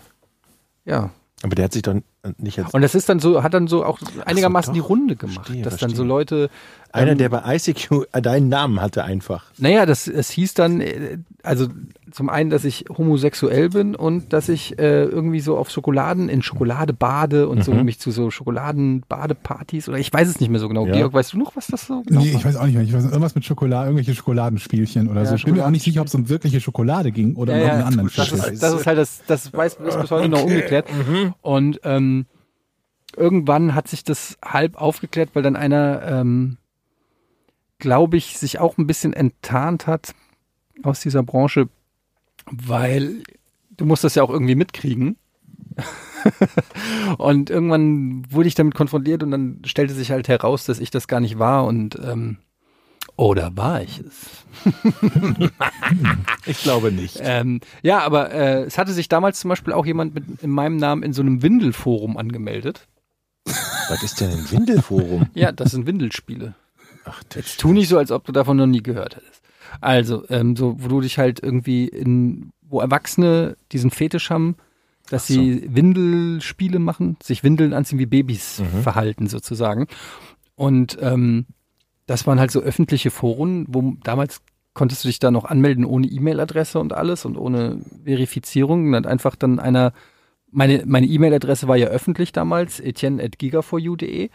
ja. Aber der hat sich doch nicht als Und das ist dann so, hat dann so auch einigermaßen die doch. Runde gemacht, Verstehe, dass dann so verstehe. Leute einer, ähm, der bei ICQ deinen Namen hatte einfach. Naja, das, es hieß dann, äh, also zum einen, dass ich homosexuell bin und dass ich äh, irgendwie so auf Schokoladen, in Schokolade bade und so Mhm. mich zu so Schokoladenbadepartys oder ich weiß es nicht mehr so genau. Ja. Georg, weißt du noch, was das so genau Nee, war? ich weiß auch nicht mehr. Ich weiß irgendwas mit Schokolade, irgendwelche Schokoladenspielchen oder Ja, so. Ich bin mir auch nicht sicher, ob es um wirkliche Schokolade ging oder um Ja, ja, irgendeinen anderen das, ist, das ist halt das, das weiß ist bis heute noch ungeklärt. Mhm. Und ähm, irgendwann hat sich das halb aufgeklärt, weil dann einer, ähm, glaube ich, sich auch ein bisschen enttarnt hat aus dieser Branche, weil du musst das ja auch irgendwie mitkriegen. [laughs] und irgendwann wurde ich damit konfrontiert und dann stellte sich halt heraus, dass ich das gar nicht war und ähm, oder war ich es? [laughs] Ich glaube nicht. Ähm, ja, aber äh, es hatte sich damals zum Beispiel auch jemand mit in meinem Namen in so einem Windelforum angemeldet. Was ist denn ein Windelforum? Ja, das sind Windelspiele. Ach, das Jetzt tu nicht so, als ob du davon noch nie gehört hättest. Also, ähm, so, wo du dich halt irgendwie in, wo Erwachsene diesen Fetisch haben, dass so. sie Windelspiele machen, sich Windeln anziehen wie Babys Mhm. verhalten sozusagen. Und ähm, das waren halt so öffentliche Foren, wo damals konntest du dich da noch anmelden ohne E-Mail-Adresse und alles und ohne Verifizierung. Und hat einfach dann einer, meine meine E-Mail-Adresse war ja öffentlich damals, etienne.gigaforyou.de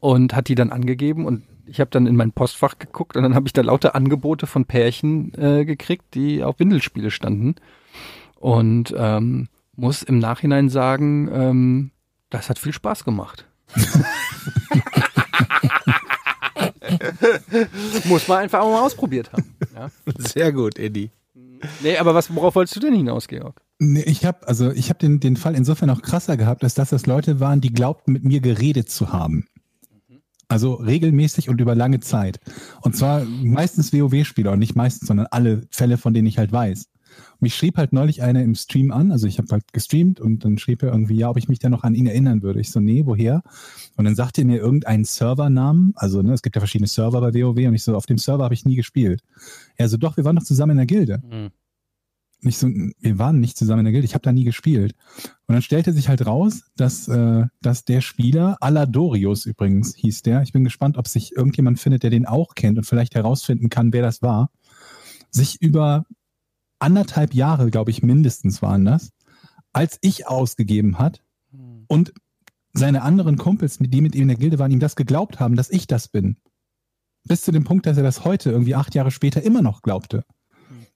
und hat die dann angegeben und ich habe dann in mein Postfach geguckt und dann habe ich da lauter Angebote von Pärchen äh, gekriegt, die auf Windelspiele standen. Und ähm, muss im Nachhinein sagen, ähm, das hat viel Spaß gemacht. [laughs] muss man einfach auch mal ausprobiert haben. Ja? Sehr gut, Eddie. Nee, aber was, worauf wolltest du denn hinaus, Georg? Nee, ich habe also ich habe den den Fall insofern auch krasser gehabt, als dass das Leute waren, die glaubten, mit mir geredet zu haben. Also regelmäßig und über lange Zeit. Und zwar meistens WoW-Spieler und nicht meistens, sondern alle Fälle, von denen ich halt weiß. Mich schrieb halt neulich einer im Stream an, also ich habe halt gestreamt und dann schrieb er irgendwie, ja, ob ich mich da noch an ihn erinnern würde. Ich so, nee, woher? Und dann sagte er mir irgendeinen Servernamen, also ne, es gibt ja verschiedene Server bei WoW und ich so, auf dem Server habe ich nie gespielt. Er so, doch, wir waren doch zusammen in der Gilde. Und ich so, wir waren nicht zusammen in der Gilde, ich habe da nie gespielt. Und dann stellte sich halt raus, dass, äh, dass der Spieler, Aladorius übrigens hieß der, ich bin gespannt, ob sich irgendjemand findet, der den auch kennt und vielleicht herausfinden kann, wer das war, sich über anderthalb Jahre, glaube ich, mindestens waren das, als ich ausgegeben hat und seine anderen Kumpels, die mit ihm in der Gilde waren, ihm das geglaubt haben, dass ich das bin. Bis zu dem Punkt, dass er das heute, irgendwie acht Jahre später, immer noch glaubte.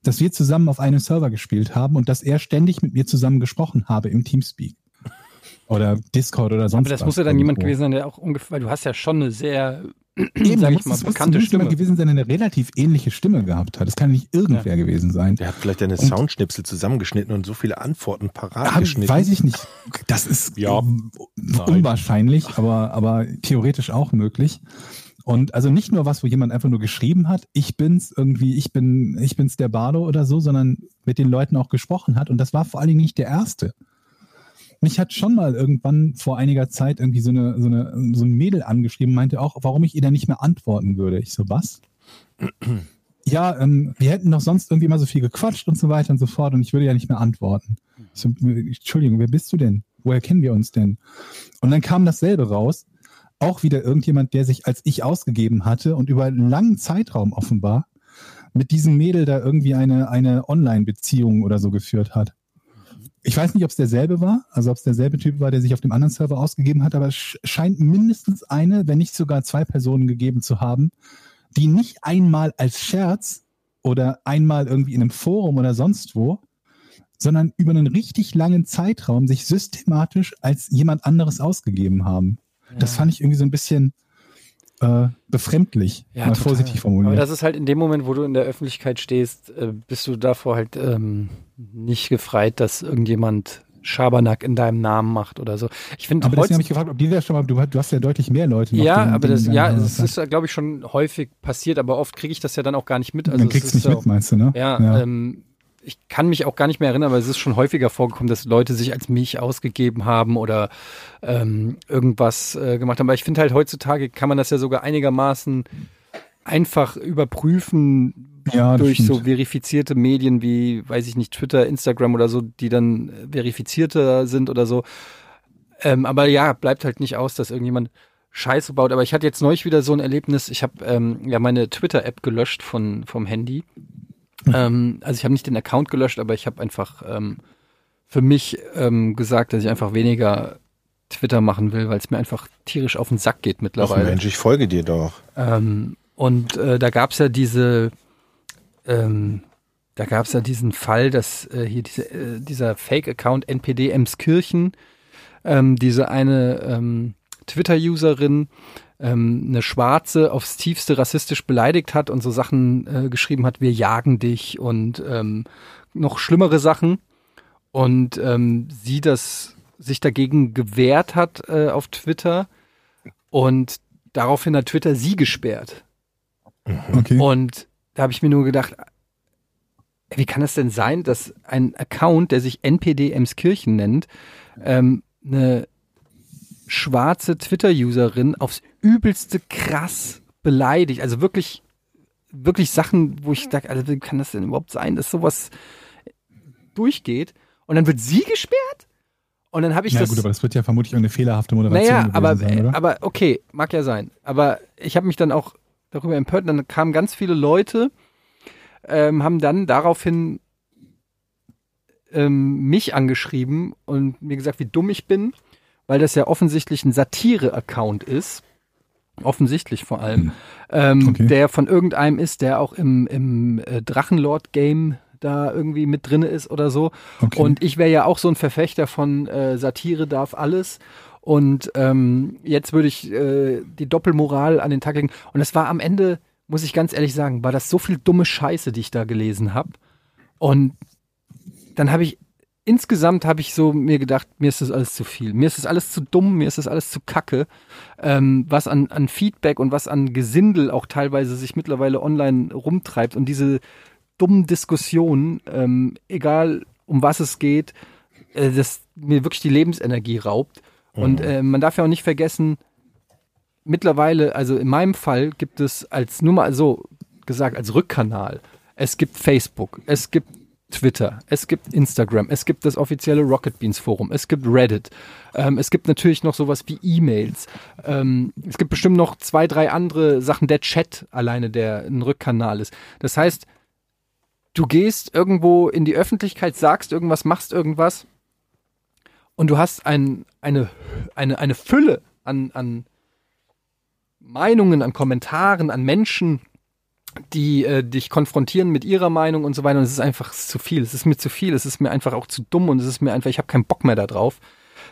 Dass wir zusammen auf einem Server gespielt haben und dass er ständig mit mir zusammen gesprochen habe im Teamspeak. Oder Discord oder sonst Aber das was muss ja dann jemand gewesen sein, der auch ungefähr, weil du hast ja schon eine sehr, [clears throat] Eben, sag ich mal, bekannte Stimme. jemand gewesen sein, der eine relativ ähnliche Stimme gehabt hat. Das kann nicht irgendwer gewesen sein. Der hat vielleicht deine Und- Soundschnipsel zusammengeschnitten und so viele Antworten parat Hab, geschnitten. weiß ich nicht. Das ist Ja. unwahrscheinlich, aber, aber theoretisch auch möglich. Und also nicht nur was, wo jemand einfach nur geschrieben hat, ich bin's irgendwie, ich bin, ich bin's der Bardo oder so, sondern mit den Leuten auch gesprochen hat. Und das war vor allen Dingen nicht der erste. Mich hat schon mal irgendwann vor einiger Zeit irgendwie so eine, so eine, so ein Mädel angeschrieben, meinte auch, warum ich ihr denn nicht mehr antworten würde. Ich so, was? [clears throat] ja, ähm, wir hätten doch sonst irgendwie immer so viel gequatscht und so weiter und so fort und ich würde ja nicht mehr antworten. Ich so, Entschuldigung, wer bist du denn? Woher kennen wir uns denn? Und dann kam dasselbe raus. Auch wieder irgendjemand, der sich als ich ausgegeben hatte und über einen langen Zeitraum offenbar mit diesem Mädel da irgendwie eine, eine Online-Beziehung oder so geführt hat. Ich weiß nicht, ob es derselbe war, also ob es derselbe Typ war, der sich auf dem anderen Server ausgegeben hat, aber es sch- scheint mindestens eine, wenn nicht sogar zwei Personen gegeben zu haben, die nicht einmal als Scherz oder einmal irgendwie in einem Forum oder sonst wo, sondern über einen richtig langen Zeitraum sich systematisch als jemand anderes ausgegeben haben. Das fand ich irgendwie so ein bisschen äh, befremdlich, Ja, mal total. vorsichtig formuliert. Aber das ist halt in dem Moment, wo du in der Öffentlichkeit stehst, äh, bist du davor halt ähm, nicht gefreit, dass irgendjemand Schabernack in deinem Namen macht oder so. Ich finde aber deswegen habe ich gefragt, ob die da schon mal, du, du hast ja deutlich mehr Leute noch. ja, die- aber das, ja, es Zeit- ist, glaube ich, schon häufig passiert, aber oft kriege ich das ja dann auch gar nicht mit. Also dann kriegst du nicht ja mit, meinst du, ne? Ja, Ähm, ich kann mich auch gar nicht mehr erinnern, aber es ist schon häufiger vorgekommen, dass Leute sich als mich ausgegeben haben oder ähm, irgendwas äh, gemacht haben. Aber ich finde halt heutzutage kann man das ja sogar einigermaßen einfach überprüfen Ja, durch so verifizierte Medien wie, weiß ich nicht, Twitter, Instagram oder so, die dann verifizierter sind oder so. Ähm, aber ja, bleibt halt nicht aus, dass irgendjemand Scheiße baut. Aber ich hatte jetzt neulich wieder so ein Erlebnis. Ich habe ähm, ja meine Twitter-App gelöscht von vom Handy. Ähm, also ich habe nicht den Account gelöscht, aber ich habe einfach ähm, für mich ähm, gesagt, dass ich einfach weniger Twitter machen will, weil es mir einfach tierisch auf den Sack geht Ach mittlerweile. Mensch, ich folge dir doch. Ähm, und äh, da gab's ja diese, ähm, da gab's ja diesen Fall, dass äh, hier diese, äh, dieser Fake-Account NPD Emskirchen, ähm, diese eine Twitter-Userin, ähm, eine Schwarze aufs tiefste rassistisch beleidigt hat und so Sachen äh, geschrieben hat, wir jagen dich und ähm, noch schlimmere Sachen. Und ähm, sie das sich dagegen gewehrt hat äh, auf Twitter und daraufhin hat Twitter sie gesperrt. Okay. Und da habe ich mir nur gedacht, ey, wie kann es denn sein, dass ein Account, der sich NPD Emskirchen nennt, ähm, eine schwarze Twitter-Userin aufs übelste krass beleidigt? Also wirklich, wirklich Sachen, wo ich sage, also wie kann das denn überhaupt sein, dass sowas durchgeht? Und dann wird sie gesperrt? Und dann habe ich ja das. gut, aber das wird ja vermutlich irgendeine fehlerhafte Moderation Naja, aber, sein, oder? aber okay, mag ja sein. Aber ich habe mich dann auch darüber empört. Dann kamen ganz viele Leute, ähm, haben dann daraufhin ähm, mich angeschrieben und mir gesagt, wie dumm ich bin, weil das ja offensichtlich ein Satire-Account ist. Offensichtlich vor allem. Ähm, Okay. Der von irgendeinem ist, der auch im, im äh, Drachenlord-Game da irgendwie mit drinne ist oder so. Okay. Und ich wäre ja auch so ein Verfechter von äh, Satire darf alles. Und ähm, jetzt würde ich äh, die Doppelmoral an den Tag legen. Und das war am Ende, muss ich ganz ehrlich sagen, war das so viel dumme Scheiße, die ich da gelesen habe. Und dann habe ich insgesamt habe ich so mir gedacht, mir ist das alles zu viel. Mir ist das alles zu dumm, mir ist das alles zu kacke. Ähm, was an, an Feedback und was an Gesindel auch teilweise sich mittlerweile online rumtreibt und diese dummen Diskussionen, ähm, egal um was es geht, äh, das mir wirklich die Lebensenergie raubt. Und äh, man darf ja auch nicht vergessen, mittlerweile, also in meinem Fall gibt es als, nur mal so gesagt, als Rückkanal, es gibt Facebook, es gibt Twitter, es gibt Instagram, es gibt das offizielle Rocket Beans Forum, es gibt Reddit, ähm, es gibt natürlich noch sowas wie E-Mails, ähm, es gibt bestimmt noch zwei, drei andere Sachen, der Chat alleine, der ein Rückkanal ist. Das heißt, du gehst irgendwo in die Öffentlichkeit, sagst irgendwas, machst irgendwas und du hast ein, eine, eine, eine Fülle an, an Meinungen, an Kommentaren, an Menschen, die äh, dich konfrontieren mit ihrer Meinung und so weiter. Und es ist einfach zu viel. Es ist mir zu viel. Es ist mir einfach auch zu dumm und es ist mir einfach, ich habe keinen Bock mehr da drauf.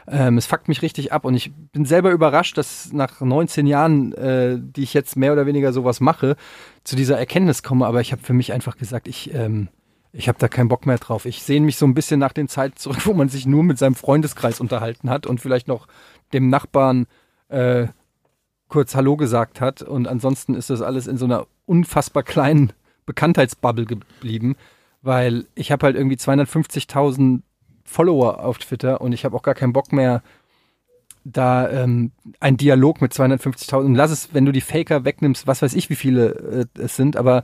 Ähm, es fuckt mich richtig ab und ich bin selber überrascht, dass nach 19 Jahren, äh, die ich jetzt mehr oder weniger sowas mache, zu dieser Erkenntnis komme. Aber ich habe für mich einfach gesagt, ich, ähm, ich habe da keinen Bock mehr drauf. Ich sehne mich so ein bisschen nach den Zeiten zurück, [laughs] wo man sich nur mit seinem Freundeskreis unterhalten hat und vielleicht noch dem Nachbarn äh, kurz Hallo gesagt hat. Und ansonsten ist das alles in so einer unfassbar kleinen [laughs] Bekanntheitsbubble geblieben, weil ich habe halt irgendwie 250.000 Follower auf Twitter und ich habe auch gar keinen Bock mehr, da ähm, ein Dialog mit 250.000. Lass es, wenn du die Faker wegnimmst, was weiß ich, wie viele äh, es sind, aber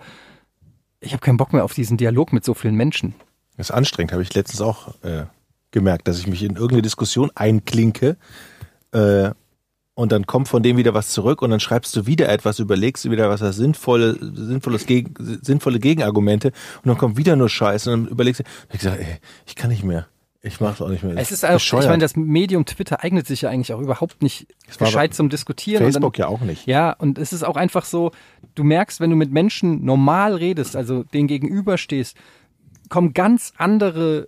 ich habe keinen Bock mehr auf diesen Dialog mit so vielen Menschen. Das ist anstrengend, habe ich letztens auch äh, gemerkt, dass ich mich in irgendeine Diskussion einklinke äh, und dann kommt von dem wieder was zurück und dann schreibst du wieder etwas, überlegst du wieder was das sinnvolle, sinnvolles Gegen, sinnvolle Gegenargumente und dann kommt wieder nur Scheiße und dann überlegst du, ich sag, ey, ich kann nicht mehr. Ich mach's auch nicht mehr. Es ist auch, ich meine, das Medium Twitter eignet sich ja eigentlich auch überhaupt nicht gescheit zum Diskutieren. Facebook dann, ja auch nicht. Ja, und es ist auch einfach so, du merkst, wenn du mit Menschen normal redest, also denen gegenüberstehst, kommen ganz andere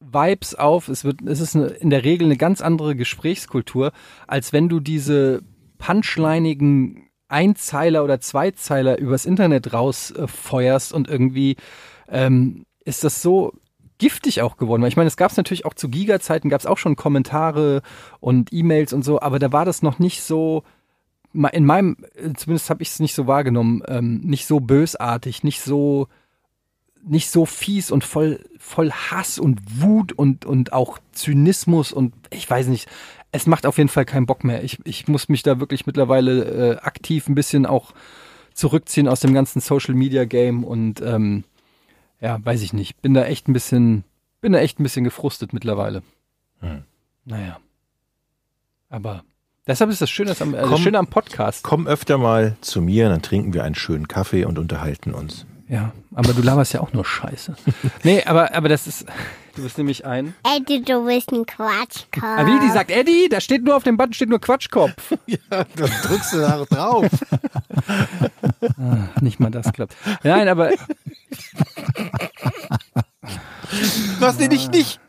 Vibes auf. Es wird, es ist eine, in der Regel eine ganz andere Gesprächskultur, als wenn du diese punchliниgen Einzeiler oder Zweizeiler übers Internet rausfeuerst äh, und irgendwie ähm, ist das so giftig auch geworden. Weil ich meine, es gab es natürlich auch zu Giga-Zeiten, gab es auch schon Kommentare und E-Mails und so, aber da war das noch nicht so, in meinem, zumindest habe ich es nicht so wahrgenommen, ähm, nicht so bösartig, nicht so, nicht so fies und voll, voll Hass und Wut und, und auch Zynismus und ich weiß nicht, es macht auf jeden Fall keinen Bock mehr. Ich, ich muss mich da wirklich mittlerweile äh, aktiv ein bisschen auch zurückziehen aus dem ganzen Social Media Game und ähm, ja, weiß ich nicht. Bin da echt ein bisschen, bin da echt ein bisschen gefrustet mittlerweile. Hm. Naja. Aber deshalb ist das Schöne, am, äh, das Schöne am Podcast. Komm öfter mal zu mir, dann trinken wir einen schönen Kaffee und unterhalten uns. Ja, aber du laberst ja auch nur Scheiße. nee, aber, aber das ist, du bist nämlich ein. Eddie, du bist ein Quatschkopf. Ah, wie, die sagt Eddie, da steht nur auf dem Button steht nur Quatschkopf. [laughs] ja, dann drückst du da drauf. ah, nicht mal das klappt. Nein, aber. Was denn nicht, nicht,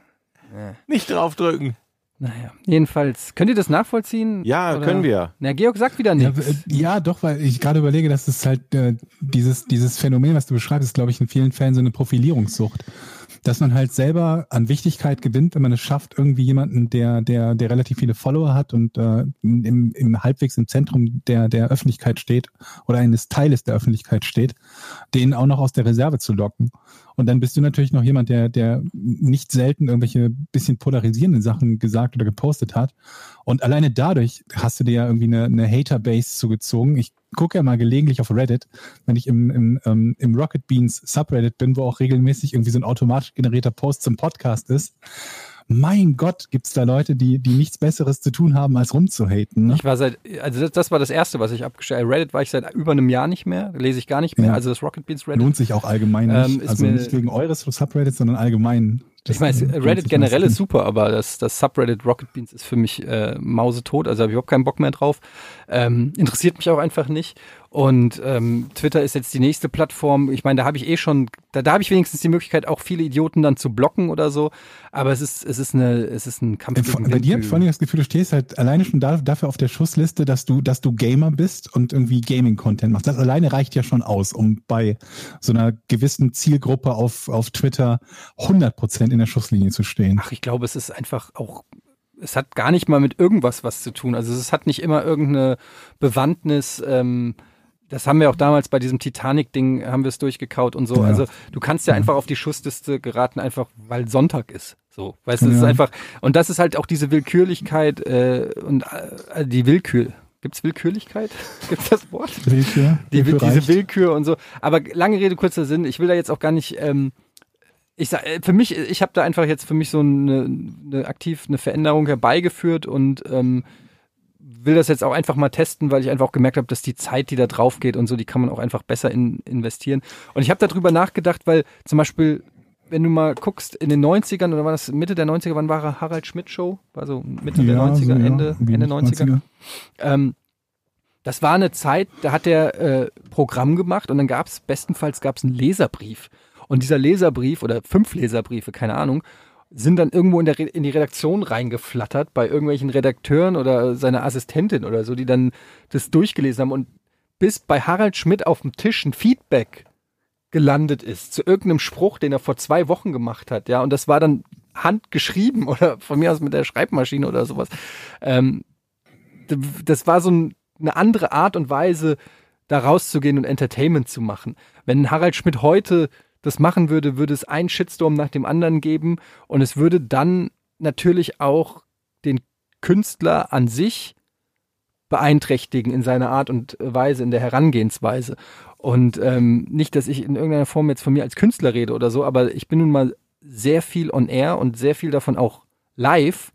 nicht draufdrücken. Naja, jedenfalls. Könnt ihr das nachvollziehen? Ja, oder? können wir. Na, Georg sagt wieder nichts. Ja, ja, doch, weil ich gerade überlege, dass es halt äh, dieses, dieses Phänomen, was du beschreibst, ist, glaube ich, in vielen Fällen so eine Profilierungssucht dass man halt selber an Wichtigkeit gewinnt, wenn man es schafft, irgendwie jemanden, der, der, der relativ viele Follower hat und äh, im, im halbwegs im Zentrum der, der Öffentlichkeit steht oder eines Teiles der Öffentlichkeit steht, den auch noch aus der Reserve zu locken. Und dann bist du natürlich noch jemand, der, der nicht selten irgendwelche bisschen polarisierenden Sachen gesagt oder gepostet hat. Und alleine dadurch hast du dir ja irgendwie eine, eine Hater-Base zugezogen. Ich gucke ja mal gelegentlich auf Reddit, wenn ich im, im, ähm, im Rocket Beans Subreddit bin, wo auch regelmäßig irgendwie so ein automatisch generierter Post zum Podcast ist mein Gott, gibt's da Leute, die, die nichts Besseres zu tun haben, als rumzuhaten. Ne? Ich war seit, also das, das, war das Erste, was ich abgestellt habe. Reddit war ich seit über einem Jahr nicht mehr, lese ich gar nicht mehr. Ja. Also das Rocket Beans Reddit. Lohnt sich auch allgemein nicht. Ähm, also nicht wegen eures Subreddits, sondern allgemein. Ich meine, Reddit generell ist super, aber das, das Subreddit Rocket Beans ist für mich äh, mausetot, also habe ich überhaupt keinen Bock mehr drauf. Ähm, interessiert mich auch einfach nicht. Und ähm, Twitter ist jetzt die nächste Plattform. Ich meine, da habe ich eh schon, da, da habe ich wenigstens die Möglichkeit, auch viele Idioten dann zu blocken oder so. Aber es ist, es ist eine, es ist ein Kampf. Äh, bei dir habe ich vor allem das Gefühl, du stehst halt alleine schon da, dafür auf der Schussliste, dass du, dass du Gamer bist und irgendwie Gaming-Content machst. Das alleine reicht ja schon aus, um bei so einer gewissen Zielgruppe auf, auf Twitter 100 Prozent in der Schusslinie zu stehen. Ach, ich glaube, es ist einfach auch es hat gar nicht mal mit irgendwas was zu tun. Also es hat nicht immer irgendeine Bewandtnis. Ähm, das haben wir auch damals bei diesem Titanic-Ding, haben wir es durchgekaut und so. Ja. Also du kannst ja einfach auf die Schussliste geraten, einfach weil Sonntag ist. So, weißt du, ja. es ist einfach, und das ist halt auch diese Willkürlichkeit äh, und äh, die Willkür. Gibt's Willkürlichkeit? [laughs] Gibt's das Wort? Willkür. Die, diese Willkür und so. Aber lange Rede, kurzer Sinn. Ich will da jetzt auch gar nicht. Ähm, ich sag, äh, für mich, ich habe da einfach jetzt für mich so eine, eine aktiv eine Veränderung herbeigeführt und ähm, will das jetzt auch einfach mal testen, weil ich einfach auch gemerkt habe, dass die Zeit, die da drauf geht und so, die kann man auch einfach besser in, investieren. Und ich habe darüber nachgedacht, weil zum Beispiel wenn du mal guckst, in den 90ern, oder war das Mitte der 90er, wann war er Harald Schmidt Show? War so Mitte der 90er, so, ja, Ende, Ende 90er. Ähm, das war eine Zeit, da hat der äh, Programm gemacht und dann gab es, bestenfalls gab es einen Leserbrief. Und dieser Leserbrief oder fünf Leserbriefe, keine Ahnung, sind dann irgendwo in, der, in die Redaktion reingeflattert bei irgendwelchen Redakteuren oder seiner Assistentin oder so, die dann das durchgelesen haben und bis bei Harald Schmidt auf dem Tisch ein Feedback gelandet ist zu irgendeinem Spruch, den er vor zwei Wochen gemacht hat, ja, und das war dann handgeschrieben oder von mir aus mit der Schreibmaschine oder sowas. Ähm, das war so ein, eine andere Art und Weise, da rauszugehen und Entertainment zu machen. Wenn Harald Schmidt heute das machen würde, würde es einen Shitstorm nach dem anderen geben und es würde dann natürlich auch den Künstler an sich beeinträchtigen in seiner Art und Weise, in der Herangehensweise. Und ähm, nicht, dass ich in irgendeiner Form jetzt von mir als Künstler rede oder so, aber ich bin nun mal sehr viel on air und sehr viel davon auch live.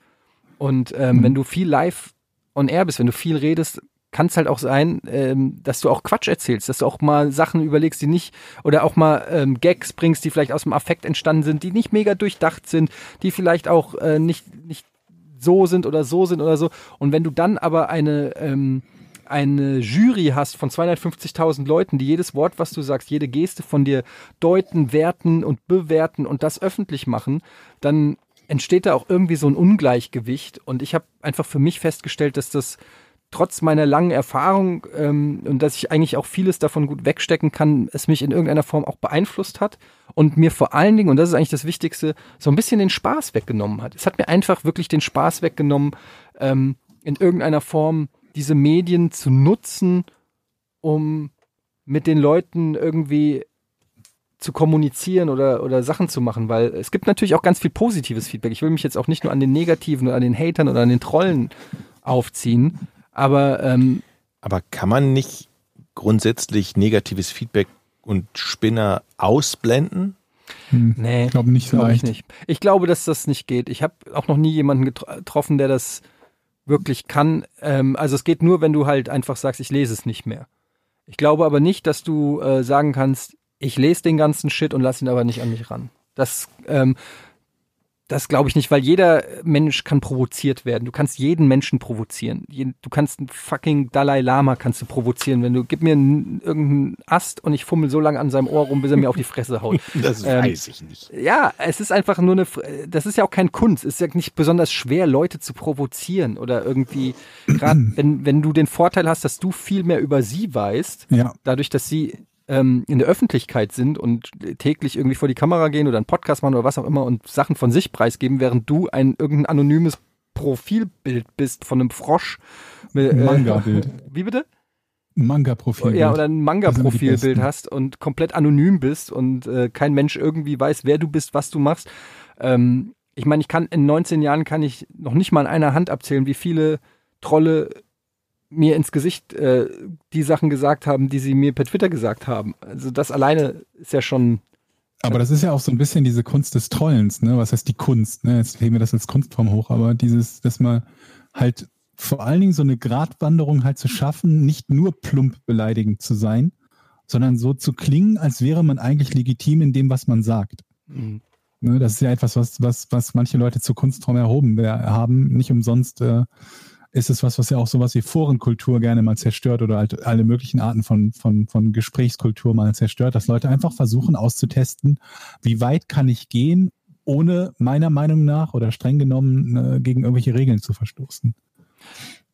Und ähm, wenn du viel live on air bist, wenn du viel redest, kann es halt auch sein, ähm, dass du auch Quatsch erzählst, dass du auch mal Sachen überlegst, die nicht, oder auch mal ähm, Gags bringst, die vielleicht aus dem Affekt entstanden sind, die nicht mega durchdacht sind, die vielleicht auch äh, nicht, nicht so sind oder so sind oder so. Und wenn du dann aber eine, ähm, eine Jury hast von 250.000 Leuten, die jedes Wort, was du sagst, jede Geste von dir deuten, werten und bewerten und das öffentlich machen, dann entsteht da auch irgendwie so ein Ungleichgewicht. Und ich habe einfach für mich festgestellt, dass das trotz meiner langen Erfahrung ähm, und dass ich eigentlich auch vieles davon gut wegstecken kann, es mich in irgendeiner Form auch beeinflusst hat und mir vor allen Dingen, und das ist eigentlich das Wichtigste, so ein bisschen den Spaß weggenommen hat. Es hat mir einfach wirklich den Spaß weggenommen, ähm, in irgendeiner Form diese Medien zu nutzen, um mit den Leuten irgendwie zu kommunizieren oder, oder Sachen zu machen, weil es gibt natürlich auch ganz viel positives Feedback. Ich will mich jetzt auch nicht nur an den negativen oder an den Hatern oder an den Trollen aufziehen, aber ähm, Aber kann man nicht grundsätzlich negatives Feedback und Spinner ausblenden? Hm. nee, Ich glaube nicht so glaube ich leicht. nicht. Ich glaube, dass das nicht geht. Ich habe auch noch nie jemanden getro- getroffen, der das wirklich kann. Ähm, also es geht nur, wenn du halt einfach sagst, ich lese es nicht mehr. Ich glaube aber nicht, dass du äh, sagen kannst, ich lese den ganzen Shit und lass ihn aber nicht an mich ran. Das, ähm, das glaube ich nicht, weil jeder Mensch kann provoziert werden. Du kannst jeden Menschen provozieren. Du kannst einen fucking Dalai Lama kannst du provozieren. Wenn du, gib mir einen, irgendeinen Ast und ich fummel so lange an seinem Ohr rum, bis er mir auf die Fresse haut. [laughs] Das Ähm, weiß ich nicht. Ja, es ist einfach nur eine, das ist ja auch kein Kunst. Es ist ja nicht besonders schwer, Leute zu provozieren oder irgendwie, [clears throat] gerade wenn, wenn du den Vorteil hast, dass du viel mehr über sie weißt, Ja, dadurch, dass sie ähm, in der Öffentlichkeit sind und täglich irgendwie vor die Kamera gehen oder einen Podcast machen oder was auch immer und Sachen von sich preisgeben, während du ein irgendein anonymes Profilbild bist von einem Frosch. Mit, ein Manga-Bild. [laughs] Wie bitte? Ein Manga-Profil. Ja, oder ein Manga-Profilbild hast und komplett anonym bist und äh, kein Mensch irgendwie weiß, wer du bist, was du machst. Ähm, ich meine, ich kann in 19 Jahren kann ich noch nicht mal an einer Hand abzählen, wie viele Trolle mir ins Gesicht äh, die Sachen gesagt haben, die sie mir per Twitter gesagt haben. Also das alleine ist ja schon Aber das ist ja auch so ein bisschen diese Kunst des Trollens, ne? Was heißt die Kunst? Ne? Jetzt heben wir das als Kunstform hoch, aber dieses, dass man halt vor allen Dingen so eine Gratwanderung halt zu schaffen, nicht nur plump beleidigend zu sein, sondern so zu klingen, als wäre man eigentlich legitim in dem, was man sagt. mh, Ne? Das ist ja etwas, was, was, was manche Leute zur Kunstform erhoben wer- haben. Nicht umsonst äh, ist es was, was ja auch sowas wie Forenkultur gerne mal zerstört oder halt alle möglichen Arten von, von, von Gesprächskultur mal zerstört, dass Leute einfach versuchen auszutesten, wie weit kann ich gehen, ohne meiner Meinung nach oder streng genommen äh, gegen irgendwelche Regeln zu verstoßen.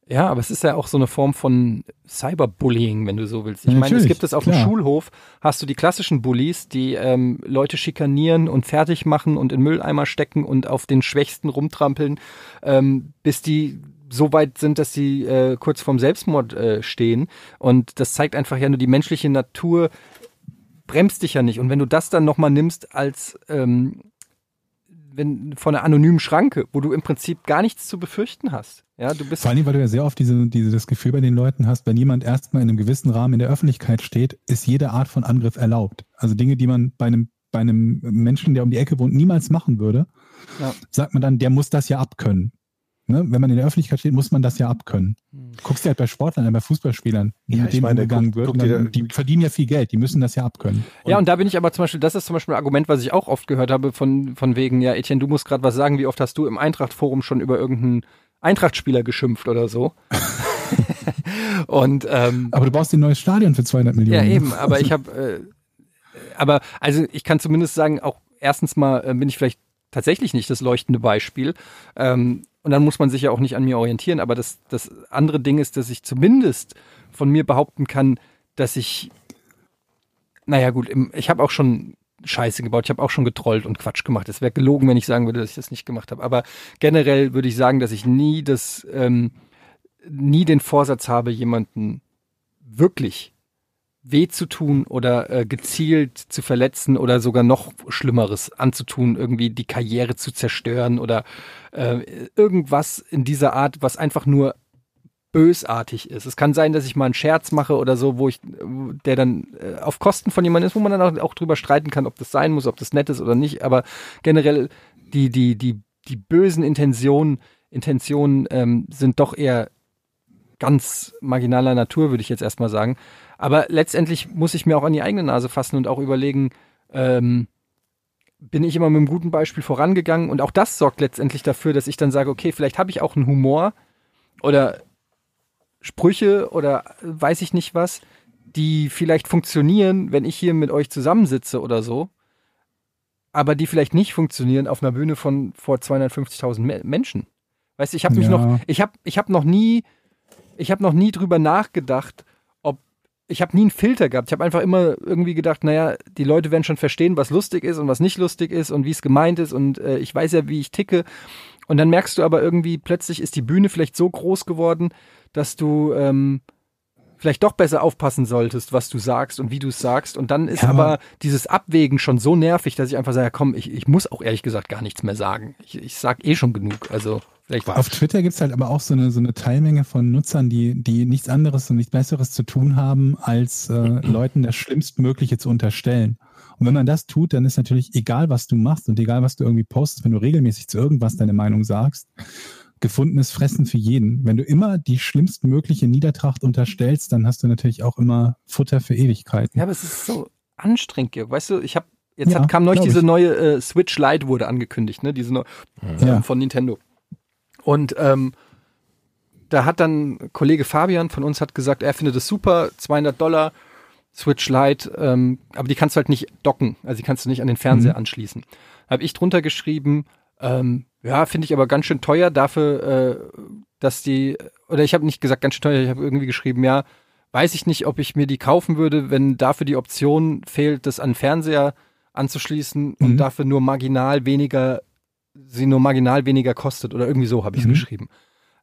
Ja, aber es ist ja auch so eine Form von Cyberbullying, wenn du so willst. Ich Ja, meine, es natürlich, gibt es auf dem klar. Schulhof, hast du die klassischen Bullies, die ähm, Leute schikanieren und fertig machen und in Mülleimer stecken und auf den Schwächsten rumtrampeln, ähm, bis die so weit sind, dass sie äh, kurz vorm Selbstmord äh, stehen. Und das zeigt einfach ja nur, die menschliche Natur bremst dich ja nicht. Und wenn du das dann nochmal nimmst als ähm, wenn von einer anonymen Schranke, wo du im Prinzip gar nichts zu befürchten hast. Ja, du bist Vor allem, weil du ja sehr oft diese, diese, das Gefühl bei den Leuten hast, wenn jemand erstmal in einem gewissen Rahmen in der Öffentlichkeit steht, ist jede Art von Angriff erlaubt. Also Dinge, die man bei einem, bei einem Menschen, der um die Ecke wohnt, niemals machen würde, Ja. sagt man dann, der muss das ja abkönnen. Ne? Wenn man in der Öffentlichkeit steht, muss man das ja abkönnen. Guckst du halt bei Sportlern, bei Fußballspielern, wie Ja, mit denen meine, umgegangen guck- wird. guck und dann, da- die verdienen ja viel Geld, die müssen das ja abkönnen. Ja, und da bin ich aber zum Beispiel, das ist zum Beispiel ein Argument, was ich auch oft gehört habe, von, von wegen, ja, Etienne, du musst gerade was sagen, wie oft hast du im Eintracht-Forum schon über irgendeinen Eintracht-Spieler geschimpft oder so? [laughs] und ähm, Aber du brauchst ein neues Stadion für 200 ja, Millionen. eben, aber ich [laughs] habe, äh, aber also ich kann zumindest sagen, auch erstens mal äh, bin ich vielleicht tatsächlich nicht das leuchtende Beispiel. Ähm, und dann muss man sich ja auch nicht an mir orientieren. Aber das, das andere Ding ist, dass ich zumindest von mir behaupten kann, dass ich, naja gut, ich habe auch schon Scheiße gebaut, ich habe auch schon getrollt und Quatsch gemacht. Es wäre gelogen, wenn ich sagen würde, dass ich das nicht gemacht habe. Aber generell würde ich sagen, dass ich nie das, ähm, nie den Vorsatz habe, jemanden wirklich weh zu tun oder äh, gezielt zu verletzen oder sogar noch Schlimmeres anzutun, irgendwie die Karriere zu zerstören oder äh, irgendwas in dieser Art, was einfach nur bösartig ist. Es kann sein, dass ich mal einen Scherz mache oder so, wo ich, der dann äh, auf Kosten von jemandem ist, wo man dann auch, auch drüber streiten kann, ob das sein muss, ob das nett ist oder nicht. Aber generell die die die die bösen Intentionen Intentionen ähm, sind doch eher ganz marginaler Natur, würde ich jetzt erstmal sagen. Aber letztendlich muss ich mir auch an die eigene Nase fassen und auch überlegen, ähm, bin ich immer mit einem guten Beispiel vorangegangen und auch das sorgt letztendlich dafür, dass ich dann sage, okay, vielleicht habe ich auch einen Humor oder Sprüche oder weiß ich nicht was, die vielleicht funktionieren, wenn ich hier mit euch zusammensitze oder so, aber die vielleicht nicht funktionieren auf einer Bühne von vor 250.000 Me Menschen. Weißt du, ich habe mich Ja. noch, ich habe, ich habe noch nie, ich habe noch nie drüber nachgedacht, ob ich habe nie einen Filter gehabt. Ich habe einfach immer irgendwie gedacht, naja, die Leute werden schon verstehen, was lustig ist und was nicht lustig ist und wie es gemeint ist und äh, ich weiß ja, wie ich ticke. Und dann merkst du aber irgendwie, plötzlich ist die Bühne vielleicht so groß geworden, dass du ähm, vielleicht doch besser aufpassen solltest, was du sagst und wie du es sagst. Und dann ist Ja, aber dieses Abwägen schon so nervig, dass ich einfach sage, komm, ich, ich muss auch ehrlich gesagt gar nichts mehr sagen. Ich, ich sag eh schon genug. Also vielleicht Auf Twitter gibt's halt aber auch so eine, so eine Teilmenge von Nutzern, die, die nichts anderes und nichts Besseres zu tun haben, als äh, [clears throat] Leuten das Schlimmstmögliche zu unterstellen. Und wenn man das tut, dann ist natürlich egal, was du machst und egal, was du irgendwie postest, wenn du regelmäßig zu irgendwas deine Meinung sagst, gefundenes Fressen für jeden. Wenn du immer die schlimmstmögliche Niedertracht unterstellst, dann hast du natürlich auch immer Futter für Ewigkeiten. Ja, aber es ist so anstrengend, Georg. Weißt du, ich habe jetzt Ja, hat, kam neulich diese ich. neue äh, Switch Lite wurde angekündigt, ne? Diese neu, Ja. ähm, von Nintendo. Und ähm, da hat dann Kollege Fabian von uns hat gesagt, er findet es super, 200 Dollar Switch Lite, ähm, aber die kannst du halt nicht docken, also die kannst du nicht an den Fernseher Mhm. anschließen. Habe ich drunter geschrieben, ähm, ja, finde ich aber ganz schön teuer dafür, äh, dass die, oder ich habe nicht gesagt ganz schön teuer, ich habe irgendwie geschrieben, ja, weiß ich nicht, ob ich mir die kaufen würde, wenn dafür die Option fehlt, das an Fernseher anzuschließen und Mhm. dafür nur marginal weniger, sie nur marginal weniger kostet oder irgendwie so habe ich es Mhm. geschrieben.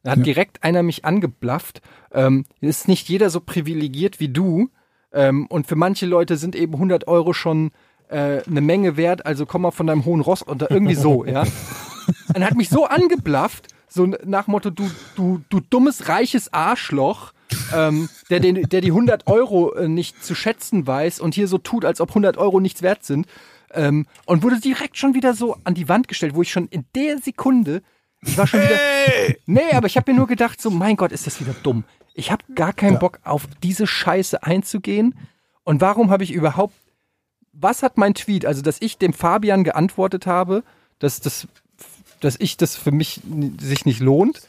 Da hat Ja. direkt einer mich angeblafft. Ähm, ist nicht jeder so privilegiert wie du. Ähm, und für manche Leute sind eben 100 Euro schon äh, eine Menge wert. Also komm mal von deinem hohen Ross unter. Irgendwie so, [laughs] ja. Und hat mich so angeblafft, so nach Motto, du, du, du dummes, reiches Arschloch, ähm, der, den, der die 100 Euro äh, nicht zu schätzen weiß und hier so tut, als ob 100 Euro nichts wert sind. Ähm, und wurde direkt schon wieder so an die Wand gestellt, wo ich schon in der Sekunde, ich war schon wieder, nee, aber ich habe mir nur gedacht, so, mein Gott, ist das wieder dumm. Ich habe gar keinen Bock auf diese Scheiße einzugehen. Und warum habe ich überhaupt, was hat mein Tweet, also dass ich dem Fabian geantwortet habe, dass das, dass ich das für mich sich nicht lohnt.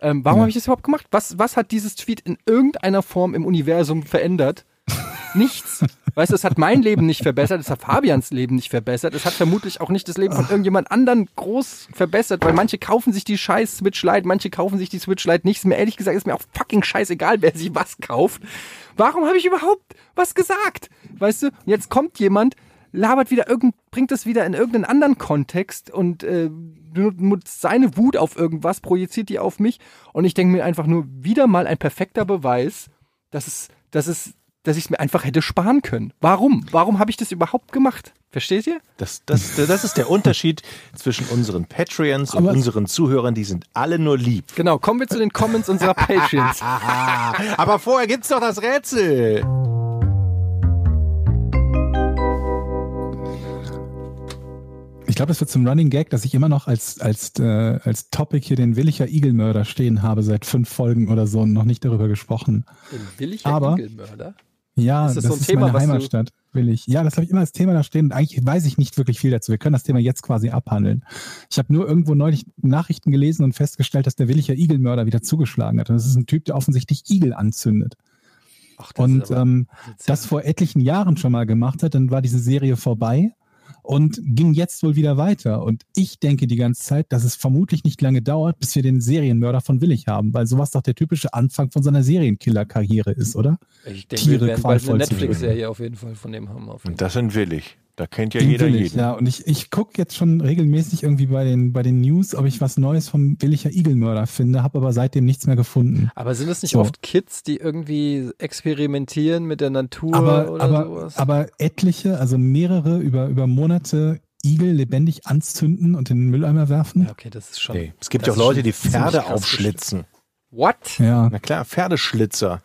Ähm, warum Ja. habe ich das überhaupt gemacht? Was, was hat dieses Tweet in irgendeiner Form im Universum verändert? [laughs] Nichts. Weißt du, es hat mein Leben nicht verbessert, es hat Fabians Leben nicht verbessert, es hat vermutlich auch nicht das Leben von irgendjemand anderen groß verbessert, weil manche kaufen sich die scheiß Switch Lite, manche kaufen sich die Switch Lite nicht. Ist mir ehrlich gesagt, ist mir auch fucking scheißegal, wer sich was kauft. Warum habe ich überhaupt was gesagt? Weißt du, jetzt kommt jemand, labert wieder irgend, bringt das wieder in irgendeinen anderen Kontext und äh, nutzt seine Wut auf irgendwas, projiziert die auf mich und ich denke mir einfach nur wieder mal ein perfekter Beweis, dass es, dass es, dass ich es mir einfach hätte sparen können. Warum? Warum habe ich das überhaupt gemacht? Versteht ihr? Das, das, das ist der Unterschied zwischen unseren Patreons und unseren Zuhörern. Die sind alle nur lieb. Genau, kommen wir zu den Comments unserer Patreons. [laughs] Aber vorher gibt's doch das Rätsel. Ich glaube, das wird zum Running Gag, dass ich immer noch als, als, äh, als Topic hier den Willicher Igelmörder stehen habe seit fünf Folgen oder so und noch nicht darüber gesprochen. Den williger Aber- Igelmörder. Ja, Ist das, das so ein ist Thema, meine Heimatstadt, Willig. Ja, das habe ich immer als Thema da stehen. Und eigentlich weiß ich nicht wirklich viel dazu. Wir können das Thema jetzt quasi abhandeln. Ich habe nur irgendwo neulich Nachrichten gelesen und festgestellt, dass der Willicher Igelmörder wieder zugeschlagen hat. Und das ist ein Typ, der offensichtlich Igel anzündet. Ach, Und ist aber ähm, das vor etlichen Jahren schon mal gemacht hat, dann war diese Serie vorbei und ging jetzt wohl wieder weiter. Und ich denke die ganze Zeit, dass es vermutlich nicht lange dauert, bis wir den Serienmörder von Willig haben, weil sowas doch der typische Anfang von seiner Serienkiller-Karriere ist, oder? ich denke, Tiere wir werden bald eine Netflix-Serie auf jeden Fall von dem haben. Auf jeden Und das sind willig. Da kennt ja Den jeder Willig, jeden. ja. Und ich, ich gucke jetzt schon regelmäßig irgendwie bei den, bei den News, ob ich was Neues vom Williger Igelmörder finde, habe aber seitdem nichts mehr gefunden. Aber sind es nicht So. oft Kids, die irgendwie experimentieren mit der Natur aber, oder aber, sowas? aber etliche, also mehrere über, über Monate Igel lebendig anzünden und in den Mülleimer werfen. ja, okay, das ist schon. Nee. Es gibt das ja auch Leute, die Pferde aufschlitzen. What? Ja. Na klar, Pferdeschlitzer.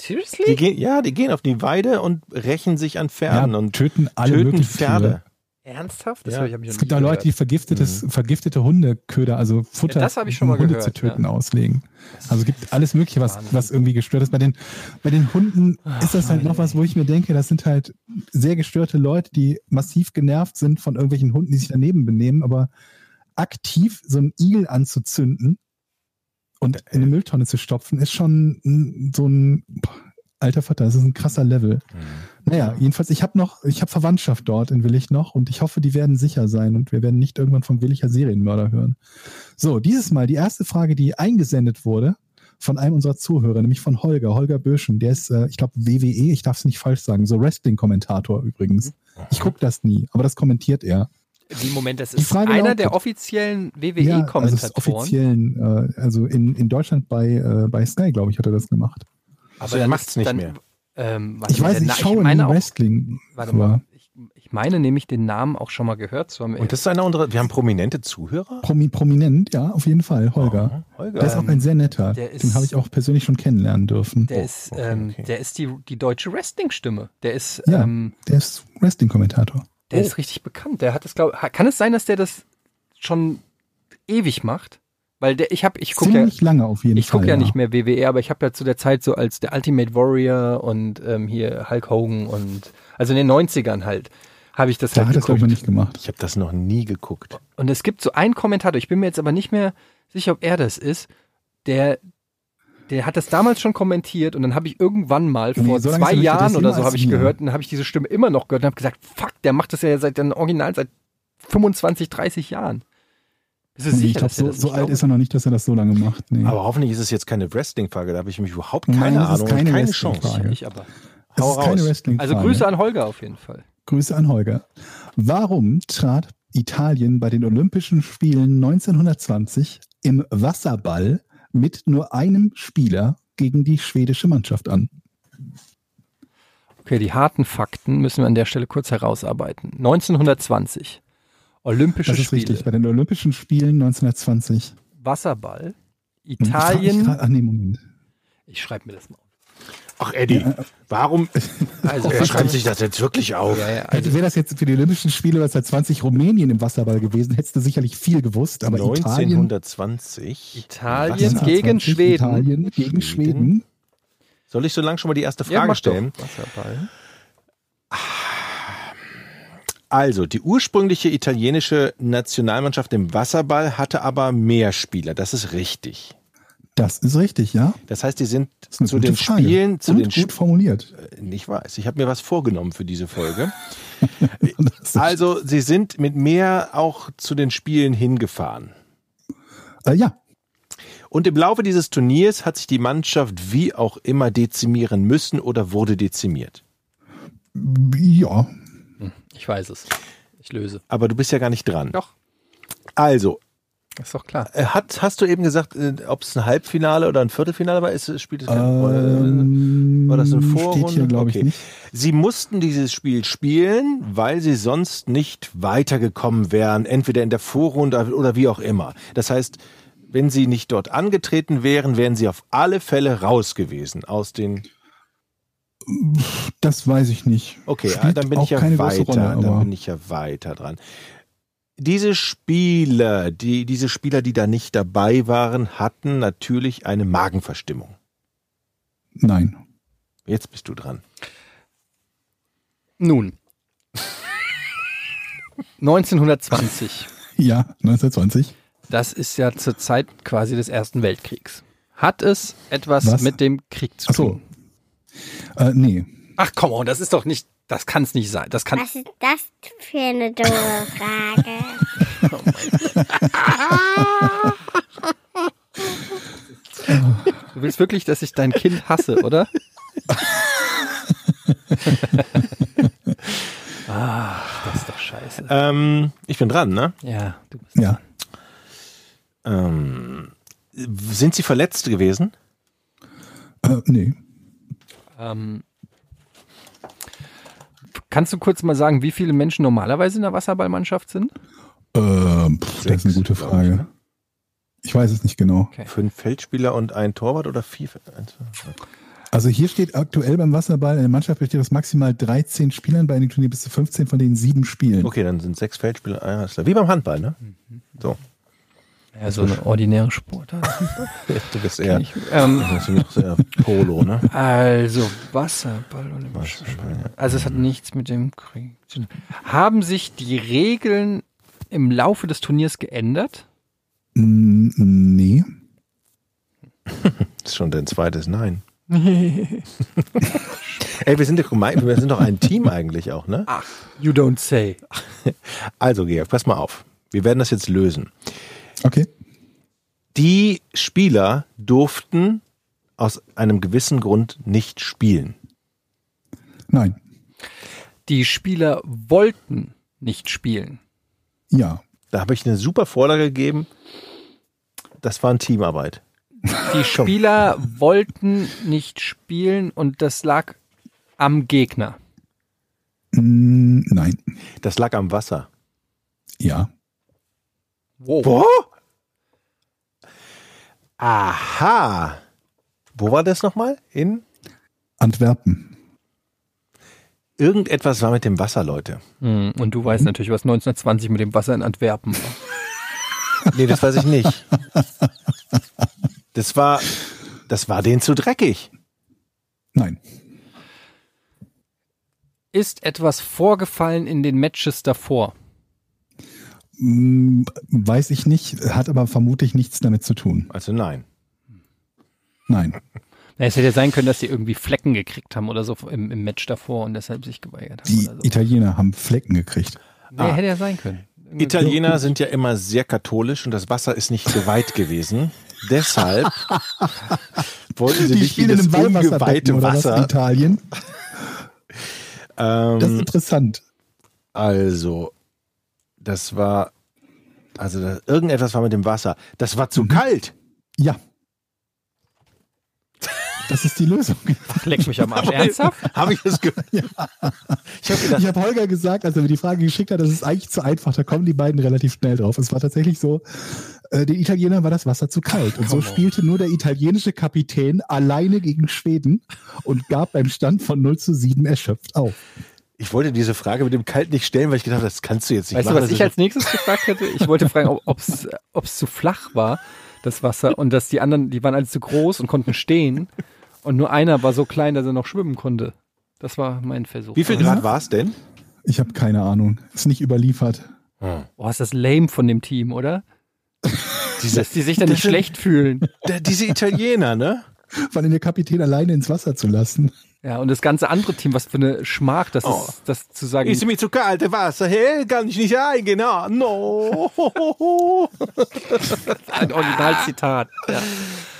Die Seriously? gehen, ja, die gehen auf die Weide und rächen sich an Pferden ja, und töten alle töten möglichen Pferde. Tiere. Ernsthaft? Das Ja. ich, hab ich Es gibt da Leute, die vergiftetes, vergiftete Hundeköder, also Futter, Ja, das ich schon mal um Hunde gehört, zu töten, ja. auslegen. Also es gibt alles Mögliche, was, was irgendwie gestört ist. Bei den, bei den Hunden ist das halt noch was, wo ich mir denke, das sind halt sehr gestörte Leute, die massiv genervt sind von irgendwelchen Hunden, die sich daneben benehmen, aber aktiv so einen Igel anzuzünden und in eine Mülltonne zu stopfen, ist schon so ein alter Vater, das ist ein krasser Level. Naja, jedenfalls, ich habe noch, ich habe Verwandtschaft dort in Willig noch und ich hoffe, die werden sicher sein und wir werden nicht irgendwann vom Williger Serienmörder hören. So, dieses Mal die erste Frage, die eingesendet wurde von einem unserer Zuhörer, nämlich von Holger, Holger Böschen. Der ist, äh, ich glaube, WWE, ich darf es nicht falsch sagen, so Wrestling-Kommentator übrigens. Ich gucke das nie, aber das kommentiert er. Wie Moment, das ist Frage einer lautet- der offiziellen Ja, also es ist WWE-Kommentatoren. offiziellen, äh, also in, in Deutschland bei, äh, bei Sky, glaube ich, hat er das gemacht. Also er macht's nicht mehr. Ähm, Ich weiß ich schaue meine auch, Wrestling. Warte aber- mal, ich, ich meine nämlich den Namen auch schon mal gehört zu haben. Und das ist einer unserer, wir haben prominente Zuhörer? Promi prominent, ja, auf jeden Fall, Holger. Oh, Holger. Der ist auch ein sehr netter. der ist- Den habe ich auch persönlich schon kennenlernen dürfen. der Oh, ist, okay, ähm, okay. der ist die, die deutsche Wrestling-Stimme. Der ist, Ja. ähm, Der ist Wrestling-Kommentator. Der Oh. ist richtig bekannt. Der hat das, glaube kann es sein, dass der das schon ewig macht? Weil der, ich habe, ich gucke ja, Ziemlich lange auf jeden ich gucke ja nicht mehr WWE, aber ich habe ja zu der Zeit so als der Ultimate Warrior und ähm, hier Hulk Hogan und also in den 90ern halt habe ich das Da halt hat geguckt. noch nicht gemacht. Ich habe das noch nie geguckt. Und es gibt so einen Kommentator, ich bin mir jetzt aber nicht mehr sicher, ob er das ist, der der hat das damals schon kommentiert und dann habe ich irgendwann mal Nee, vor so zwei Jahren oder so habe ich gehört und dann habe ich diese Stimme immer noch gehört und habe gesagt, fuck, der macht das ja seit dem Original seit 25, 30 Jahren. Bist du Nee, ich sicher, glaube, dass er so, das so alt glaubt? ist er noch nicht, dass er das so lange macht. Nee. Aber hoffentlich ist es jetzt keine Wrestling-Frage, da habe ich mich überhaupt Nein, keine das ist Ahnung keine keine Wrestling-Frage. Chance. Ich aber. es hau ist keine raus. Also Grüße an Holger auf jeden Fall. Grüße an Holger. Warum trat Italien bei den Olympischen Spielen 1920 im Wasserball mit nur einem Spieler gegen die schwedische Mannschaft an? Okay, die harten Fakten müssen wir an der Stelle kurz herausarbeiten. 1920. Olympische Das ist Spiele. richtig. Bei den Olympischen Spielen 1920. Wasserball. Und ich frag Italien. Ach nee, Moment. Ich schreibe mir das mal auf. Ach Eddie, warum Also, er schreibt sich das jetzt wirklich auf? ja, ja, Also also, wäre das jetzt für die Olympischen Spiele 1920 Rumänien im Wasserball gewesen, hättest du sicherlich viel gewusst. Aber Italien, 1920. Italien gegen 1920, Schweden. Italien gegen Schweden. Schweden. Soll ich so lange schon mal die erste Ja, Frage doch. stellen? Wasserball. Also, die ursprüngliche italienische Nationalmannschaft im Wasserball hatte aber mehr Spieler. Das ist richtig. Das ist richtig, ja. Das heißt, die sind zu den Frage. Spielen, zu Und den gut Sp formuliert. ich weiß, ich habe mir was vorgenommen für diese Folge. [laughs] Ist- Also, sie sind mit mehr auch zu den Spielen hingefahren. äh, ja, Und im Laufe dieses Turniers hat sich die Mannschaft wie auch immer dezimieren müssen oder wurde dezimiert. ja. Ich weiß es. Ich löse. Aber du bist ja gar nicht dran. Doch, Also, ist doch klar. äh, hat, hast du eben gesagt, äh, ob es ein Halbfinale oder ein Viertelfinale war? Ist, spielt es keine Rolle? Ähm, War das eine Steht Vorrunde? hier, glaube ich, Okay. nicht. Sie mussten dieses Spiel spielen, weil sie sonst nicht weitergekommen wären, entweder in der Vorrunde oder wie auch immer. Das heißt, wenn sie nicht dort angetreten wären, wären sie auf alle Fälle raus gewesen aus den. Das weiß ich nicht. Okay, Spielt dann bin ich ja weiter. Rolle, dann bin ich ja weiter dran. Diese Spieler, die, diese Spieler, die da nicht dabei waren, hatten natürlich eine Magenverstimmung. Nein. Jetzt bist du dran. Nun. 1920. [laughs] Ja, 1920. Das ist ja zur Zeit quasi des Ersten Weltkriegs. Hat es etwas Was? mit dem Krieg zu Ach so. tun? Äh, nee. Ach komm on, das ist doch nicht, das kann es nicht sein. Das kann, Was ist das für eine doofe Frage? [laughs] du willst wirklich, dass ich dein Kind hasse, oder? [laughs] ah, das ist doch scheiße. Ähm, ich bin dran, ne? Ja, du bist. Ja. Ähm, sind Sie verletzt gewesen? Äh, nee. Ähm, kannst du kurz mal sagen, wie viele Menschen normalerweise in der Wasserballmannschaft sind? Ähm, pff, das ist eine gute ich, Frage. ne? Ich weiß es nicht genau. Okay. Fünf Feldspieler und ein Torwart oder vier? Also hier steht aktuell beim Wasserball, in der Mannschaft besteht aus maximal 13 Spielern, bei einem Turnier bis zu 15, von denen sieben spielen. Okay, dann sind sechs Feldspieler. Ah. Wie beim Handball, ne? So. Ja, so eine ordinäre Sportart. [laughs] Du bist eher, ähm, das ist noch sehr Polo, ne? also, Wasserball und Wasserball, ja. Also es hat nichts mit dem Krieg zu tun. Haben sich die Regeln im Laufe des Turniers geändert? Mm, nee. [laughs] Das ist schon dein zweites Nein. [laughs] Ey, wir sind, doch gemein, wir sind doch ein Team eigentlich auch, ne? You don't say. Also, Georg, pass mal auf. Wir werden das jetzt lösen. Okay. Die Spieler durften aus einem gewissen Grund nicht spielen. Nein. Die Spieler wollten nicht spielen. Ja. Da habe ich eine super Vorlage gegeben. Das war eine Teamarbeit. Die Spieler wollten nicht spielen und das lag am Gegner. Mm, nein. Das lag am Wasser. Ja. Wow. Wo? Aha. Wo war das nochmal? In? Antwerpen. Irgendetwas war mit dem Wasser, Leute. Hm, Und du weißt natürlich, was 1920 mit dem Wasser in Antwerpen war. [laughs] Nee, das weiß ich nicht. Das war, das war denen zu dreckig. Nein. Ist etwas vorgefallen in den Matches davor? Mm, weiß ich nicht, hat aber vermutlich nichts damit zu tun. Also nein. Nein. Na, Es hätte ja sein können, dass sie irgendwie Flecken gekriegt haben oder so im, im Match davor und deshalb sich geweigert haben. Die oder so. Italiener haben Flecken gekriegt. Nee, hätte ja sein können. Irgendwie- Italiener sind ja immer sehr katholisch und das Wasser ist nicht so weit gewesen. [laughs] Deshalb wollten sie nicht in das ungeweihte Weihwasserbecken oder was in Wasser. Italien. [laughs] Das ist Ähm, interessant. also, das war, also das, irgendetwas war mit dem Wasser. Das war zu kalt. Ja. Das ist die Lösung. Leck mich am Arsch. Ernsthaft? Habe ich das gehört? Ich habe gedacht, Ich habe Holger gesagt, als er mir die Frage geschickt hat, das ist eigentlich zu einfach. Da kommen die beiden relativ schnell drauf. Es war tatsächlich so, äh, den Italienern war das Wasser zu kalt. Und so spielte nur der italienische Kapitän alleine gegen Schweden und gab beim Stand von 0 zu 7 erschöpft auf. Ich wollte diese Frage mit dem Kalt nicht stellen, weil ich gedacht habe, das kannst du jetzt nicht Weißt du, machen. was Das ich ist- als nächstes gefragt hätte? Ich wollte fragen, ob es zu flach war, das Wasser, und dass die anderen, die waren alle zu groß und konnten stehen. Und nur einer war so klein, dass er noch schwimmen konnte. Das war mein Versuch. Wie viel Grad war es denn? Ich habe keine Ahnung. Ist nicht überliefert. Boah, ist das lame von dem Team, oder? Dass die sich dann nicht schlecht fühlen. Diese Italiener, ne? [laughs] Vor allem der Kapitän alleine ins Wasser zu lassen. Ja, und das ganze andere Team, was für eine Schmach, das Oh. ist, das zu sagen. Ist mir zu kalte Wasser, hey, kann ich nicht eingehen. Ah, no. [laughs] ein Originalzitat. Ja.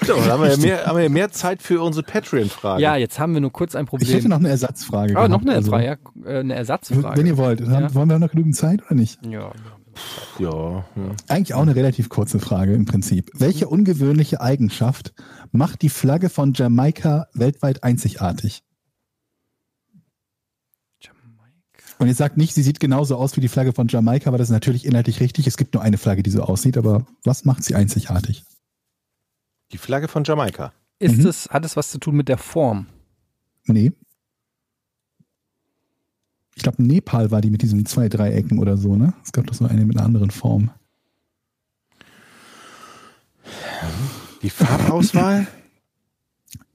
So, dann haben wir, ja mehr, haben wir ja mehr Zeit für unsere Patreon-Fragen. ja, jetzt haben wir nur kurz ein Ich hätte Problem. noch eine Ersatzfrage. Ah, noch gehabt. eine, Also, Frage, ja, äh, eine Ersatzfrage. Wenn ihr wollt. Ja. Wollen wir noch genügend Zeit oder nicht? ja. Ja. Eigentlich auch eine relativ kurze Frage im Prinzip. Welche ungewöhnliche Eigenschaft macht die Flagge von Jamaika weltweit einzigartig? Und ihr sagt nicht, sie sieht genauso aus wie die Flagge von Jamaika, aber das ist natürlich inhaltlich richtig. Es gibt nur eine Flagge, die so aussieht, aber was macht sie einzigartig? Die Flagge von Jamaika. Ist Mhm. es, hat es was zu tun mit der Form? Nee, Ich glaube, Nepal war die mit diesen zwei Dreiecken oder so, ne? Es gab doch so eine mit einer anderen Form. Die Farbauswahl? [clears throat]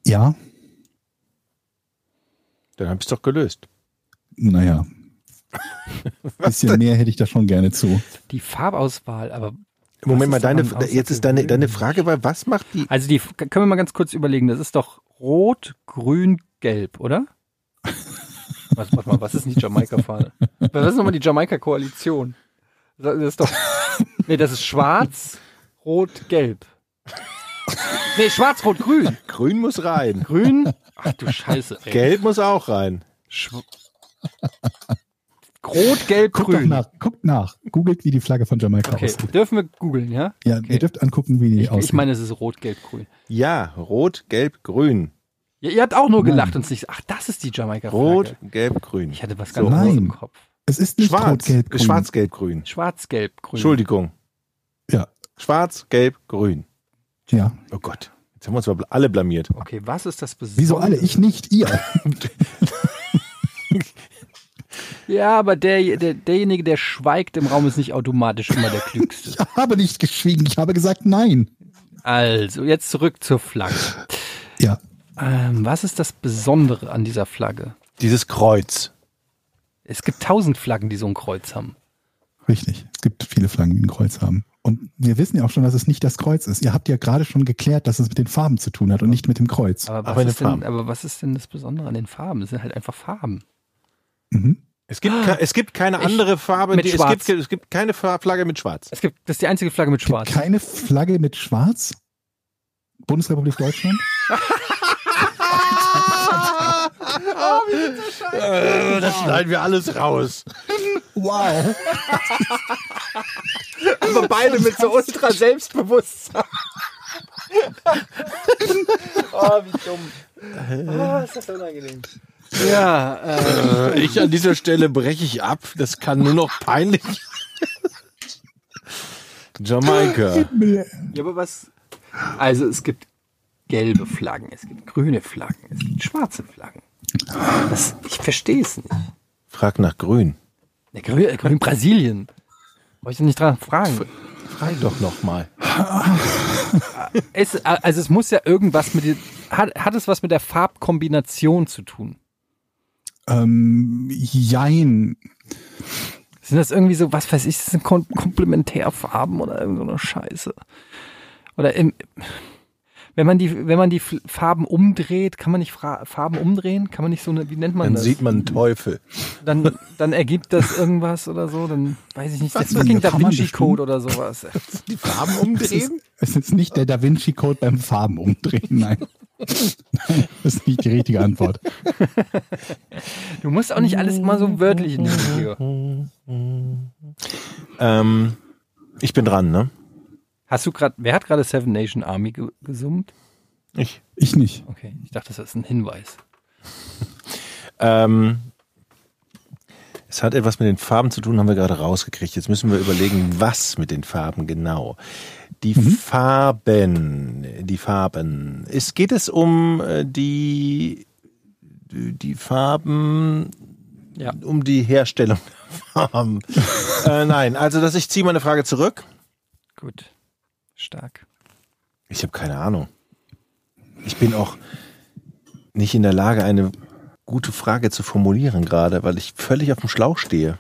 Ja, Dann habe ich es doch gelöst. naja. [laughs] Bisschen mehr hätte ich da schon gerne zu. Die Farbauswahl, aber Moment mal, deine, jetzt ist deine, deine? Frage war, was macht die? Also die können wir mal ganz kurz überlegen. Das ist doch rot, grün, gelb, oder? Was, warte mal, was ist nicht Jamaika-Fall? Was ist nochmal die Jamaika-Koalition? Das ist doch. Nee, das ist schwarz, rot, gelb. Nee, schwarz, rot, grün. Grün muss rein. Grün. Ach du Scheiße. Ey. Gelb muss auch rein. Schw Rot, gelb, Guckt doch grün. nach, guckt nach. Googelt, wie die Flagge von Jamaika Okay, aussieht. dürfen wir googeln, ja? Ja, okay. ihr dürft angucken, wie die Ich, aussieht. ich meine, es ist rot, gelb, grün. Ja, rot, gelb, grün. Ja, ihr habt auch nur Nein. gelacht und nicht. Ach, das ist die Jamaika-Flagge. Rot, gelb, grün. Ich hatte was So. ganz anderes Nein. im Kopf. es ist nicht Schwarz. rot, gelb, grün. Schwarz, gelb, grün. Schwarz, gelb, grün. Entschuldigung. Ja, Schwarz, gelb, grün. ja. Oh Gott. Jetzt haben wir uns aber alle blamiert. Okay, was ist das Besondere? Wieso alle? Ich nicht, ihr. [laughs] Ja, aber der, der, derjenige, der schweigt im Raum, ist nicht automatisch immer der Klügste. Ich habe nicht geschwiegen. Ich habe gesagt nein. Also, jetzt zurück zur Flagge. Ja. Ähm, was ist das Besondere an dieser Flagge? Dieses Kreuz. Es gibt tausend Flaggen, die so ein Kreuz haben. Richtig. Es gibt viele Flaggen, die ein Kreuz haben. Und wir wissen ja auch schon, dass es nicht das Kreuz ist. Ihr habt ja gerade schon geklärt, dass es mit den Farben zu tun hat und nicht mit dem Kreuz. Aber was, Aber ist, denn, aber was ist denn das Besondere an den Farben? Es sind halt einfach Farben. Mhm. Es gibt, ke- es gibt keine Ich- andere Farbe. mit die, es, Schwarz. gibt, es gibt keine Flagge mit Schwarz. Es gibt, das ist die einzige Flagge mit Schwarz. Keine Flagge mit Schwarz? Bundesrepublik Deutschland? [laughs] Äh, das schneiden wir alles raus. Wow. Aber beide mit so ultra Selbstbewusstsein. oh, wie dumm. Oh, ist das unangenehm. Ja, Äh, ich an dieser Stelle breche ich ab. Das kann nur noch peinlich. Jamaika. ja, aber was? Also es gibt gelbe Flaggen, es gibt grüne Flaggen, es gibt schwarze Flaggen. Das, ich verstehe es nicht. Frag nach Grün. Der grün, äh, grün Brasilien. Wollte ich nicht dran fragen. Frag doch noch mal. [laughs] Es, also es muss ja irgendwas mit hat, hat es was mit der Farbkombination zu tun? Ähm, jein. Sind das irgendwie so, was weiß ich, das sind Kom Komplementärfarben oder irgend so eine Scheiße? Oder im, wenn man die, wenn man die Farben umdreht, kann man nicht Fra Farben umdrehen? Kann man nicht so eine, wie nennt man Dann das? sieht man einen Teufel. dann, dann ergibt das irgendwas oder so, dann weiß ich nicht, der Was? fucking Da Vinci Code oder sowas. [laughs] Die Farben Es ist, umdrehen? es ist nicht der Da Vinci Code beim Farben umdrehen. Nein. [laughs] Das ist nicht die richtige Antwort. Du musst auch nicht alles immer so wörtlich nehmen hier. Ähm, ich bin dran, ne? Hast du gerade, wer hat gerade Seven Nation Army ge gesummt? Ich. Ich nicht. Okay, ich dachte, das ist ein Hinweis. Ähm, es hat etwas mit den Farben zu tun, haben wir gerade rausgekriegt. Jetzt müssen wir überlegen, was mit den Farben genau. Die Farben, die Farben. Es geht es um äh, die die Farben, Ja. um die Herstellung der Farben. [laughs] äh, nein, also dass ich ziehe meine Frage zurück. Gut. Stark. Ich habe keine Ahnung. Ich bin auch nicht in der Lage, eine gute Frage zu formulieren gerade, weil ich völlig auf dem Schlauch stehe.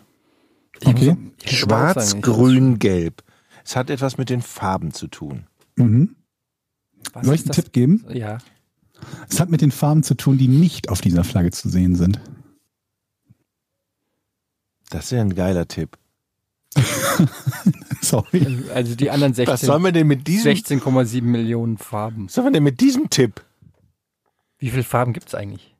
Okay. Auch Schwarz, grün, gelb. Es hat etwas mit den Farben zu tun. Mhm. Was Soll ich einen das? Tipp geben? Ja. Es hat mit den Farben zu tun, die nicht auf dieser Flagge zu sehen sind. Das ist ja ein geiler Tipp. [laughs] Sorry. Also die anderen Was sollen 16 wir denn mit diesem, 16,7 Millionen Farben. was sollen wir denn mit diesem Tipp? Wie viele Farben gibt es eigentlich?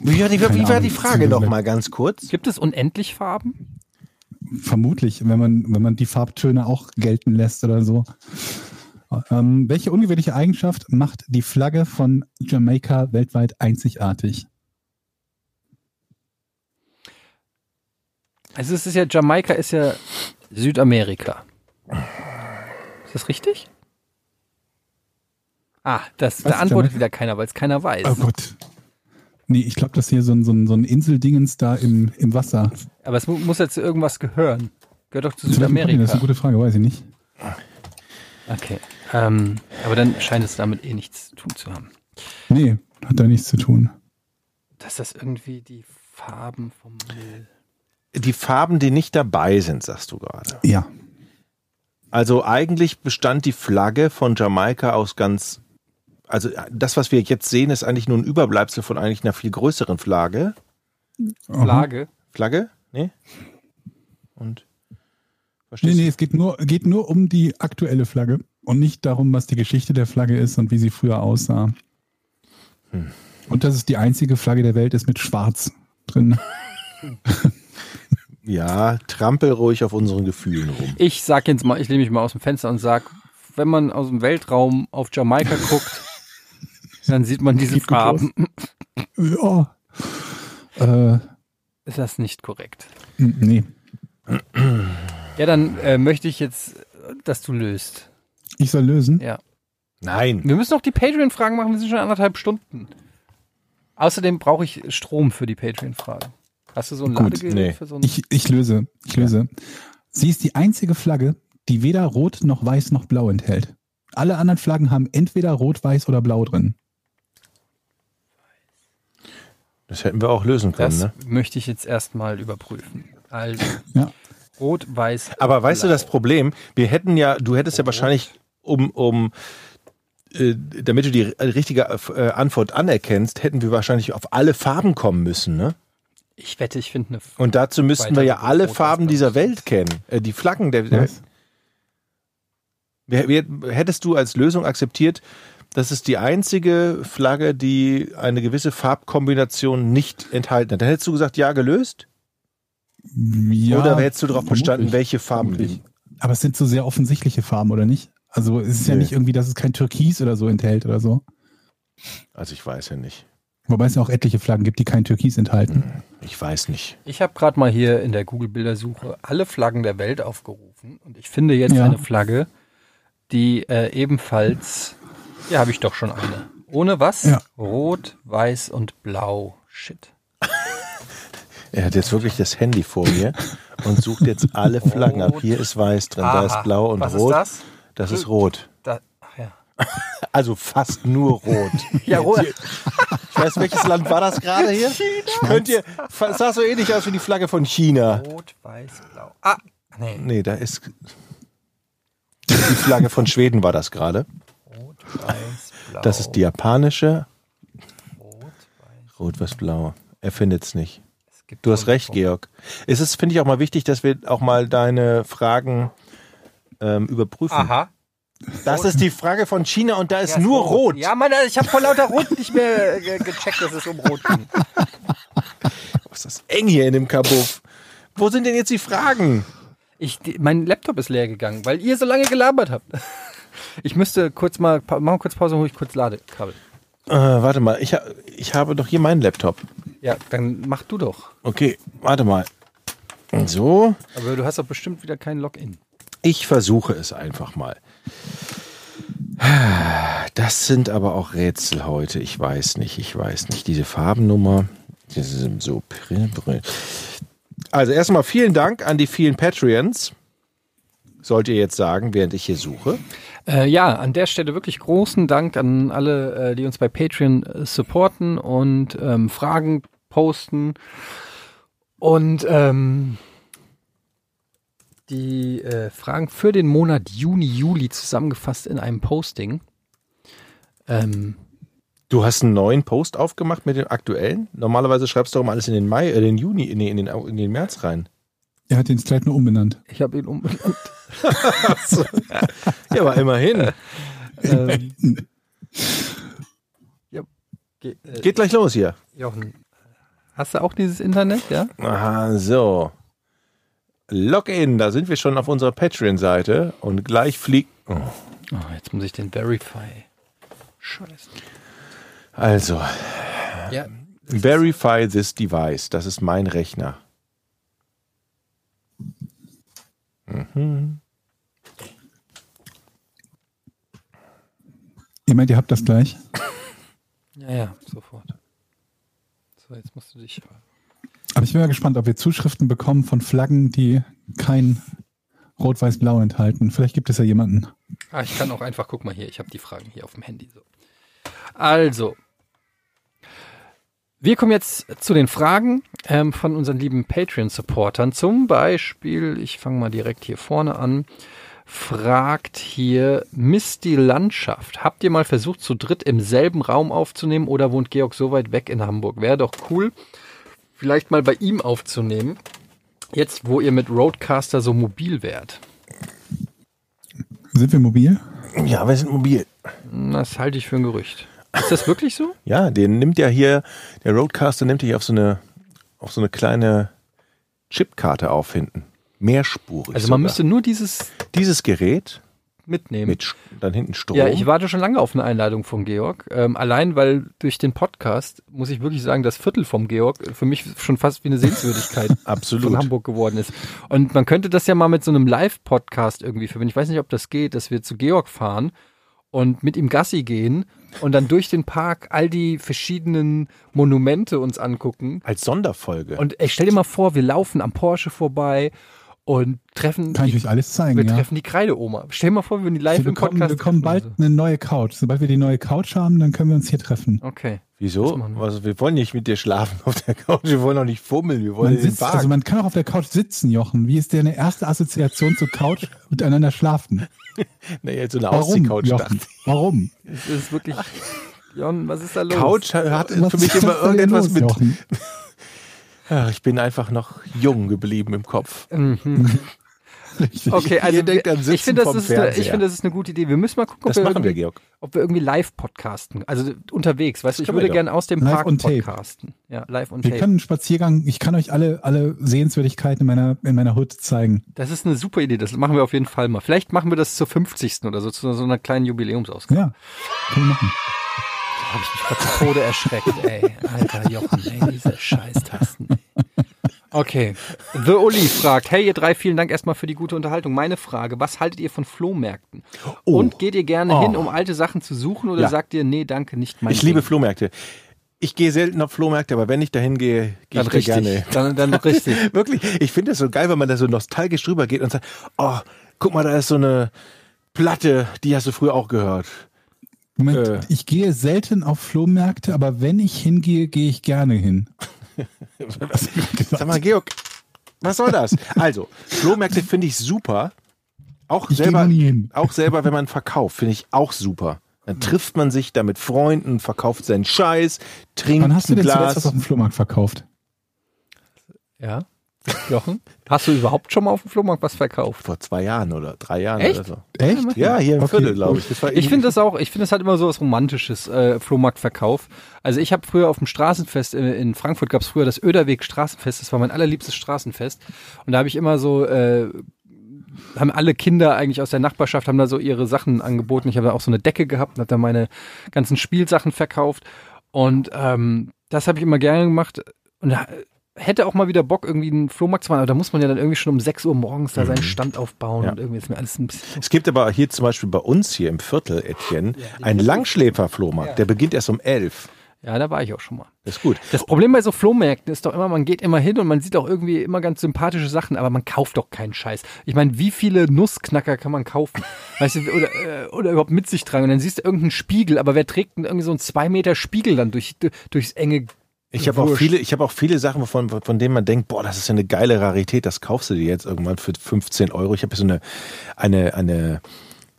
Wie war die, Keine wie war Ahnung. die Frage noch mal ganz kurz? Gibt es unendlich Farben? Vermutlich, wenn man, wenn man die Farbtöne auch gelten lässt oder so. Ähm, welche ungewöhnliche Eigenschaft macht die Flagge von Jamaika weltweit einzigartig? Also es ist ja, Jamaika ist ja Südamerika. Ist das richtig? Ah, das, Was, da antwortet Jamaika? wieder keiner, weil es keiner weiß. Oh Gott. Nee, ich glaube, das ist hier so ein, so ein, so ein Inseldingens da im, im Wasser. Aber es mu muss jetzt zu irgendwas gehören. Gehört doch zu welchem Kontinent? Das ist Südamerika. eine gute Frage, weiß ich nicht. Okay. Ähm, aber dann scheint es damit eh nichts zu tun zu haben. Nee, hat da nichts zu tun. Dass das irgendwie die Farben vom Müll. Die Farben, die nicht dabei sind, sagst du gerade. Ja. Also eigentlich bestand die Flagge von Jamaika aus ganz, also das, was wir jetzt sehen, ist eigentlich nur ein Überbleibsel von eigentlich einer viel größeren Flagge. Aha. Flagge. Flagge? Nee? Und Nee, verstehst nee, es geht nur, geht nur um die aktuelle Flagge und nicht darum, was die Geschichte der Flagge ist und wie sie früher aussah. Hm. Und dass es die einzige Flagge der Welt ist mit Schwarz drin. [laughs] Ja, trampel ruhig auf unseren Gefühlen rum. Ich sag jetzt mal, ich lehne mich mal aus dem Fenster und sag, wenn man aus dem Weltraum auf Jamaika [laughs] guckt, dann sieht man diese Farben. Ja. Äh, Ist das nicht korrekt? nee. Ja, dann äh, möchte ich jetzt, dass du löst. Ich soll lösen. Ja. Nein. Wir müssen noch die Patreon-Fragen machen, wir sind schon anderthalb Stunden. Außerdem brauche ich Strom für die Patreon-Fragen. Hast du so ein Gut, Ladegerät nee. für so ein Ich, ich löse. Ich löse. Sie ist die einzige Flagge, die weder rot noch weiß noch blau enthält. Alle anderen Flaggen haben entweder rot, weiß oder blau drin. Das hätten wir auch lösen können, Das ne? möchte ich jetzt erstmal überprüfen. Also, Ja. rot, weiß. Aber weißt du das Problem? Wir hätten ja, du hättest ja wahrscheinlich, um, um, äh, damit du die richtige äh, Antwort anerkennst, hätten wir wahrscheinlich auf alle Farben kommen müssen, ne? Ich wette, ich finde eine. Und dazu müssten wir ja alle Farben dieser. Welt kennen. Äh, die Flaggen der, Was? Wer- wer- Hättest du als Lösung akzeptiert, das ist die einzige Flagge, die eine gewisse Farbkombination nicht enthalten hat? Dann hättest du gesagt, ja, gelöst? Ja, Oder hättest du darauf bestanden, welche Farben? Vermutlich. Aber es sind so sehr offensichtliche Farben, oder nicht? Also es ist ja Nee. nicht irgendwie, dass es kein Türkis oder so enthält oder so. Also ich weiß ja nicht. Wobei es ja auch etliche Flaggen gibt, die kein Türkis enthalten. Ich weiß nicht. Ich habe gerade mal hier in der Google-Bildersuche alle Flaggen der Welt aufgerufen und ich finde jetzt Ja. eine Flagge, die äh, ebenfalls. Ja, habe ich doch schon eine. Ohne was? Ja. Rot, weiß und blau. Shit. [laughs] Er hat jetzt wirklich das Handy vor mir und sucht jetzt alle Flaggen ab. Hier ist weiß drin, da Aha. ist blau und was rot. Ist das? das ist rot. [laughs] Also fast nur rot. Ja, rot. Ich weiß, welches Land war das gerade hier? Könnt ihr, sah so ähnlich aus wie die Flagge von China. Rot, weiß, blau. Ah, nee. Nee, da ist die Flagge von Schweden war das gerade. Rot, weiß, blau. Das ist die japanische. Rot, weiß. Rot, was blau. Er findet es nicht. Du hast recht. Georg. Es ist, finde ich, auch mal wichtig, dass wir auch mal deine Fragen ähm, überprüfen. Aha. Das ist die Frage von China und da ist Ja, nur rot. Ja, Mann, ich habe vor lauter Rot nicht mehr äh, ge gecheckt, dass es um Rot ging. [laughs] Oh, ist das eng hier in dem Kabuff. Wo sind denn jetzt die Fragen? Ich, die, mein Laptop ist leer gegangen, weil ihr so lange gelabert habt. [laughs] Ich müsste kurz mal, machen kurz Pause, hole ich kurz Ladekabel. Äh, warte mal, ich, ha ich habe doch hier meinen Laptop. Ja, dann mach du doch. Okay, warte mal. So, Aber du hast doch bestimmt wieder kein Login. ich versuche es einfach mal. Das sind aber auch Rätsel heute. Ich weiß nicht, ich weiß nicht. Diese Farbennummer, die sind so. Also erstmal vielen Dank an die vielen Patreons. Sollt ihr jetzt sagen, während ich hier suche. Äh, ja, an der Stelle wirklich großen Dank an alle, äh, die uns bei Patreon äh, supporten und ähm, Fragen posten. Und ähm, die äh, Fragen für den Monat Juni, Juli zusammengefasst in einem Posting. Ähm, Du hast einen neuen Post aufgemacht mit dem aktuellen. Normalerweise schreibst du doch mal alles in den Mai, äh, den Juni, nee, in den, in den März rein. Er hat den Slide nur umbenannt. ich habe ihn umbenannt. [laughs] Ja, aber immerhin. ähm, [laughs] ja, ge äh, Geht gleich los hier. Jochen, hast du auch dieses Internet, ja? Aha, so. Login, da sind wir schon auf unserer Patreon-Seite und gleich fliegt. Oh. Oh, jetzt muss ich den Verify. Scheiße. Also, Ja, verify this device. Das ist mein Rechner. Mhm. Ihr meint, ihr habt das gleich? ja, ja, sofort. So, jetzt musst du dich. Aber ich bin mal gespannt, ob wir Zuschriften bekommen von Flaggen, die kein Rot-Weiß-Blau enthalten. Vielleicht gibt es ja jemanden. Ah, ich kann auch einfach, guck mal hier, ich habe die Fragen hier auf dem Handy. So. Also, wir kommen jetzt zu den Fragen ähm, von unseren lieben Patreon-Supportern. Zum Beispiel, ich fange mal direkt hier vorne an, fragt hier Misty Landschaft. Habt ihr mal versucht, zu dritt im selben Raum aufzunehmen oder wohnt Georg so weit weg in Hamburg? Wäre doch cool, vielleicht mal bei ihm aufzunehmen. Jetzt, wo ihr mit Roadcaster so mobil wärt. Sind wir mobil? Ja, wir sind mobil. Das halte ich für ein Gerücht. Ist das wirklich so? [laughs] Ja, den nimmt ja hier, der Roadcaster nimmt ja hier auf so eine, auf so eine kleine Chipkarte auf hinten. Mehrspurig. Also man sogar. müsste nur dieses dieses Gerät mitnehmen. mit dann hinten Strom. Ja, ich warte schon lange auf eine Einladung von Georg. Ähm, allein weil durch den Podcast, muss ich wirklich sagen, das Viertel vom Georg für mich schon fast wie eine Sehenswürdigkeit [laughs] Absolut. von Hamburg geworden ist. Und man könnte das ja mal mit so einem Live-Podcast irgendwie verbinden. Ich weiß nicht, ob das geht, dass wir zu Georg fahren und mit ihm Gassi gehen und dann durch den Park all die verschiedenen Monumente uns angucken. als Sonderfolge. Und ey, stell dir mal vor, wir laufen am Porsche vorbei und treffen, Kann ich die, euch alles zeigen, wir ja. treffen die Kreideoma. Stell dir mal vor, wir würden die live wir im bekommen, Podcast wir bekommen bald treffen. eine neue Couch. Sobald wir die neue Couch haben, dann können wir uns hier treffen. Okay. Wieso? wir. Also, wir wollen nicht mit dir schlafen auf der Couch, wir wollen auch nicht fummeln, wir wollen Man sitzt, also man kann auch auf der Couch sitzen, Jochen. Wie ist deine erste Assoziation zur Couch [laughs] miteinander schlafen? [laughs] nee, jetzt so eine. Jochen? Warum? Es ist wirklich. Jon, was ist da los? Couch hat Was für mich immer irgendetwas los, mit. Ach, ich bin einfach noch jung geblieben im Kopf. Mhm. [laughs] Richtig. Okay, also Ihr denkt an wir- ich finde, das, ist eine- ich finde, das ist eine gute Idee. Wir müssen mal gucken, ob Das wir, machen wir, irgendwie, Georg. ob wir irgendwie live podcasten. Also unterwegs, weißt du, ich wir würde gerne aus dem Live Park tape. podcasten. Ja, live on Wir tape. können einen Spaziergang, ich kann euch alle, alle Sehenswürdigkeiten in meiner, in meiner Hut zeigen. Das ist eine super Idee. Das machen wir auf jeden Fall mal. Vielleicht machen wir das zur 50. oder so, zu so einer kleinen Jubiläumsausgabe. Ja, können wir machen. Habe ich mich gerade zu Tode erschreckt, ey. Alter Jochen, ey, diese Scheißtasten. Okay. The Uli fragt, hey ihr drei, vielen Dank erstmal für die gute Unterhaltung. Meine Frage, was haltet ihr von Flohmärkten? Und geht ihr gerne Oh. hin, um alte Sachen zu suchen oder Ja. sagt ihr, nee, danke, nicht mein Ich liebe Ding? Flohmärkte. Ich gehe selten auf Flohmärkte, aber wenn ich dahin gehe, gehe Dann ich richtig. gerne. Dann, dann richtig. [laughs] Wirklich, ich finde das so geil, wenn man da so nostalgisch drüber geht und sagt, oh, guck mal, da ist so eine Platte, die hast du früher auch gehört. Moment, Äh. ich gehe selten auf Flohmärkte, aber wenn ich hingehe, gehe ich gerne hin. [laughs] Sag mal, Georg, was soll das? Also, Flohmärkte finde ich super. Auch Ich selber, noch nie hin. auch selber, wenn man verkauft, finde ich auch super. Dann trifft man sich da mit Freunden, verkauft seinen Scheiß, trinkt Wann hast du denn zuletzt was Glas. auf dem Flohmarkt verkauft? Ja. Jochen, hast du überhaupt schon mal auf dem Flohmarkt was verkauft? Vor zwei Jahren oder drei Jahren Echt? oder so. Echt? Ja, hier im Okay, Viertel, glaube ich. Ich finde das auch, ich finde das halt immer so was Romantisches, äh, Flohmarktverkauf. Also ich habe früher auf dem Straßenfest in, in Frankfurt gab es früher das Öderweg Straßenfest, das war mein allerliebstes Straßenfest. Und da habe ich immer so, äh, haben alle Kinder eigentlich aus der Nachbarschaft, haben da so ihre Sachen angeboten. Ich habe da auch so eine Decke gehabt und habe da meine ganzen Spielsachen verkauft. Und ähm, das habe ich immer gerne gemacht. Und da, hätte auch mal wieder Bock, irgendwie einen Flohmarkt zu machen, aber da muss man ja dann irgendwie schon um 6 Uhr morgens da seinen Stand aufbauen Ja. und irgendwie ist mir alles ein bisschen. Es gibt aber hier zum Beispiel bei uns hier im Viertel, Etienne, einen Langschläfer-Flohmarkt. Der beginnt erst um elf. Ja, da war ich auch schon mal. Das ist gut. Das Problem bei so Flohmärkten ist doch immer, man geht immer hin und man sieht auch irgendwie immer ganz sympathische Sachen, aber man kauft doch keinen Scheiß. Ich meine, wie viele Nussknacker kann man kaufen? [laughs] Weißt du, oder, äh, oder überhaupt mit sich tragen und dann siehst du irgendeinen Spiegel, aber wer trägt denn irgendwie so einen zwei Meter Spiegel dann durch, durchs enge Ich habe auch viele, ich habe auch viele Sachen, von, von denen man denkt, boah, das ist ja eine geile Rarität, das kaufst du dir jetzt irgendwann für 15 Euro. Ich habe so eine, eine, eine,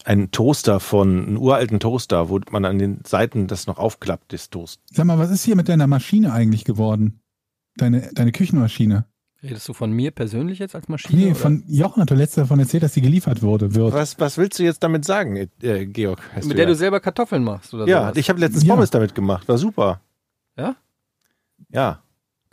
einen Toaster von, einen uralten Toaster, wo man an den Seiten das noch aufklappt, das Toast. Sag mal, was ist hier mit deiner Maschine eigentlich geworden? Deine, deine Küchenmaschine? Redest du von mir persönlich jetzt als Maschine? Nee, oder? von Jochen hat du letzte davon erzählt, dass sie geliefert wurde, wird. Was, was willst du jetzt damit sagen, äh, Georg? mit der ja. du selber Kartoffeln machst oder Ja, sowas? ich habe letztens Ja. Pommes damit gemacht, war super. Ja? Ja.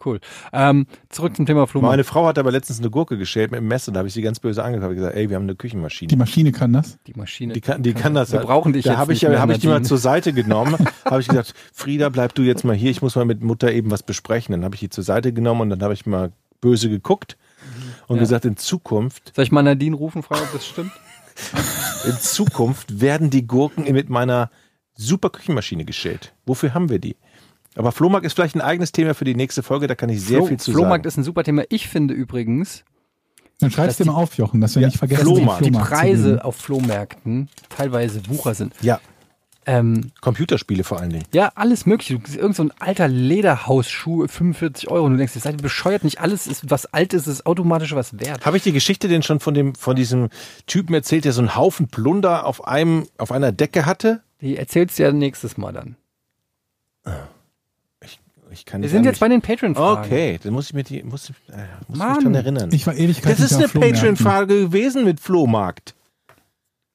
Cool. Ähm, zurück zum Thema Flohmarkt. Meine Frau hat aber letztens eine Gurke geschält mit dem Messer, da habe ich sie ganz böse angeguckt und gesagt, ey, wir haben eine Küchenmaschine. Die Maschine kann das. die Maschine. Die kann, die kann das. Wir brauchen dich Da jetzt habe ich, nicht mehr, ja- hab ich die mal zur Seite genommen. [laughs] habe ich gesagt, Frieda, bleib du jetzt mal hier. Ich muss mal mit Mutter eben was besprechen. Dann habe ich die zur Seite genommen und dann habe ich mal böse geguckt und Ja. gesagt, in Zukunft, Soll ich mal Nadine rufen, fragen, ob das stimmt? [laughs] in Zukunft werden die Gurken mit meiner super Küchenmaschine geschält. Wofür haben wir die? Aber Flohmarkt ist vielleicht ein eigenes Thema für die nächste Folge, da kann ich sehr Flo- viel zu Flohmarkt sagen. ist ein super Thema. Ich finde übrigens, Dann schreib's Dass dir die- mal auf, Jochen, dass wir Ja, nicht vergessen, Flohmarkt. die Flohmarkt zu Preise auf Flohmärkten teilweise Wucher sind. ja, Ähm, Computerspiele vor allen Dingen. ja, alles mögliche. Du siehst irgend so ein alter Lederhausschuh, 45 Euro. Und du denkst, ihr seid bescheuert, nicht alles ist, was alt ist, ist automatisch was wert. Habe ich die Geschichte denn schon von dem von diesem Typen erzählt, der so einen Haufen Plunder auf einem auf einer Decke hatte? Die erzählst du ja nächstes Mal dann. Ich kann Wir sind jetzt bei den Patreon-Fragen. Okay, dann muss ich mir die muss, ich- äh, muss Mann. mich dran erinnern. Ich war Ewigkeit das ist eine. Patreon-Frage gewesen mit Flohmarkt.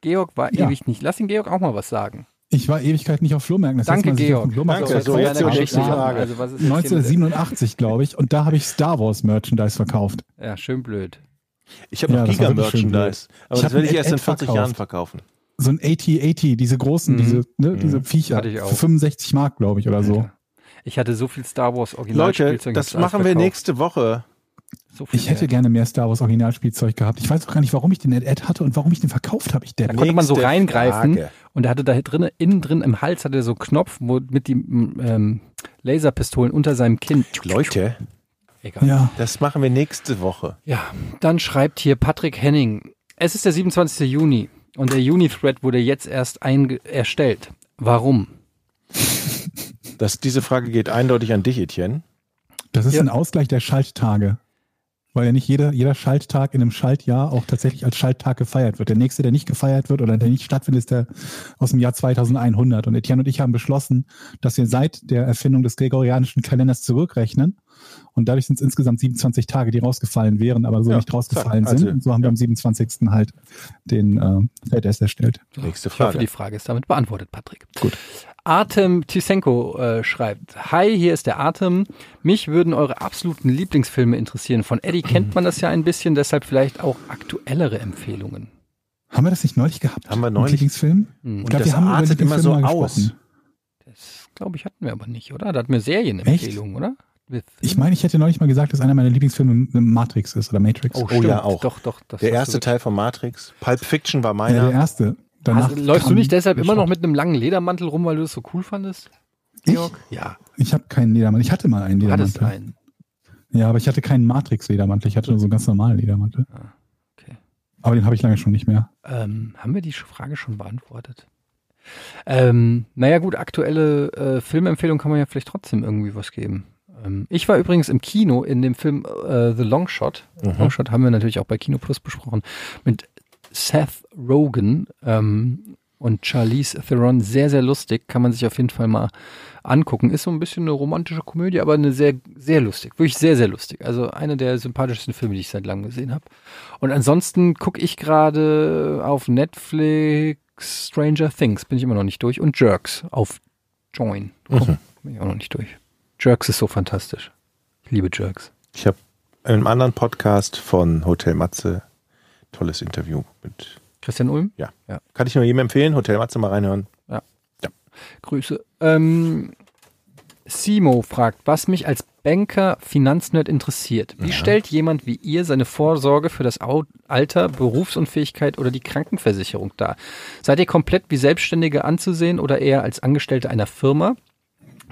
Georg war Ja. ewig nicht. Lass den Georg auch mal was sagen. Ich war Ewigkeit nicht auf Flohmärkten. Das Danke, heißt, Georg. Flohmarkt Danke, so, jetzt die Geschichte. Frage. Also, was ist jetzt hier mit- 1987, glaube ich. Und da habe ich Star Wars Merchandise verkauft. Ja, schön blöd. Ich habe Ja, noch Giga-Merchandise. Aber Ich das werde ich erst in Ad 40 verkauft. Jahren verkaufen. So ein AT-80, diese großen, Mhm. diese, ne, diese Viecher. Hatte ich auch. Für 65 Mark, glaube ich, oder so. Alter. Ich hatte so viel Star Wars Leute, Originalspielzeug. das ich hab's machen wir nächste Woche. So Ich hätte Geld. gerne mehr Star Wars Originalspielzeug gehabt. Ich weiß auch gar nicht, warum ich den Ad hatte und warum ich den verkauft habe. Ich Da Depp. konnte man so reingreifen Frage. und er hatte da drin, innen drin im Hals hatte er so einen Knopf, wo mit die ähm, Laserpistolen unter seinem Kinn. Leute, Egal. Ja, das machen wir nächste Woche. Ja, dann schreibt hier Patrick Henning. Es ist der 27. Juni und der Juni-Thread wurde jetzt erst einge erstellt. Warum? Das, diese Frage geht eindeutig an dich, Etienne. das ist Ja. ein Ausgleich der Schalttage. Weil ja nicht jeder, jeder Schalttag in einem Schaltjahr auch tatsächlich als Schalttag gefeiert wird. Der nächste, der nicht gefeiert wird oder der nicht stattfindet, ist der aus dem Jahr 2100. Und Etienne und ich haben beschlossen, dass wir seit der Erfindung des gregorianischen Kalenders zurückrechnen. Und dadurch sind es insgesamt 27 Tage, die rausgefallen wären, aber so Ja, nicht rausgefallen zack, also, sind. Und so haben wir am 27. halt den äh, Feldest erstellt. Nächste Ich hoffe, Frage. die Frage ist damit beantwortet, Patrick. Gut. Artem Tysenko äh, schreibt, Hi, hier ist der Artem. Mich würden eure absoluten Lieblingsfilme interessieren. Von Eddie kennt man das ja ein bisschen, deshalb vielleicht auch aktuellere Empfehlungen. Haben wir das nicht neulich gehabt? Haben wir neulich. Lieblingsfilm? Hm. Ich Und glaub, das wir haben über artet immer so aus. gesprochen. Das, glaube ich, hatten wir aber nicht, oder? Da hatten wir Serienempfehlungen, oder? Ich meine, ich hätte neulich mal gesagt, dass einer meiner Lieblingsfilme Matrix ist oder Matrix. oh, Oh ja, auch. Doch, doch. Das Der erste Teil von Matrix. Pulp Fiction war ja, meiner. der erste. Danach Also, läufst du nicht deshalb immer noch mit einem langen Ledermantel rum, weil du das so cool fandest? Ich? Georg? Ja, Ich habe keinen Ledermantel. Ich hatte mal einen du hattest Ledermantel. einen. Ja, aber ich hatte keinen Matrix-Ledermantel. Ich hatte nur so einen ganz normalen Ledermantel. Ah, okay. Aber den habe ich lange schon nicht mehr. Ähm, haben wir die Frage schon beantwortet? Ähm, naja gut, aktuelle äh, Filmempfehlung kann man ja vielleicht trotzdem irgendwie was geben. Ähm, ich war übrigens im Kino in dem Film äh, The Long Shot. Mhm. Long Shot haben wir natürlich auch bei Kino Plus besprochen. Mit Seth Rogen ähm, und Charlize Theron. Sehr, sehr lustig. Kann man sich auf jeden Fall mal angucken. Ist so ein bisschen eine romantische Komödie, aber eine sehr, sehr lustig. Wirklich sehr, sehr lustig. Also eine der sympathischsten Filme, die ich seit langem gesehen habe. Und ansonsten gucke ich gerade auf Netflix Stranger Things. Bin ich immer noch nicht durch. Und Jerks auf Join. Mhm. Bin ich auch noch nicht durch. Jerks ist so fantastisch. Ich liebe Jerks. Ich habe in einem anderen Podcast von Hotel Matze tolles Interview mit. Christian Ulm? Kann ich nur jedem empfehlen, Hotel Matze mal reinhören. Grüße. Ähm, Simo fragt, was mich als Banker Finanznerd interessiert. Wie Ja. stellt jemand wie ihr seine Vorsorge für das Alter, Berufsunfähigkeit oder die Krankenversicherung dar? Seid ihr komplett wie Selbstständige anzusehen oder eher als Angestellte einer Firma?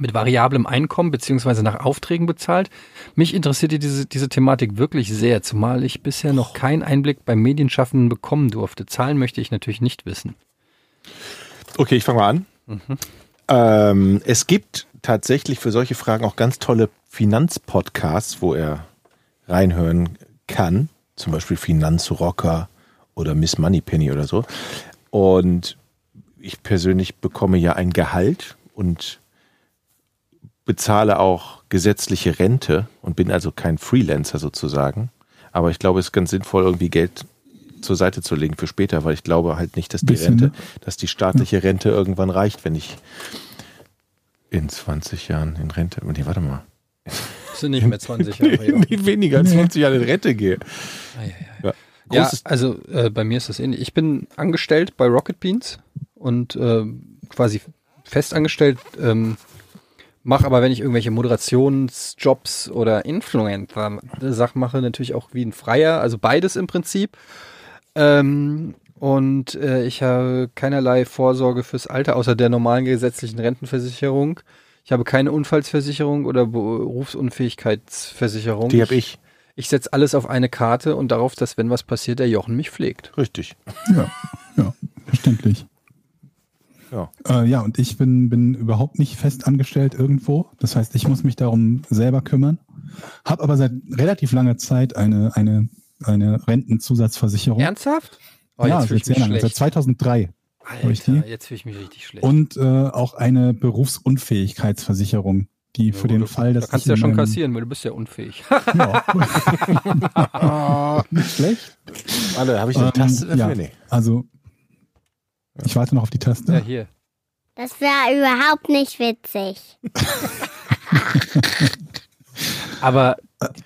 Mit variablem Einkommen beziehungsweise nach Aufträgen bezahlt. Mich interessiert diese, diese Thematik wirklich sehr, zumal ich bisher noch keinen Einblick beim Medienschaffenden bekommen durfte. Zahlen möchte ich natürlich nicht wissen. Okay, ich fange mal an. Ähm, es gibt tatsächlich für solche Fragen auch ganz tolle Finanzpodcasts, wo er reinhören kann. Zum Beispiel Finanzrocker oder Miss Moneypenny oder so. Und ich persönlich bekomme ja ein Gehalt und bezahle auch gesetzliche Rente und bin also kein Freelancer sozusagen. Aber ich glaube, es ist ganz sinnvoll, irgendwie Geld zur Seite zu legen für später, weil ich glaube halt nicht, dass die Bisschen, Rente, ne? dass die staatliche Rente irgendwann reicht, wenn ich in 20 Jahren in Rente, nee, warte mal, Das sind nicht mehr 20 [laughs] nee, weniger als Nee. 20 Jahre in Rente gehe. Ja. Ja, Großes, also äh, bei mir ist das ähnlich. Ich bin angestellt bei Rocket Beans und äh, quasi festangestellt, ähm, mache aber, wenn ich irgendwelche Moderationsjobs oder Influencer-Sachen mache, natürlich auch wie ein Freier, also beides im Prinzip. Ähm, und äh, ich habe keinerlei Vorsorge fürs Alter, außer der normalen gesetzlichen Rentenversicherung, Ich habe keine Unfallsversicherung oder Berufsunfähigkeitsversicherung. Die habe ich. Ich setze alles auf eine Karte und darauf, dass wenn was passiert, der Jochen mich pflegt. Richtig. Ja, ja, verständlich. Ja. Äh, ja, und ich bin, bin überhaupt nicht fest angestellt irgendwo. Das heißt, ich muss mich darum selber kümmern. Hab aber seit relativ langer Zeit eine, eine, eine Rentenzusatzversicherung. Ernsthaft? Oh, ja, seit ich sehr mich lange, seit schlecht. 2003. hab ich Alter, die. jetzt fühle ich mich richtig schlecht. Und äh, auch eine Berufsunfähigkeitsversicherung, die für den Fall, dass da kannst ich du ja schon kassieren, weil du bist ja unfähig. Ja. [laughs] [laughs] Nicht schlecht. Alle, habe ich eine Ähm, Taste dafür? ja. Nee. Also, ich warte noch auf die Taste. ja, hier. Das wäre überhaupt nicht witzig. [laughs] Aber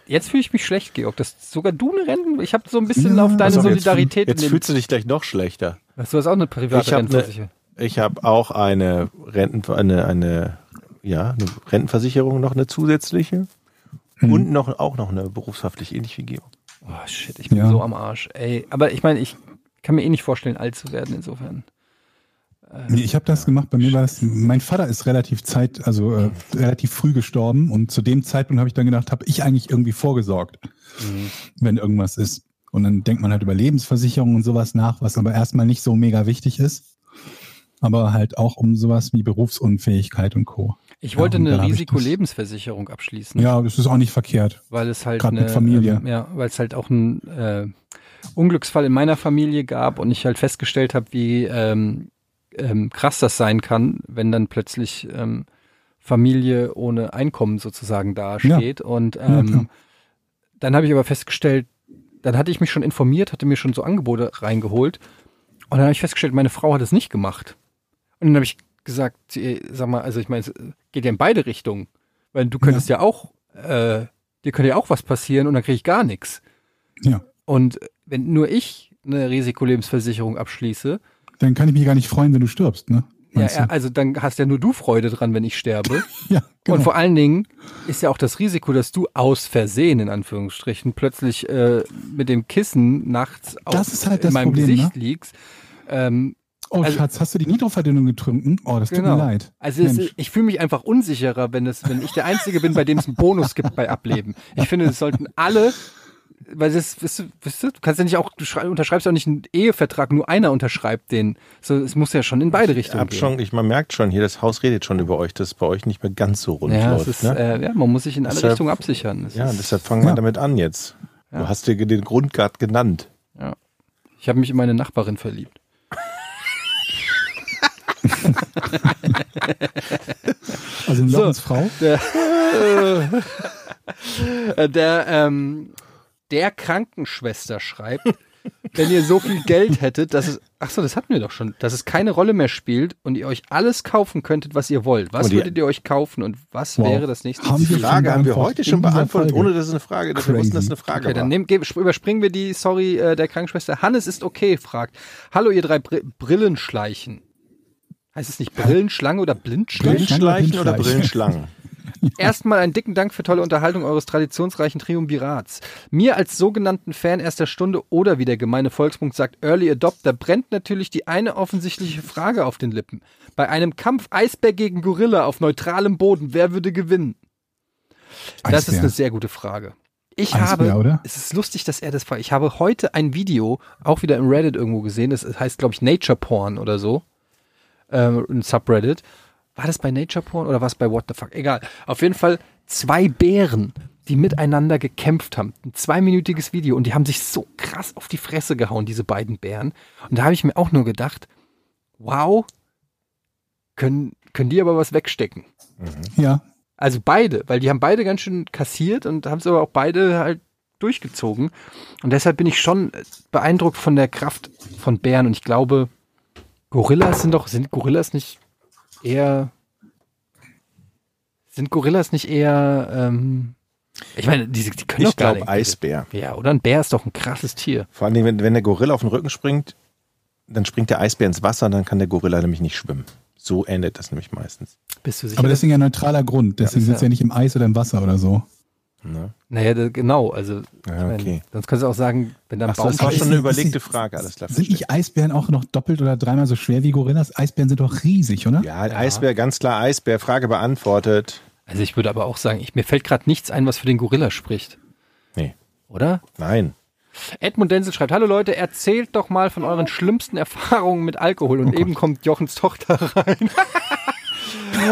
jetzt fühle ich mich schlecht, Georg. Dass sogar du eine Renten. Ich habe so ein bisschen Ja, auf deine jetzt- Solidarität Jetzt in fühlst du dich gleich noch schlechter. dem. Du hast auch eine private Ich eine- Rentenversicherung. Ich habe auch eine Renten, eine, eine, ja, eine Rentenversicherung noch eine zusätzliche Mhm. und noch auch noch eine berufshaftlich, ähnlich wie Geo. Oh shit, ich bin Ja. so am Arsch. Ey, aber ich meine, ich kann mir eh nicht vorstellen, alt zu werden insofern. Ich habe das gemacht. Bei mir war das. Mein Vater ist relativ zeit, also äh, relativ früh gestorben und zu dem Zeitpunkt habe ich dann gedacht, habe ich eigentlich irgendwie vorgesorgt, wenn irgendwas ist. Und dann denkt man halt über Lebensversicherung und sowas nach, was aber erstmal nicht so mega wichtig ist. Aber halt auch um sowas wie Berufsunfähigkeit und Co. Ich Ja, wollte und eine Risikolebensversicherung abschließen. Ja, das ist auch nicht verkehrt. weil es halt Gerade eine, mit Familie. Ähm, ja, weil es halt auch einen äh, Unglücksfall in meiner Familie gab und ich halt festgestellt habe, wie ähm, ähm, krass das sein kann, wenn dann plötzlich ähm, Familie ohne Einkommen sozusagen dasteht. Und Ja, ähm, klar. dann habe ich aber festgestellt, dann hatte ich mich schon informiert, hatte mir schon so Angebote reingeholt und dann habe ich festgestellt, meine Frau hat es nicht gemacht. Und dann habe ich gesagt, sag mal, also ich meine, es geht ja in beide Richtungen. Weil du könntest ja, auch, äh, dir könnte ja auch was passieren und dann kriege ich gar nichts. Ja. Und wenn nur ich eine Risikolebensversicherung abschließe, Dann kann ich mich gar nicht freuen, wenn du stirbst, ne? ja, ja, also dann hast ja nur du Freude dran, wenn ich sterbe. [laughs] ja genau. Und vor allen Dingen ist ja auch das Risiko, dass du aus Versehen, in Anführungsstrichen, plötzlich äh, mit dem Kissen nachts Das auf, ist halt in das meinem Problem, Gesicht ne? liegst. Ähm, oh, also- Schatz, hast du die Nitroverdünnung getrunken? Oh, das tut Genau. mir leid. Also es, ich fühle mich einfach unsicherer, wenn es, wenn ich der Einzige bin, bei dem es einen Bonus gibt bei Ableben. Ich finde, es sollten alle, weil das, weißt du, weißt du, du kannst ja nicht auch, du schrei- unterschreibst ja auch nicht einen Ehevertrag, nur einer unterschreibt den. So, es muss ja schon in beide Richtungen Hab gehen. schon, ich, man merkt schon, hier das Haus redet schon über euch, dass es bei euch nicht mehr ganz so rund ja, läuft. es ist, ne? äh, ja, man muss sich in alle Deshalb- Richtungen absichern. Es ja, ist, deshalb fangen wir Ja. damit an jetzt. Ja. Du hast dir den Grund gerade genannt. ich habe mich in meine Nachbarin verliebt. Also So. Lochens Frau. Der, [laughs] Äh, der, ähm, der Krankenschwester schreibt, [laughs] wenn ihr so viel Geld hättet, dass es, ach so, das hatten wir doch schon, dass es keine Rolle mehr spielt und ihr euch alles kaufen könntet, was ihr wollt. Was die- würdet ihr euch kaufen und was Wow. wäre das nächste Haben Die Frage haben wir heute schon beantwortet, Folge. ohne dass es eine Frage, dass wir wussten, dass es eine Frage Okay, dann war. nehmen, ge- überspringen wir die Sorry äh, der Krankenschwester. Hannes ist okay, fragt. Hallo, ihr drei Br Brillenschleichen. Heißt es nicht Brillenschlange oder Blindschleichen? Blindschleichen oder. Brillenschlangen? Erstmal einen dicken Dank für tolle Unterhaltung eures traditionsreichen Triumvirats. Mir als sogenannten Fan erster Stunde oder wie der gemeine Volksmund sagt, Early Adopter, brennt natürlich die eine offensichtliche Frage auf den Lippen. Bei einem Kampf Eisbär gegen Gorilla auf neutralem Boden, wer würde gewinnen? Das ist Eisbär. eine sehr gute Frage. Ich Eisbär, habe, oder? es ist lustig, dass er das fragt. Ich habe heute ein Video, auch wieder im Reddit irgendwo gesehen, das heißt, glaube ich, Nature Porn oder so, ähm, ein Subreddit. War das bei Nature Porn oder war es bei What the Fuck? Egal. Auf jeden Fall zwei Bären, die miteinander gekämpft haben. Ein zweiminütiges Video und die haben sich so krass auf die Fresse gehauen, diese beiden Bären. Und da habe ich mir auch nur gedacht, wow, können, können die aber was wegstecken. Ja, Also beide, weil die haben beide ganz schön kassiert und haben es aber auch beide halt durchgezogen. Und deshalb bin ich schon beeindruckt von der Kraft von Bären. Und ich glaube, Gorillas sind doch, sind Gorillas nicht eher, sind Gorillas nicht eher, ähm, ich meine, die, die können Ich doch gar glaube nicht. Eisbär. Ja, oder ein Bär ist doch ein krasses Tier. Vor allem, wenn, wenn der Gorilla auf den Rücken springt, dann springt der Eisbär ins Wasser, dann kann der Gorilla nämlich nicht schwimmen. So endet das nämlich meistens. Bist du sicher? aber das ist ja ein neutraler Grund. Deswegen ist sitzt ja- ja nicht im Eis oder im Wasser oder so. Naja, da, genau. Also, Ja, okay. sonst kannst du auch sagen, wenn da ein Achso, Baum das war schon eine überlegte Frage, alles klar. Sind nicht Eisbären auch noch doppelt oder dreimal so schwer wie Gorillas? Eisbären sind doch riesig, oder? Ja, Eisbär, ganz klar Eisbär, Frage beantwortet. Also ich würde aber auch sagen, ich, mir fällt gerade nichts ein, was für den Gorilla spricht. Nee, Oder? nein. Edmund Denzel schreibt, hallo Leute, erzählt doch mal von euren schlimmsten Erfahrungen mit Alkohol. Und eben kommt Jochens Tochter rein. [laughs]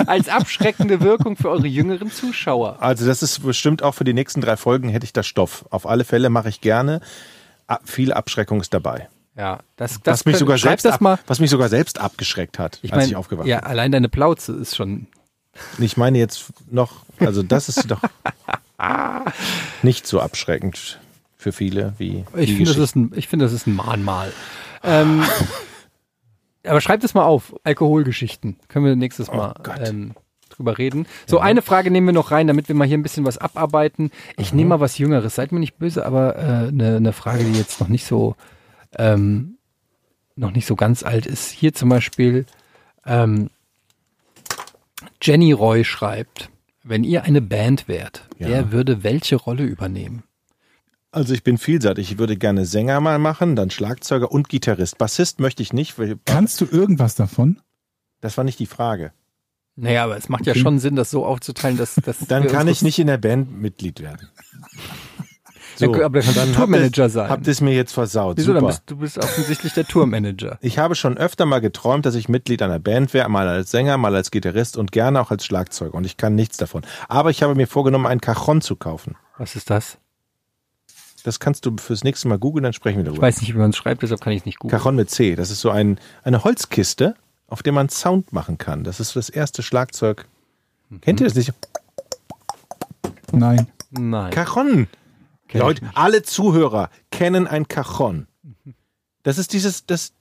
Als abschreckende Wirkung für eure jüngeren Zuschauer. Also das ist bestimmt auch für die nächsten drei Folgen hätte ich da Stoff. Auf alle Fälle mache ich gerne. Viel Abschreckung ist dabei. Ja, das, das was mich könnt- sogar selbst das ab, mal. was mich sogar selbst abgeschreckt hat, Ich als ich aufgewacht ja, bin. allein deine Plauze ist schon. Ich meine jetzt noch, also das ist doch [laughs] nicht so abschreckend für viele wie Ich finde, das Geschichte. ist ein, ich finde, das ist ein Mahnmal. Ähm, [laughs] aber schreibt es mal auf. Alkoholgeschichten. Können wir nächstes Mal Gott. ähm, drüber reden. So, eine Frage nehmen wir noch rein, damit wir mal hier ein bisschen was abarbeiten. Ich nehme mal was Jüngeres. Seid mir nicht böse, aber eine äh, ne Frage, die jetzt noch nicht so ähm, noch nicht so ganz alt ist. Hier zum Beispiel ähm, Jenny Roy schreibt, wenn ihr eine Band wärt, Ja. wer würde welche Rolle übernehmen? Also ich bin vielseitig. Ich würde gerne Sänger mal machen, dann Schlagzeuger und Gitarrist. Bassist möchte ich nicht, weil Kannst du irgendwas davon? das war nicht die Frage. Naja, aber es macht ja Okay. schon Sinn, das so aufzuteilen, dass, dass [laughs] Dann kann ich nicht in der Band Mitglied werden. [laughs] Ja, gut, aber dann kannst du Tourmanager sein. Habt ihr es mir jetzt versaut. Wieso? Dann Super. bist du bist offensichtlich der Tourmanager. Ich habe schon öfter mal geträumt, dass ich Mitglied einer Band wäre, mal als Sänger, mal als Gitarrist und gerne auch als Schlagzeuger. Und ich kann nichts davon. Aber ich habe mir vorgenommen, einen Cajon zu kaufen. Was ist das? Das kannst du fürs nächste Mal googeln, dann sprechen wir Ich darüber. weiß nicht, wie man es schreibt, deshalb kann ich es nicht googeln. Cajon mit C. Das ist so ein, eine Holzkiste, auf der man Sound machen kann. Das ist so das erste Schlagzeug. Kennt ihr das nicht? Nein. Nein. Cajon. Kenn ich Leute, alle Zuhörer kennen ein Cajon. Das ist dieses, das,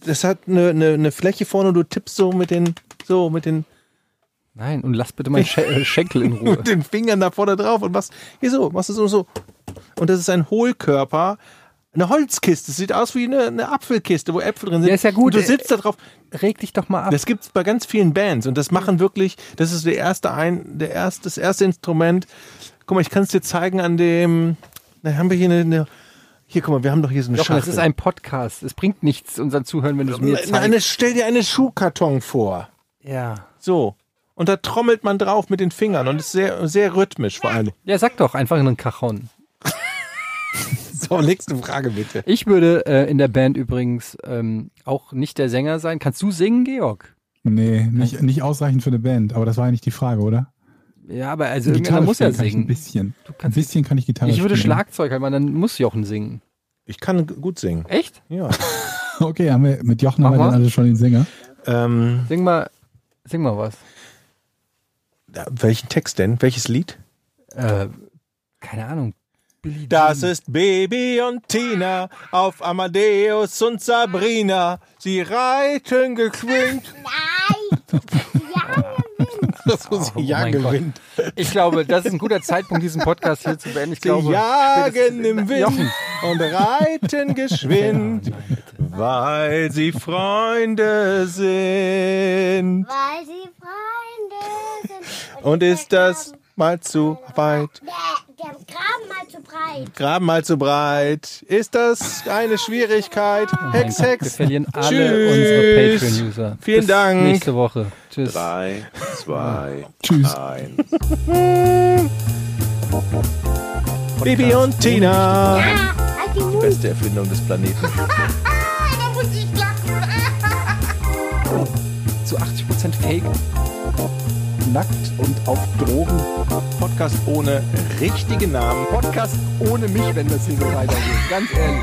das hat eine, eine, eine Fläche vorne und du tippst so mit den, so mit den, Nein, und lass bitte meinen äh, Schenkel in [laughs] Ruhe. mit den Fingern da vorne drauf und machst, hier so, machst du so, so. Und das ist ein Hohlkörper, eine Holzkiste. Das sieht aus wie eine, eine Apfelkiste, wo Äpfel drin sind. Ja, ist ja gut. Und du sitzt da drauf. Reg dich doch mal ab. Das gibt's bei ganz vielen Bands und das machen wirklich, das ist der erste ein, der erste, das erste Instrument. Guck mal, ich kann es dir zeigen an dem, da haben wir hier eine, eine hier, guck mal, wir haben doch hier so eine das Schachtel. ist ein Podcast. Es bringt nichts, unseren Zuhören, wenn du es mir zeigst. eine, stell dir eine Schuhkarton vor. ja. So. Und da trommelt man drauf mit den Fingern und ist sehr, sehr rhythmisch vor allem. ja, sag doch einfach einen Cajon. [laughs] So, nächste Frage bitte. Ich würde äh, in der Band übrigens ähm, auch nicht der Sänger sein. Kannst du singen, Georg? Nee, nicht, nicht ausreichend für eine Band, aber das war ja nicht die Frage, oder? Ja, aber also irgendeiner muss ja ich ein singen. bisschen. Du Ein bisschen kann ich Gitarre ich würde spielen. Schlagzeug haben, dann muss Jochen singen. Ich kann gut singen. Echt? Ja. [laughs] Okay, haben wir mit Jochen Mach haben wir mal. dann alle schon den Sänger. ähm, Sing mal, sing mal was. Welchen Text denn? Welches Lied? Äh, keine Ahnung. Billie Das Jean. ist Baby und Tina auf Amadeus und Sabrina. Sie reiten gequinkt. Nein! [laughs] Das muss Oh ich ja mein Gott. gewinnt. Ich glaube, das ist ein guter Zeitpunkt, diesen Podcast hier zu beenden. Ich Sie glaube, jagen im Wind Jochen. und reiten [laughs] geschwind, weil sie Freunde sind. weil sie Freunde sind. Und ist das mal zu weit? Der, Graben mal zu breit. Graben mal zu breit. Ist das eine Schwierigkeit? Hex, Wir Hex. verlieren alle Tschüss. unsere Patreon-User. Vielen Bis Dank. Nächste Woche. Tschüss. Drei, zwei, [laughs] Tschüss. eins. Bibi und Tina. Ah, halt die. Beste Erfindung des Planeten. [laughs] Da muss ich lachen. [laughs] Zu 80% Fake. Nackt und auf Drogen. Podcast ohne richtigen Namen. Podcast ohne mich, wenn das hier so weitergeht. Ganz ehrlich.